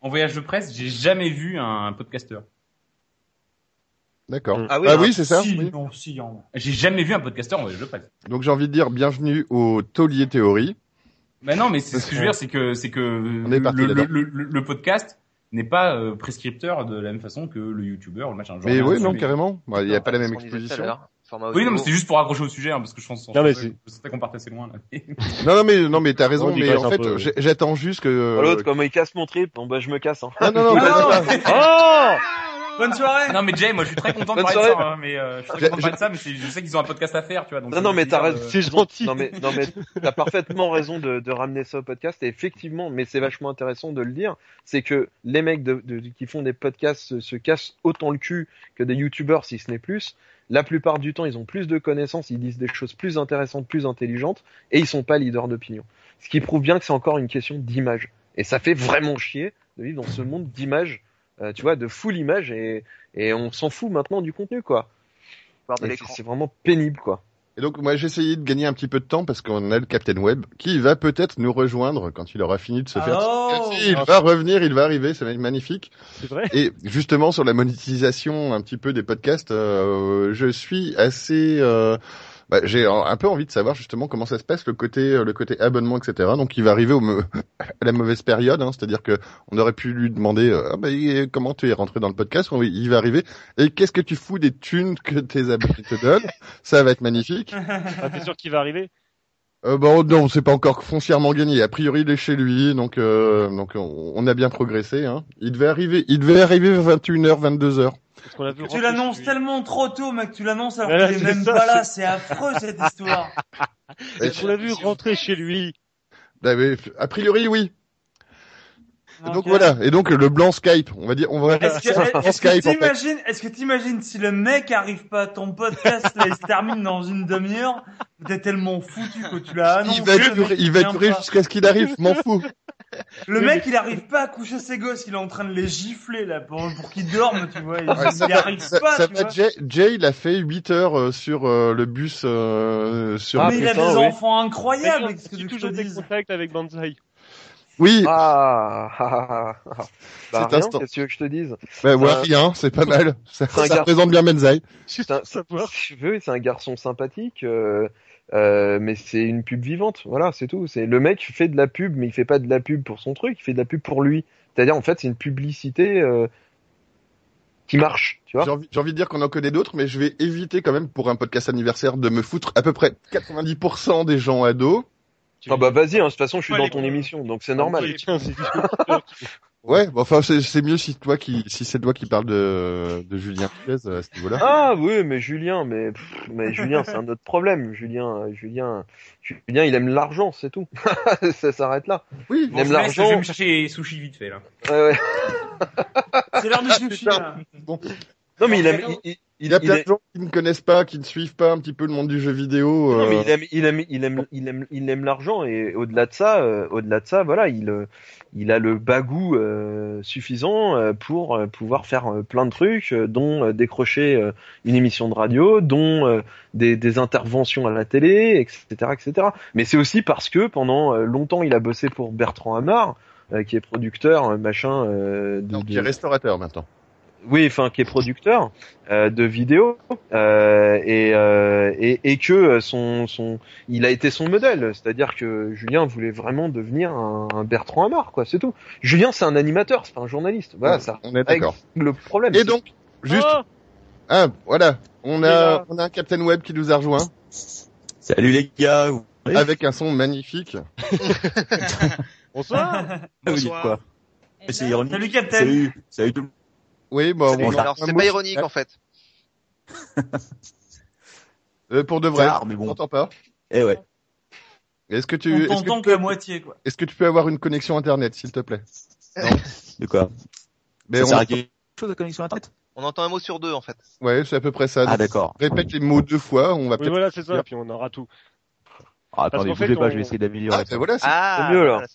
en voyage de presse, j'ai jamais vu un podcasteur. D'accord. Hum. Ah oui, ah non, oui, c'est ça. Si, oui. non, si, en- J'ai jamais vu un podcasteur en voyage de presse. Donc j'ai envie de dire bienvenue au Taulier Théorie. Mais non, mais ce que je veux dire, c'est que c'est que le, le, le- le podcast n'est pas euh, prescripteur de la même façon que le youtubeur ou le machin. Genre, Mais un oui, non, carrément. Bah, Il n'y a pas la même exposition. Oui, non, mais c'est juste pour accrocher au sujet, hein, parce que je pense Non, mais je c'est- sentais qu'on partait assez loin. Là. Non, non, mais non, mais t'as raison. On mais en fait, j'attends juste que. Oh, L'autre, comment il casse mon trip, bon bah je me casse. Hein. Non, non, non. Ah, non, Oh Bonne soirée. Non, mais Jay, moi, je suis très content de parler de ça, hein, mais euh, je suis très content de parler de ça, mais je sais qu'ils ont un podcast à faire, tu vois. Donc Non, non, mais t'as de- C'est gentil. Non mais non mais t'as parfaitement raison de, de ramener ça au podcast. Et effectivement mais c'est vachement intéressant de le dire c'est que les mecs de, de- qui font des podcasts se, se cassent autant le cul que des youtubeurs si ce n'est plus. La plupart du temps ils ont plus de connaissances ils disent des choses plus intéressantes plus intelligentes et ils sont pas leaders d'opinion. Ce qui prouve bien que c'est encore une question d'image. Et ça fait vraiment chier de vivre dans ce monde d'image euh, tu vois de full image et et on s'en fout maintenant du contenu quoi c'est c'est vraiment pénible quoi Et donc moi j'ai essayé de gagner un petit peu de temps parce qu'on a le Captain Web qui va peut-être nous rejoindre quand il aura fini de se faire. Oh Il va revenir, il va arriver, ça va être magnifique. C'est vrai. Et justement sur la monétisation un petit peu des podcasts, euh, je suis assez, euh, bah, j'ai un peu envie de savoir justement comment ça se passe le côté, euh, le côté abonnement, etc. Donc il va arriver au me- à la mauvaise période, hein, c'est-à-dire que on aurait pu lui demander euh, ah, bah, comment tu es rentré dans le podcast? Oui, il va arriver. Et qu'est-ce que tu fous des thunes que tes abonnés te donnent? Ça va être magnifique. Ah, T'es sûr qu'il va arriver? Euh, bon, non, c'est pas encore foncièrement gagné. A priori, il est chez lui, donc euh, donc on, on a bien progressé. Hein. Il devait arriver, il devait arriver vers 21h, 22h. Parce qu'on a vu Tu l'annonces tellement trop tôt, mec. Tu l'annonces alors qu'il est même ça, pas là. C'est affreux cette histoire. Parce qu'on l'a vu rentrer chez lui. Ah, mais, a priori, oui. Et donc voilà. Et donc le blanc Skype, on va dire, on va. Est-ce que, que Skype en fait. t'imagines, est-ce que t'imagines si le mec arrive pas à ton podcast, là, il se termine dans une demi-heure, t'es tellement foutu que tu l'as annoncé. Il va durer, il va durer jusqu'à ce qu'il arrive. M'en fous. Le mec, il arrive pas à coucher ses gosses, il est en train de les gifler, là, pour, pour qu'ils dorment, tu vois. Il, Ouais, ça il arrive Ça, pas, ça tu vois. Jay, Jay, il a fait 8 heures euh, sur euh, le bus euh, sur. Ah, mais il a des oui. enfants incroyables, j'ai qu'est-ce que tu toujours te des contacts avec Banzai. Oui. Ah, ah, ah, ah. Bah, rien, instant. qu'est-ce que tu veux que je te dise Bah, ouais, Euh, rien, c'est pas mal. Ça, ça représente bien Menzaï. C'est un, savoir. si tu veux, c'est un garçon sympathique, euh, euh, mais c'est une pub vivante. Voilà, c'est tout. C'est le mec fait de la pub, mais il fait pas de la pub pour son truc, il fait de la pub pour lui. C'est-à-dire, en fait, c'est une publicité euh, qui marche, tu vois. J'ai envie, j'ai envie de dire qu'on en connaît d'autres, mais je vais éviter quand même pour un podcast anniversaire de me foutre à peu près 90% des gens ados. Ah bah vas-y, hein, de toute façon, je suis dans ton émission, donc c'est normal. Ouais, bon, enfin c'est c'est mieux si toi qui si c'est toi qui parle de de Julien Pérez à ce niveau-là. Ah oui, mais Julien, mais pff, mais Julien, c'est un autre problème. Julien, euh, Julien, Julien, il aime l'argent, c'est tout. ça s'arrête là. Oui. Il aime Bon, je, l'argent. vais me chercher les sushis vite fait là. Ouais, ouais. C'est l'heure du sushi, là. Non mais il aime, il, il- Il y a il plein de gens qui ne connaissent pas, qui ne suivent pas un petit peu le monde du jeu vidéo. Non, mais euh, il aime, il aime, il aime, il aime, il aime l'argent et au-delà de ça, euh, au-delà de ça, voilà, il, euh, il a le bagou euh, suffisant euh, pour pouvoir faire euh, plein de trucs, euh, dont euh, décrocher euh, une émission de radio, dont euh, des, des interventions à la télé, etc., etc. Mais c'est aussi parce que pendant longtemps, il a bossé pour Bertrand Hamar, euh, qui est producteur, machin, euh, de, qui est restaurateur maintenant. Oui, enfin qui est producteur euh, de vidéos euh, et, euh, et et que son son il a été son modèle, c'est-à-dire que Julien voulait vraiment devenir un, un Bertrand Hamar quoi, c'est tout. Julien c'est un animateur, c'est pas un journaliste. Voilà, ça On est d'accord. le problème. Et donc, juste, Oh ah, voilà, on a on a un Captain Web qui nous a rejoint. Salut les gars, Oui. avec un son magnifique. Bonsoir. Bonsoir. quoi Mais C'est ironique. Salut Captain. Salut, salut tout le monde. Oui, bah, C'est- on a alors, c'est pas ironique en fait. Euh, pour de vrai, Tard, mais on bon. t'entend pas. Eh ouais. Est-ce que tu, On est-ce que tu peux, moitié, quoi. est-ce que tu peux avoir une connexion internet, s'il te plaît? De quoi? Mais Ça on- sert à quelque chose de connexion internet? On entend un mot sur deux en fait. Ouais, c'est à peu près ça. Ah d'accord. Répète les mots deux fois, on va Oui, peut-être. voilà, c'est ça, puis on aura tout. Ah, attendez, bougez pas, on- je vais essayer d'améliorer. Ah, ben voilà, c'est- Ah, mieux, voilà, bien.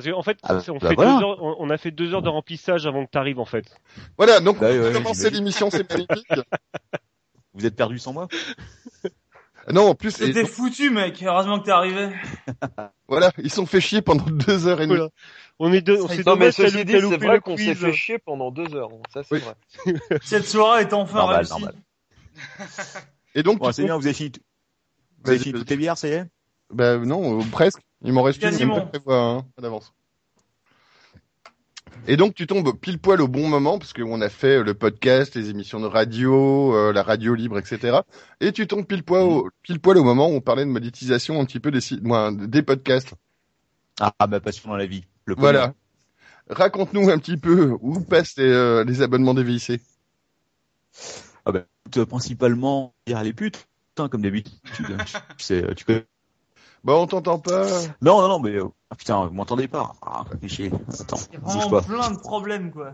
Parce qu'en fait, Ah, on, bah fait voilà. deux heures, on, on a fait deux heures de remplissage avant que t'arrives en fait. voilà, donc Bah, on ouais, commencer l'émission, c'est magnifique. Vous êtes perdu sans moi? Non, en plus, C'était foutu, mec. Heureusement que t'es arrivé. voilà, ils sont fait chier pendant deux heures et demie. Voilà. On est deux, on s'est mais ceci dit, c'est vrai qu'on s'est fait chier pendant deux heures. Ça, c'est Oui. vrai. Cette soirée est enfin Normal, réussie. normal. Et donc, Bon, tu c'est bien, vous avez fini, tout- vous avez fini toutes tes bières, ça y est? Bah non, euh, presque. Il m'en reste une, Quasiment. pas prévoir hein, d'avance. Et donc tu tombes pile poil au bon moment parce qu'on a fait le podcast, les émissions de radio, euh, la radio libre, etc. Et tu tombes pile poil, au, pile poil au moment où on parlait de monétisation un petit peu des, sites- moi, des podcasts. Ah, ma passion dans la vie. Le Voilà. Raconte-nous un petit peu où passent les, euh, les abonnements des VIC. Ah bah, euh, principalement, dire les putes, hein, comme d'habitude. tu sais, tu connais. Bah on t'entend pas. Non, non, non, mais, euh, ah, putain, vous m'entendez pas. Ah, chier. Attends, Il y a bouge vraiment pas. plein de problèmes, quoi.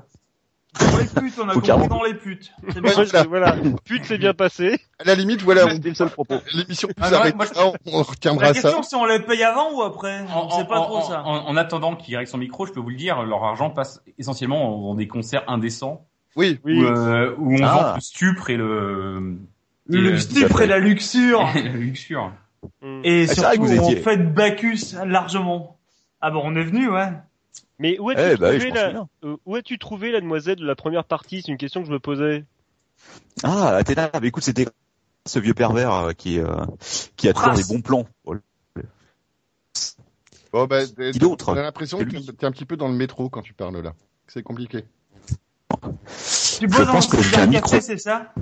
Dans les putes, on a compris carrément- dans les putes. C'est Ouais, bien. voilà. pute c'est bien passé. À la limite, voilà, on- C'était le seul propos. l'émission peut Ah, s'arrêter moi, je- là, on, retiendra La ça. question, c'est on les paye avant ou après En, On sait pas en- trop en- ça. en- en attendant qu'il règle son micro, je peux vous le dire, leur argent passe essentiellement dans des concerts indécents Oui, Oui. où, euh, où on Ah. vend le stupre et le, et Le le- stupre et la luxure. et la luxure. Mm. Et Ah, c'est vrai surtout, que vous on étiez- fait de Bacchus largement. Ah bon, on est venu, ouais. Mais où as-tu Eh, bah oui, trouvé la, as-tu trouvé la demoiselle de la première partie? C'est une question que je me posais. Ah, Athéna, bah écoute, c'était ce vieux pervers euh, qui, euh, qui a toujours Pras. des bons plans. bon bah, t'es- Qui d'autre? J'ai l'impression que que lui t'es un petit peu dans le métro quand tu parles là. C'est compliqué. Tu bosses dans pense un que j'ai un cybercafé, micro. c'est ça? Ah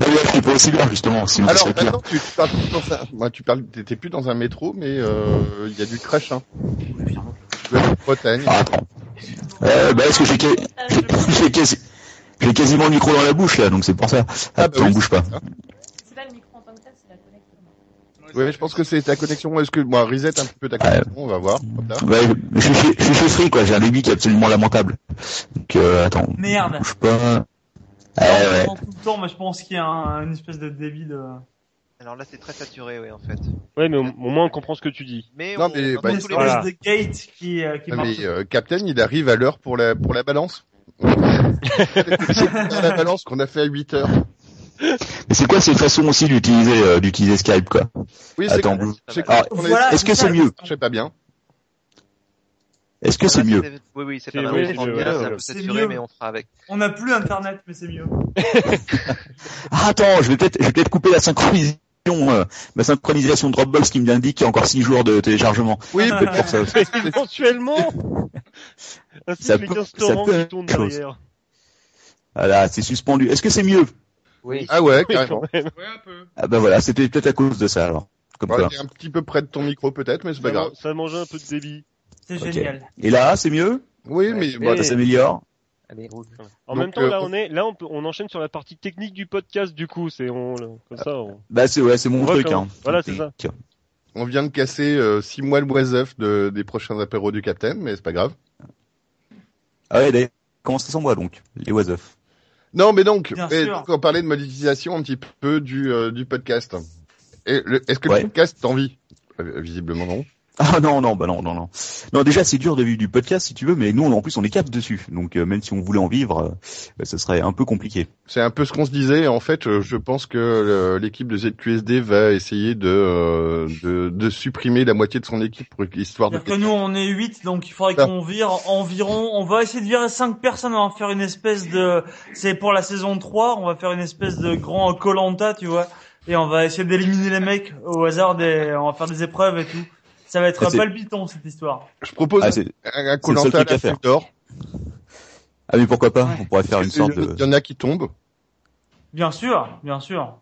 oui, pas aussi bien, justement, sinon Alors maintenant, tu, tu parles plus dans un, moi, tu parles, t'étais plus dans un métro, mais euh, il y a du crash. Hein. Tu es en Bretagne. Ah, attends. Euh, bah, est-ce que j'ai, j'ai, quasi... j'ai quasiment le micro dans la bouche, là, donc c'est pour ça. Ah, Attends, bah oui, bouge pas. C'est pas le micro en tant que tel, c'est la connexion. Oui, je pense que c'est ta connexion. Est-ce que moi reset un petit peu ta connexion On va voir. Ouais, je suis chez, je suis chez Free, quoi, j'ai un débit qui est absolument lamentable. Donc, euh, attends. Merde. Bouge pas. Ouais. entend tout le temps, mais je pense qu'il y a un- une espèce de débit de... Alors là, c'est très saturé, oui, en fait. Ouais, mais au, au moins on comprend ce que tu dis. Mais Non, on, mais, bah, espèce Voilà. de gate qui, euh, qui Ah, marche. mais euh, Captain, il arrive à l'heure pour la pour la balance. c'est la balance qu'on a fait à 8 heures. Mais c'est quoi cette façon aussi d'utiliser, euh, d'utiliser Skype, quoi? Oui, c'est Attends, c'est Voilà, est-ce que c'est mieux? Je sais pas bien. Est-ce que Ça c'est mieux? Oui, oui, c'est pas mal. oui, on c'est un peu saturé, mais on fera avec. On n'a plus internet, mais c'est mieux. Ah, attends, je vais peut-être, je vais peut-être couper la synchronisation, euh, ma synchronisation Dropbox qui m'indique qu'il y a encore 6 jours de téléchargement. Oui, Ah. Peut-être pour ça aussi. Éventuellement Ça peut- 15 ça peut qui chose. derrière. Voilà, c'est suspendu. Est-ce que c'est mieux? Oui. Ah ouais, Oui, carrément. Ouais, un peu. Ah bah voilà, c'était peut-être à cause de ça, alors. Comme Bon, ça. t'es un petit peu près de ton micro peut-être, mais c'est pas grave. ça mangeait un peu de débit. C'est génial. Et là, c'est mieux? Oui, mais bon, Ça s'améliore? En Donc, même temps, euh, là, on- est, là, on, peut, on enchaîne sur la partie technique du podcast, du coup, c'est, on, comme ça, on... Bah c'est, ouais, c'est mon truc, hein. voilà, c'est ça. on vient de casser 6 mois le de, des prochains apéros du Captain, mais c'est pas grave. Ah ouais, d'ailleurs, comment ça s'envoie donc? Les off. Non, mais donc, Bien et sûr. donc, on parlait de monétisation un petit peu du, euh, du podcast. Est-ce que Ouais. le podcast t'en vit Euh, Visiblement non. Ah non, non, bah non, non, non. Non, déjà, c'est dur de vivre du podcast, si tu veux, mais nous, en plus, on est cap dessus. Donc, euh, même si on voulait en vivre, euh, bah, ça serait un peu compliqué. C'est un peu ce qu'on se disait. En fait, euh, je pense que l'équipe de ZQSD va essayer de, euh, de, de supprimer la moitié de son équipe pour histoire de. Que nous, on est 8, donc il faudrait Ah. qu'on vire environ, on va essayer de virer 5 personnes, on va faire une espèce de, c'est pour la saison 3, on va faire une espèce de grand Colanta, tu vois, et on va essayer d'éliminer les mecs au hasard des, on va faire des épreuves et tout. Ça va être Ah, palpitant, cette histoire. Je propose Ah, un, Koh-Lanta à truc à la faire. feuille d'or. ah mais pourquoi pas? Ouais. On pourrait faire une sorte de, Il y en a qui tombent. Bien sûr, bien sûr.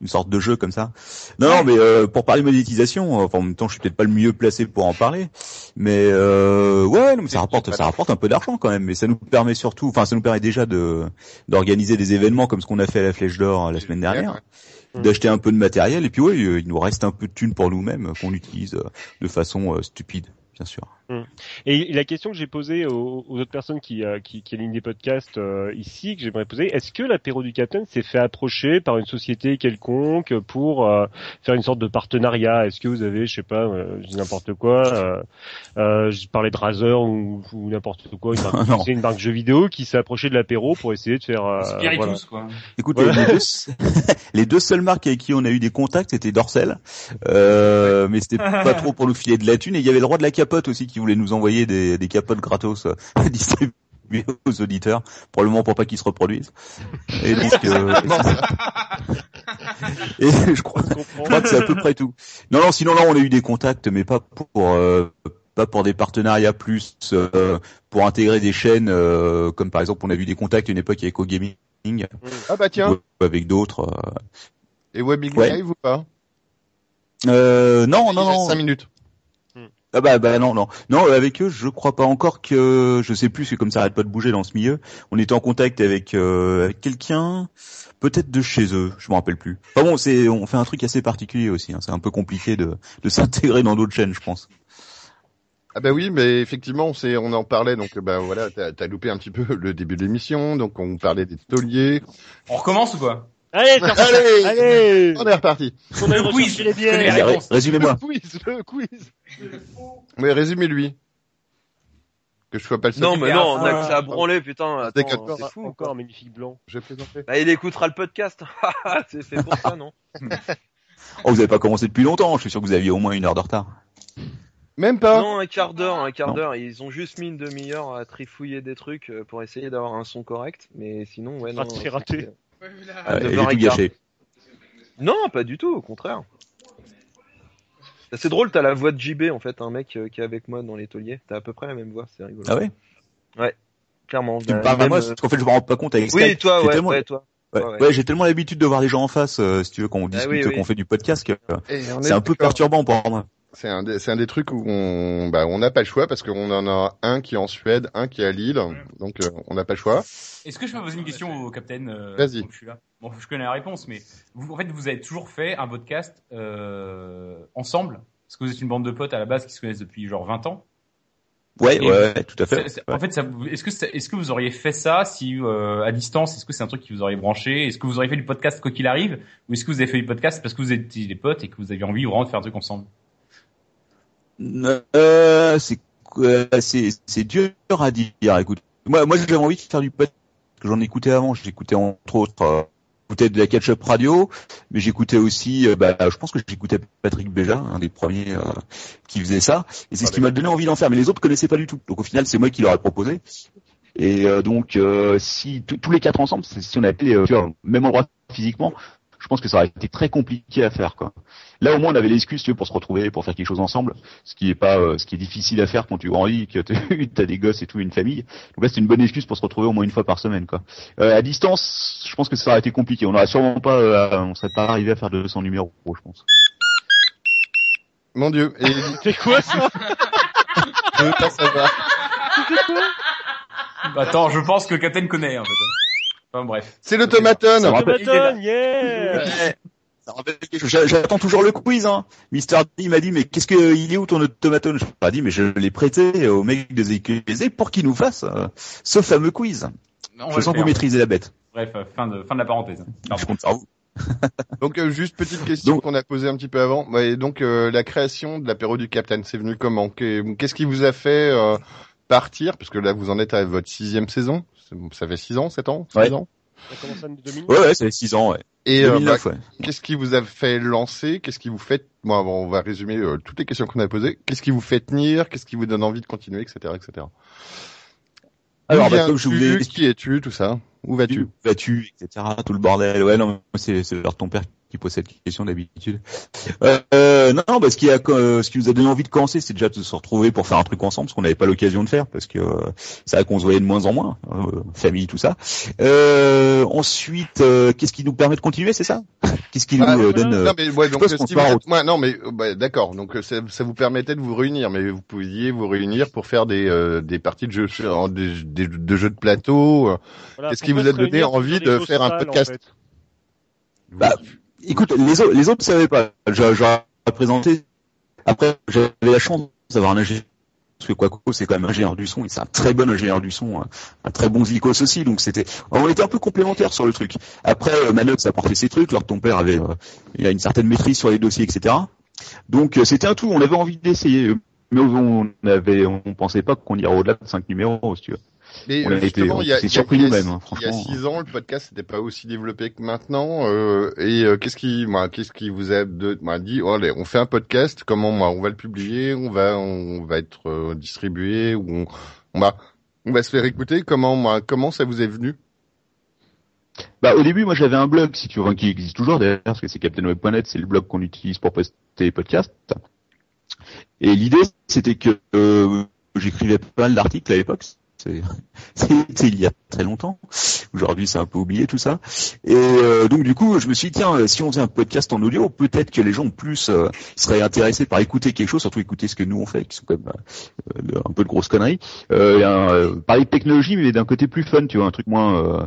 une sorte de jeu comme ça. Non, non, mais euh, pour parler monétisation, enfin, en même temps, je suis peut-être pas le mieux placé pour en parler, mais euh, ouais, non, mais ça rapporte, ça rapporte un peu d'argent quand même, mais ça nous permet surtout, enfin, ça nous permet déjà de d'organiser des événements comme ce qu'on a fait à la Flèche d'Or la semaine dernière, d'acheter un peu de matériel, et puis ouais, il nous reste un peu de thunes pour nous-mêmes qu'on utilise euh, de façon euh, stupide, bien sûr. Et la question que j'ai posée aux, aux autres personnes qui, euh, qui, qui alignent des podcasts euh, ici, que j'aimerais poser, est-ce que l'apéro du Capitaine s'est fait approcher par une société quelconque pour euh, faire une sorte de partenariat? Est-ce que vous avez, je sais pas, euh, je dis n'importe quoi, euh, euh, je parlais de Razer ou, ou n'importe quoi, une marque, une marque jeu vidéo qui s'est approchée de l'apéro pour essayer de faire... euh, Spiritus, voilà. quoi. Écoute, Voilà. les, deux, les deux seules marques avec qui on a eu des contacts, c'était Dorsel, euh, mais c'était pas trop pour nous filer de la thune. Et il y avait le droit de la capote aussi qui voulait nous envoyer des, des capotes gratos euh, distribuées aux auditeurs, probablement pour pas qu'ils se reproduisent. Et donc, euh, et je crois, je crois que c'est à peu près tout. Non, non, sinon là, on a eu des contacts, mais pas pour euh, pas pour des partenariats plus euh, pour intégrer des chaînes euh, comme par exemple on a vu des contacts à une époque avec OGaming Ah bah tiens, ou avec d'autres. euh. et Webbing Ouais. Live ou pas? Euh, non, non, non. cinq minutes. Ah bah, bah non, non. Non, euh, avec eux, je crois pas encore que, je sais plus, c'est comme ça arrête pas de bouger dans ce milieu. On était en contact avec, euh, avec quelqu'un, peut-être de chez eux, je me rappelle plus. Enfin bon, c'est, on fait un truc assez particulier aussi. hein. C'est un peu compliqué de, de s'intégrer dans d'autres chaînes, je pense. Ah bah oui, mais effectivement, on, s'est- on en parlait, donc bah voilà, t'as as loupé un petit peu le début de l'émission, donc on parlait des tauliers. On recommence ou quoi? Allez. Allez, Allez on est reparti. On a Le quiz, les bières. Résumez-moi. quiz, le quiz. Mais résumez-lui. Que je sois pas le seul. Non, mais non, on a Ah. que ça à branler, putain. C'est fou. Encore magnifique blanc. Je plaisantais. Bah, il écoutera le podcast. c'est pour ça, non Oh, vous avez pas commencé depuis longtemps. Je suis sûr que vous aviez au moins une heure de retard. Même pas. Non, un quart d'heure, un quart d'heure. Ils ont juste mis une demi-heure à trifouiller des trucs euh, pour essayer d'avoir un son correct. Mais sinon, ouais, non. Raté, Euh, et j'ai 9h15. tout gâché. Non, pas du tout, au contraire. C'est drôle, t'as la voix de JB, en fait, un mec euh, qui est avec moi dans les tauliers. T'as à peu près la même voix, c'est rigolo. Ah ouais? Clairement. Tu me Bah, parles à moi, euh, parce qu'en fait, je me rends pas compte avec Oui, Skype. toi, ouais, tellement- ouais, toi. Ouais, Ouais, ouais. ouais, j'ai tellement l'habitude de voir les gens en face, euh, si tu veux, quand on discute, oui, oui. qu'on fait du podcast, que c'est est un peu perturbant pour moi. C'est un, des- c'est un des trucs où on bah, on n'a pas le choix parce qu'on en a un qui est en Suède, un qui est à Lille, donc euh, on n'a pas le choix. Est-ce que je peux poser une question au capitaine euh, Vas-y. tant que Je suis là? Bon, je connais la réponse, mais vous, en fait, vous avez toujours fait un podcast euh, ensemble? Parce que vous êtes une bande de potes à la base qui se connaissent depuis genre 20 ans. Ouais, Et- ouais, tout à fait. C'est- En fait, ça est-ce que est-ce que vous auriez fait ça si euh, à distance Est-ce que c'est un truc qui vous aurait branché? Est-ce que vous auriez fait du podcast quoi qu'il arrive? Ou est-ce que vous avez fait du podcast parce que vous étiez des potes et que vous aviez envie vraiment de faire un truc ensemble? Euh, c'est euh, c'est c'est dur à dire. Écoute, moi moi j'avais envie de faire du podcast que j'en écoutais avant. J'écoutais entre autres euh, j'écoutais de la catch-up radio, mais j'écoutais aussi, euh, bah, je pense que j'écoutais Patrick Béja, un des premiers euh, qui faisait ça, et c'est ce qui m'a donné envie d'en faire. Mais les autres connaissaient pas du tout. Donc au final, c'est moi qui leur ai proposé. Et euh, donc euh, si tous les quatre ensemble, si on euh, tu vois, même endroit physiquement, je pense que ça aurait été très compliqué à faire quoi. Là au moins on avait l'excuse pour se retrouver, pour faire quelque chose ensemble, ce qui est pas euh, ce qui est difficile à faire quand tu grandis, que tu as des gosses et tout, une famille. Donc là c'est une bonne excuse pour se retrouver au moins une fois par semaine quoi. Euh, à distance, je pense que ça aurait été compliqué. On aurait sûrement pas euh, on serait pas arrivé à faire 200 numéros, je pense. Mon Dieu. Et C'est quoi ça je veux pas savoir. Bah, Attends, je pense que le capitaine connaît en fait. Enfin bref. C'est rappelle- Automaton, yeah J'attends toujours le quiz. Hein. Mister D m'a dit mais qu'est-ce que il est où ton automaton Je pas dit mais je l'ai prêté au mec de ZQSD pour qu'il nous fasse euh, ce fameux quiz. On Je le sens que vous maîtrisez la bête. Bref, euh, fin de fin de la parenthèse. Pardon. Je compte sur vous. Donc euh, juste petite question qu'on a posée un petit peu avant. Ouais, donc euh, la création de l'apéro du Capitaine, c'est venu comment? Qu'est- Qu'est-ce qui vous a fait euh, partir? Parce que là vous en êtes à votre sixième saison. Ça fait six ans, sept ans, six Ouais. ans. Ça commence en 2000 Ouais ouais, c'est 6 ans ouais. Et euh, 2009 ouais. bah, qu'est-ce qui vous a fait lancer? Qu'est-ce qui vous fait Bon, bon, on va résumer euh, toutes les questions qu'on a posées. Qu'est-ce qui vous fait tenir? Qu'est-ce qui vous donne envie de continuer, etc., etc. Alors bah, comme je Qui es-tu? Tout ça Où vas-tu? Où vas-tu, etc. Tout le bordel. Ouais, non, c'est l'heure de ton père qui pose cette question d'habitude. Euh, euh, non, non, bah, ce qui a, euh, ce qui nous a donné envie de commencer, c'est déjà de se retrouver pour faire un truc ensemble, ce qu'on n'avait pas l'occasion de faire, parce que euh, c'est vrai qu'on se voyait de moins en moins, euh, famille, tout ça. Euh, ensuite, euh, qu'est-ce qui nous permet de continuer, c'est ça? Qu'est-ce qui nous Ah, euh, donne euh, Non, mais ouais, donc, pense qu'on si se part vous êtes- ouais, non, mais bah, d'accord. Donc ça, ça vous permettait de vous réunir, mais vous pouviez vous réunir pour faire des euh, des parties de jeux, des, des- de jeux de plateau. euh. Voilà, Qu'est-ce qui vous a donné envie de faire un en podcast? fait Bah, écoute, les autres, les autres savaient pas. Présenté. Après, j'avais la chance d'avoir un ingénieur. Parce que Quaco, c'est quand même ingénieur du son, et c'est un très bon ingénieur du son, un, un très bon zikos aussi, donc c'était, on était un peu complémentaires sur le truc. Après, euh, Manox a porté ses trucs, alors que ton père avait, euh, il a une certaine maîtrise sur les dossiers, etc. Donc euh, c'était un tout, on avait envie d'essayer, mais on avait, on pensait pas qu'on irait au-delà de 5 numéros, tu veux. Mais On justement, il y a, y a- surpris nous-mêmes, hein, il y a franchement. six ans, le podcast n'était pas aussi développé que maintenant. euh, et euh, qu'est-ce qui, moi, qu'est-ce qui vous a de, m'a dit, oh, allez, on fait un podcast. Comment, moi, on va le publier, on va, on va être euh, distribué, ou on, on va, on va se faire écouter. Comment, moi, comment ça vous est venu? Bah au début moi j'avais un blog si tu veux qui existe toujours d'ailleurs parce que c'est captainweb.net c'est le blog qu'on utilise pour poster les podcasts et l'idée c'était que euh, j'écrivais pas mal d'articles à l'époque c'était il y a très longtemps. Aujourd'hui c'est un peu oublié tout ça. Et euh, donc du coup je me suis dit tiens si on faisait un podcast en audio peut-être que les gens plus euh, seraient intéressés par écouter quelque chose surtout écouter ce que nous on fait qui sont quand même euh, un peu de grosses conneries. Euh, un, euh, parler de technologie mais d'un côté plus fun tu vois un truc moins euh,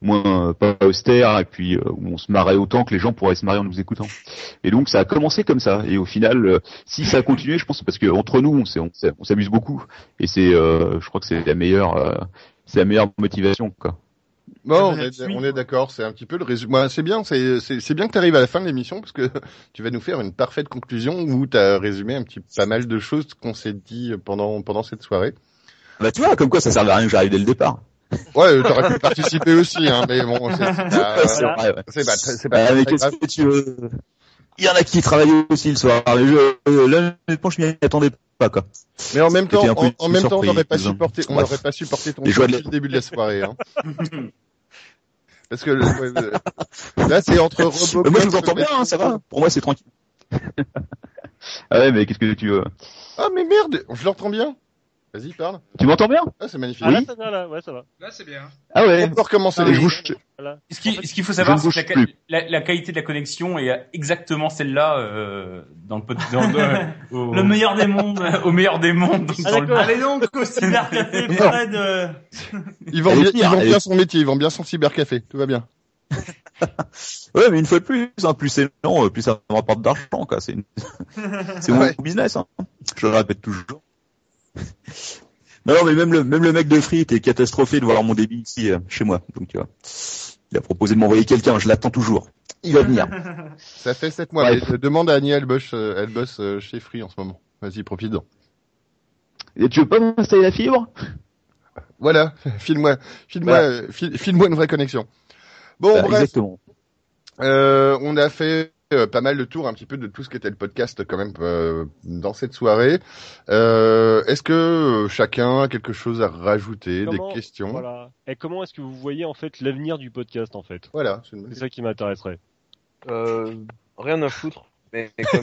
moins euh, pas austère et puis où on se marrait autant que les gens pourraient se marrer en nous écoutant. Et donc ça a commencé comme ça. Et au final si ça a continué je pense parce que entre nous on s'amuse beaucoup. Et c'est je crois que c'est la meilleure euh, c'est la meilleure motivation quoi. Bon, on est, être on est d'accord, c'est un petit peu le résumé. Ouais, c'est bien, c'est, c'est, c'est bien que tu arrives à la fin de l'émission parce que tu vas nous faire une parfaite conclusion où tu as résumé un petit pas mal de choses qu'on s'est dit pendant pendant cette soirée. Bah tu vois comme quoi ça servait à rien que j'arrive dès le départ. Ouais, t'aurais pu participer aussi, hein, mais bon, c'est, c'est pas, c'est ouais. c'est pas, pas Ah, Il y en a qui travaillent aussi le soir. Mais je, euh, là, honnêtement, je m'y attendais pas, quoi. Mais en même temps, en, même temps, on n'aurait pas supporté, on n'aurait pas supporté ton depuis le début de la soirée, hein. Parce que le- ouais, là, c'est entre Robocop. Mais moi, je vous entends bien, hein, ça va. Pour moi, c'est tranquille. ah ouais, mais qu'est-ce que tu veux? Ah, mais merde, je l'entends bien. Vas-y, parle. Tu m'entends bien? Ah, c'est magnifique. Ah là, ça va, là, ouais, ça va. Là, c'est bien. Ah ouais. On peut recommencer Et les bouge- Voilà. Ce qui- ce qu'il faut savoir, c'est que la, qualité de la connexion est exactement celle-là euh, dans le pod- dans le, au, Le meilleur des mondes. au meilleur des mondes. donc Ah, le-. Allez donc au cybercafé Fred. euh, Ils vend Elle est bien, ils bien son métier, ils vendent bien son cybercafé. Tout va bien. Ouais, mais une fois de plus, hein, plus c'est long, euh, plus ça me rapporte d'argent, quoi. C'est une- c'est mon Ouais. business, hein. Je le répète toujours. Non, non, mais même le, même le mec de Free était catastrophé de voir mon débit ici, euh, chez moi. Donc, tu vois. Il a proposé de m'envoyer quelqu'un, je l'attends toujours. Il va venir. Ça fait sept mois. Ouais. mais, euh, demande à Annie, elle bosse, euh, elle bosse euh, chez Free en ce moment. Vas-y, profite-en. Et tu veux pas m'installer la fibre? Voilà, file-moi, file-moi, Voilà. euh, file- file-moi une vraie connexion. Bon, Bah, bref, exactement. euh, on a fait euh, pas mal de tours un petit peu de tout ce qu'était le podcast quand même euh, dans cette soirée. Euh, Est-ce que euh, chacun a quelque chose à rajouter, Comment- des questions? Voilà, Voilà. Et comment est-ce que vous voyez en fait l'avenir du podcast en fait? C'est une bonne C'est ça qui m'intéresserait. Euh, rien à foutre. Mais comme,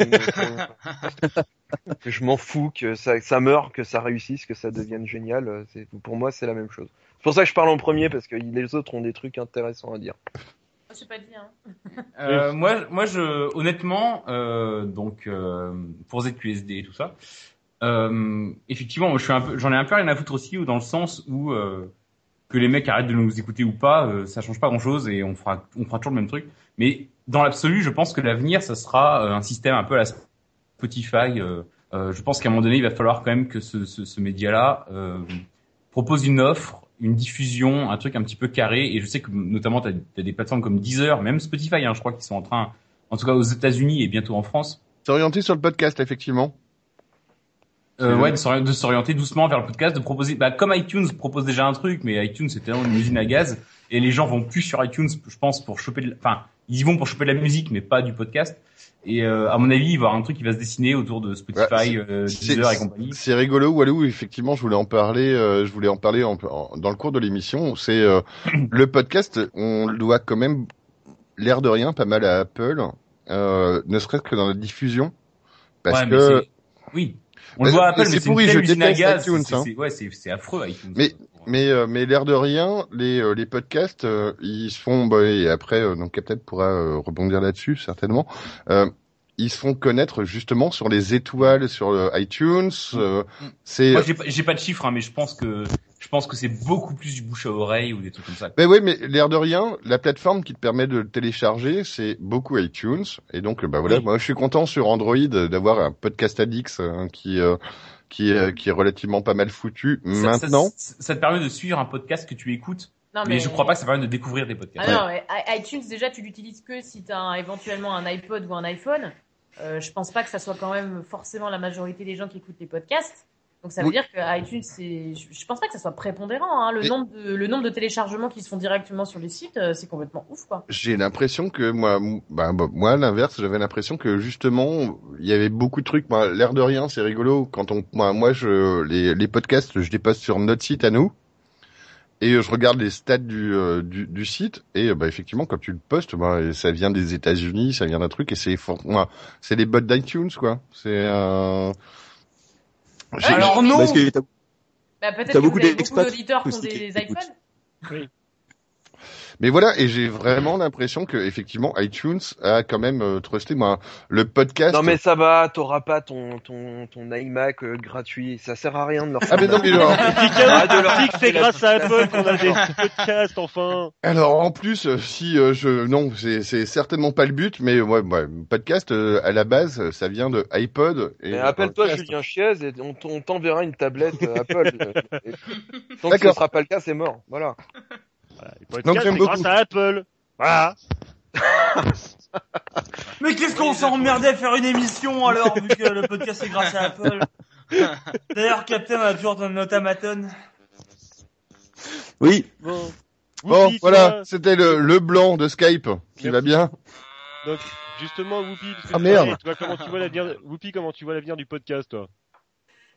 je m'en fous, que ça, ça meure, que ça réussisse, que ça devienne génial. euh, C'est, pour moi, c'est la même chose. C'est pour ça que je parle en premier parce que les autres ont des trucs intéressants à dire. C'est pas dit, hein. Euh, moi, moi, je, honnêtement, euh, donc euh, pour ZQSD et tout ça, euh, effectivement, moi, je suis un peu, j'en ai un peu rien à foutre aussi, ou dans le sens où euh, que les mecs arrêtent de nous écouter ou pas, euh, ça change pas grand chose et on fera, on fera toujours le même truc. Mais dans l'absolu, je pense que l'avenir, ça sera un système un peu à la Spotify. euh, euh, je pense qu'à un moment donné, il va falloir quand même que ce, ce, ce média-là euh, propose une offre, une diffusion, un truc un petit peu carré. Et je sais que notamment, tu as, des plateformes comme Deezer, même Spotify, hein, je crois qu'ils sont en train, en tout cas aux États-Unis et bientôt en France, C'est orienté sur le podcast, effectivement. euh, ouais, de s'ori- de s'orienter doucement vers le podcast, de proposer, bah, comme iTunes propose déjà un truc, mais iTunes c'est tellement une usine à gaz et les gens vont plus sur iTunes, je pense, pour choper, de la- enfin, ils y vont pour choper de la musique, mais pas du podcast. Et euh, à mon avis, il va y avoir un truc qui va se dessiner autour de Spotify, euh, Deezer et compagnie. C'est rigolo, Walou. Effectivement, je voulais en parler. euh, je voulais en parler en- en- dans le cours de l'émission. C'est euh, le podcast. On le doit quand même l'air de rien, pas mal à Apple, euh, ne serait-ce que dans la diffusion, parce Ouais, mais que oui. On le Mais- voit à Apple, mais c'est pourri, une je telle usine à gaz. c'est- hein. Ouais, affreux iTunes. Mais- mais euh, mais l'air de rien, les euh, les podcasts, euh, ils se font bah, et après euh, donc Captain pourra euh, rebondir là-dessus certainement. Euh, ils se font connaître justement sur les étoiles sur iTunes. euh, c'est Moi, j'ai pas, j'ai pas de chiffres, hein, mais je pense que je pense que c'est beaucoup plus du bouche à oreille ou des trucs comme ça. Ben oui, mais l'air de rien, la plateforme qui te permet de le télécharger, c'est beaucoup iTunes. Et donc, bah voilà, Oui. moi je suis content sur Android d'avoir un podcast Addix hein, qui euh, qui est qui est relativement pas mal foutu. Ça- Maintenant, ça, ça te permet de suivre un podcast que tu écoutes, Non, mais, je crois pas que ça permet de découvrir des podcasts. Ah non, mais iTunes déjà tu l'utilises que si tu as éventuellement un iPod ou un iPhone. Euh, je pense pas que ça soit quand même forcément la majorité des gens qui écoutent les podcasts. Donc ça veut Oui. dire que iTunes c'est je pense pas que ça soit prépondérant hein. le Et- nombre de le nombre de téléchargements qui se font directement sur les sites euh, c'est complètement ouf quoi. j'ai l'impression que moi, bah, bah, moi, l'inverse, j'avais l'impression que justement, il y avait beaucoup de trucs. Moi, l'air de rien, c'est rigolo. Quand on, moi, moi, je les les podcasts, je les poste sur notre site à nous. Et euh, je regarde les stats du, euh, du, du site et euh, bah, effectivement quand tu le postes, bah, ça vient des États-Unis, ça vient d'un truc et c'est for- moi, c'est les bots d'iTunes quoi. C'est euh... j'ai- Alors non, Parce que t'as- Bah, beaucoup d'auditeurs qui ont des iPhones. Mais voilà, et j'ai vraiment l'impression que effectivement iTunes a quand même euh, trusté moi le podcast. Non mais ça va, t'auras pas ton ton ton iMac euh, gratuit, ça sert à rien de leur. Ah mais non mais Ah, que c'est grâce à Apple qu'on a des podcasts, enfin. alors en plus euh, si euh, je non c'est c'est certainement pas le but, mais ouais, ouais podcast euh, à la base ça vient de iPod. Et appelle-toi. Julien Chiez et on, t'enverra une tablette Apple. Et Tant que ce sera pas le cas, c'est mort. Voilà. Voilà, les Donc, podcasts, j'aime c'est beaucoup. grâce à Apple. Voilà. Mais qu'est-ce qu'on s'est emmerdé à faire une émission alors, vu que le podcast est grâce à Apple D'ailleurs, Captain a toujours ton automaton. Oui, Bon. Bon Whoopi, voilà, toi, c'était le le blanc de Skype qui Merci. va bien. Donc, justement, Whoopi, parce que Ah, tu merde. parlais, toi, comment tu vois l'avenir, Whoopi, comment tu vois l'avenir du podcast, toi?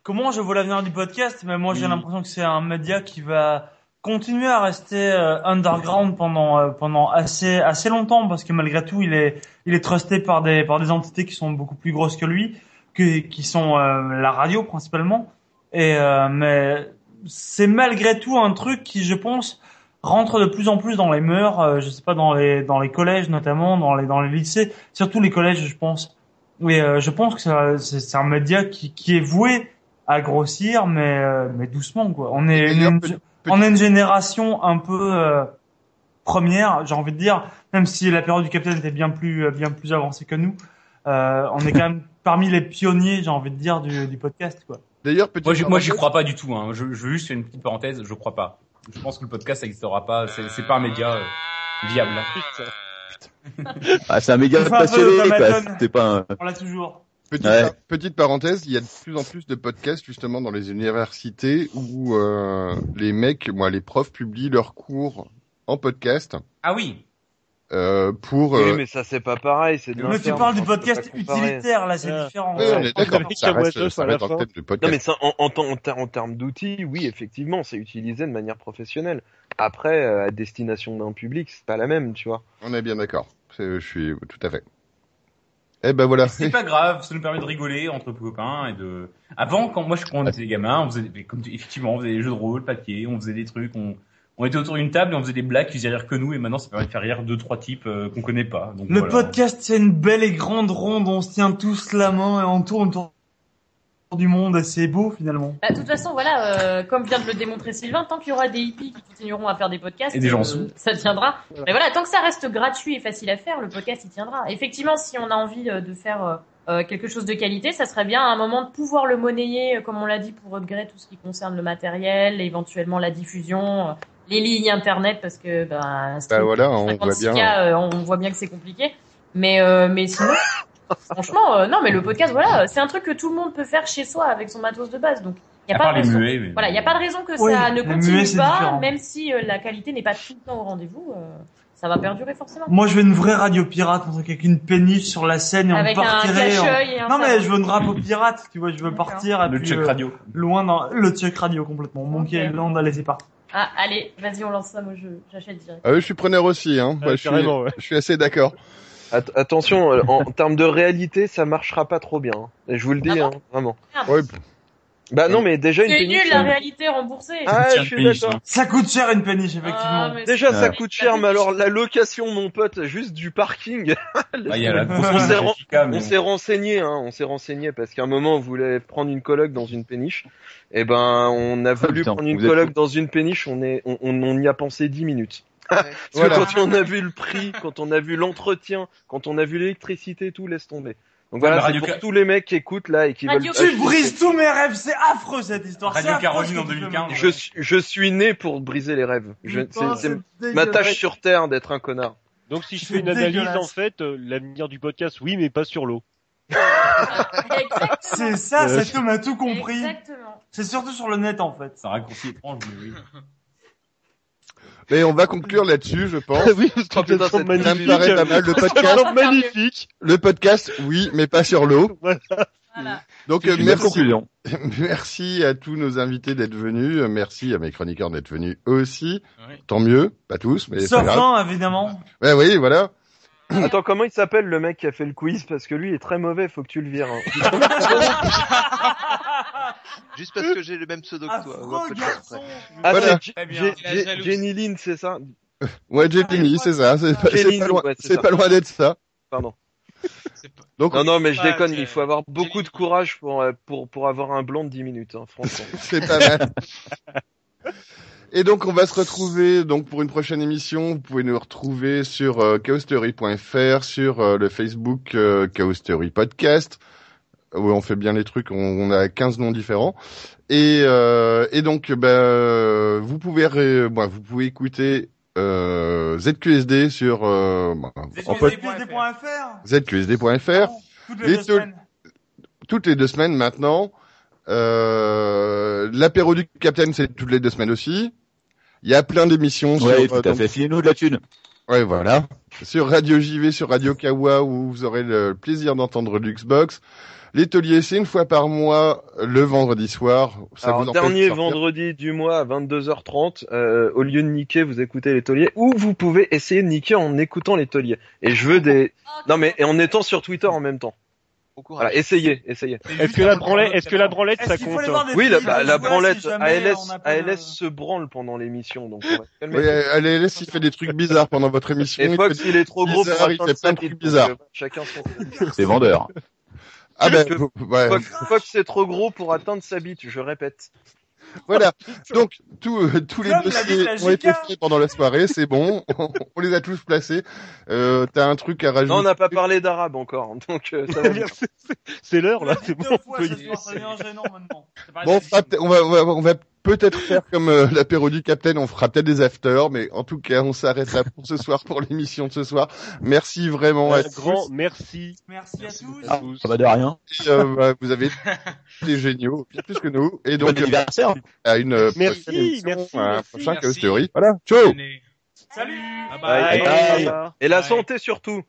Comment je vois l'avenir du podcast? Mais moi, j'ai Oui. l'impression que c'est un média qui va continuer à rester euh, underground pendant euh, pendant assez assez longtemps parce que malgré tout, il est il est trusté par des par des entités qui sont beaucoup plus grosses que lui, que qui sont euh, la radio principalement. Et euh, mais c'est malgré tout un truc qui, je pense, rentre de plus en plus dans les mœurs. euh, je sais pas dans les dans les collèges notamment, dans les dans les lycées, surtout les collèges, je pense. Et euh, je pense que c'est un média qui qui est voué à grossir, mais euh, mais doucement quoi. On est petit- on est une génération un peu euh, première, j'ai envie de dire, même si la période du Capitaine était bien plus euh, bien plus avancée que nous. Euh, on est quand même parmi les pionniers, j'ai envie de dire, du, du podcast quoi. D'ailleurs moi, je, moi, j'y crois pas du tout. Hein. Je, je veux juste faire une petite parenthèse. Je crois pas. Je pense que le podcast ça n'existera pas. C'est c'est pas un média euh, viable. ah, c'est un peu passionné. C'est pas un... On l'a toujours. Petite, Ouais. par- petite parenthèse, il y a de plus en plus de podcasts justement dans les universités où euh, les mecs, moi les profs publient leurs cours en podcast Ah oui. euh, pour. Oui, euh, mais ça c'est pas pareil, c'est Mais tu parles du podcast utilitaire là, c'est Ouais. différent. on est d'accord. Ça reste, ça en tête du Non podcast. mais ça, en, en, en, ter- en termes d'outils, oui, effectivement, c'est utilisé de manière professionnelle. Après, euh, à destination d'un public, c'est pas la même, tu vois. On est bien d'accord. Je suis tout à fait. Eh ben voilà. C'est pas grave, ça nous permet de rigoler entre copains et de. Avant, quand moi, je quand on était gamin, on faisait, des- comme tu- effectivement, on faisait des jeux de rôle, papier, on faisait des trucs, on, on était autour d'une table et on faisait des blagues qui faisaient rire que nous, et maintenant, ça permet de faire rire deux, trois types euh, qu'on connaît pas. Donc, Le voilà. podcast, c'est une belle et grande ronde, on se tient tous la main et on tourne autour du monde, c'est beau finalement. Bah, de toute façon, voilà, euh, comme vient de le démontrer Sylvain, tant qu'il y aura des hippies qui continueront à faire des podcasts, Et des gens euh, sous. ça tiendra. Mais voilà, tant que ça reste gratuit et facile à faire, le podcast il tiendra. Effectivement, si on a envie euh, de faire euh, euh, quelque chose de qualité, ça serait bien à un moment de pouvoir le monnayer, euh, comme on l'a dit, pour upgrade tout ce qui concerne le matériel, éventuellement la diffusion, euh, les lignes internet, parce que ben, Bah stream voilà, on voit 56K, bien. euh, on voit bien que c'est compliqué. Mais euh, mais sinon, franchement, euh, non, mais le podcast, voilà, c'est un truc que tout le monde peut faire chez soi avec son matos de base. Donc, il y À a pas de raison. muets, mais... Voilà, il n'y a pas de raison que Oui, ça ne continue muets, pas, différent. même si euh, la qualité n'est pas tout le temps au rendez-vous. euh, ça va perdurer forcément. Moi, je veux une vraie radio pirate, un truc avec une péniche sur la scène et Avec on un partirait. en- cache-œil et un Non mais je veux une rap pirate, tu vois, je veux partir et Le puis, check euh, radio. loin dans le check radio complètement. Monkey Ok. Island, allez c'est parti. Ah, allez, vas-y, on lance ça, moi je j'achète direct. Ah oui, je suis preneur aussi, hein. Ouais, Moi, je, suis, carrément, ouais. je suis assez d'accord. At- attention, euh, en, termes de réalité, ça marchera pas trop bien. hein. Et je vous le dis, Ah hein, vraiment. Ouais, Bah non, mais déjà une C'est péniche. nul la réalité remboursée. Ah, je suis d'accord. hein. Ça coûte cher une péniche, effectivement. Ah, mais Déjà, c'est- ça Ouais. coûte cher, mais alors la location, mon pote, juste du parking. Bah, il y a la grosse On s'est ren- mais renseigné, hein, on s'est renseigné parce qu'à un moment on voulait prendre une coloc dans une péniche. Et ben, on a voulu putain, prendre une êtes coloc dans une péniche. On est, on, on, on y a pensé 10 minutes. Ouais. Parce Voilà. que quand on a vu le prix, quand on a vu l'entretien, quand on a vu l'électricité, et tout laisse tomber. Donc voilà, c'est Radio pour Ca- tous les mecs qui écoutent là et qui Radio veulent. Tu brises tous mes rêves, c'est affreux cette histoire. Radio c'est affreux Caroline ce que en tu fais 2015. maintenant. Je suis, je suis né pour briser les rêves. Je- Putain, c'est- c'est c'est ma dégueulasse. tâche sur terre d'être un connard. Donc si je C'est fais une analyse, dégueulasse. en fait, euh, l'avenir du podcast, oui, mais pas sur l'eau. Exactement. C'est ça, Euh, cet homme a tout compris. Exactement. C'est surtout sur le net en fait. C'est un raccourci étrange, mais oui. Mais on va conclure là-dessus, je pense. oui, ça me paraît pas mal. Le podcast, magnifique. le podcast, oui, mais pas sur l'eau. Voilà. Donc, C'est euh, merci. conclusion. Merci à tous nos invités d'être venus. Merci à mes chroniqueurs d'être venus aussi. Oui. Tant mieux, pas tous, mais c'est Sauf un, évidemment. Ouais, oui, voilà. Attends, comment il s'appelle le mec qui a fait le quiz? Parce que lui est très mauvais, faut que tu le vires. hein. Juste parce que j'ai le même pseudo que toi. Affreux garçon. près. Ah, Voilà. c'est. Jenny Lynn, c'est ça Ouais, Jenny, c'est ça. C'est pas, loin, ouais, ça. pas loin d'être ça. Pardon. C'est pas- Donc, Non, non, mais je déconne, il faut avoir beaucoup de courage pour, euh, pour, pour avoir un blanc de 10 minutes, hein, franchement. c'est pas mal. Et donc on va se retrouver donc pour une prochaine émission. Vous pouvez nous retrouver sur euh, chaostheory.fr, sur euh, le Facebook euh, Chaos Theory Podcast, où on fait bien les trucs. On, on a 15 noms différents. Et, euh, et donc ben, euh, vous pouvez ré- bon, vous pouvez écouter euh, ZQSD sur euh, pod- ZQSD.fr. ZQSD.fr Toutes Les les deux semaines. toutes les deux semaines maintenant. Euh, L'apéro du Capitaine, c'est toutes les deux semaines aussi. Il y a plein d'émissions Ouais, sur, tout euh, à donc- fait. Filez-nous de la thune. ouais, voilà. Sur Radio JV, sur Radio Kawa, où vous aurez le plaisir d'entendre Luxbox. Les tauliers, c'est une fois par mois, le vendredi soir. Ça Alors, vous empêche dernier de vendredi du mois à 22h30, euh, au lieu de niquer, vous écoutez les tauliers, ou vous pouvez essayer de niquer en écoutant les tauliers. Et je veux des... Non mais, et en étant sur Twitter en même temps. Voilà, essayez, essayez. Est-ce que la branlette, est-ce que la branlette, ça compte des Oui, la, bah, la branlette, si jamais ALS, ALS se branle pendant l'émission, donc on va se calmer. Oui, laisse, il fait des trucs bizarres pendant votre émission. Et Il Fox, il est trop gros pour il atteindre fait plein de trucs bizarres. Chacun son... C'est vendeur. Ah ben, que- ouais. Fox, Fox, c'est trop gros pour atteindre sa bite, je répète. Voilà. Donc tous euh, tous les Comme dossiers ont été faits pendant la soirée, c'est bon. on les a tous placés. Euh, T'as un truc à rajouter? Non, on n'a pas parlé d'arabe encore, donc euh, ça va bien. C'est l'heure là, c'est bon. fois on peut ce y soir, ça devient gênant maintenant. C'est pas Bon, va, on va, on va peut-être faire comme euh, l'apéro du Capitaine, on fera peut-être des afters, mais en tout cas, on s'arrêtera pour ce soir, pour l'émission de ce soir. Merci vraiment à Un tous. grand merci Merci à tous. à tous. Ça va de rien. Et, euh, bah, vous avez été géniaux, bien plus que nous. Et donc, euh, anniversaire. à une euh, Merci, prochaine émission, merci, à un merci. prochain Merci. Chaos Theory. Voilà. Ciao! Salut. Bye bye. Bye. Bye. Et la Bye. santé surtout.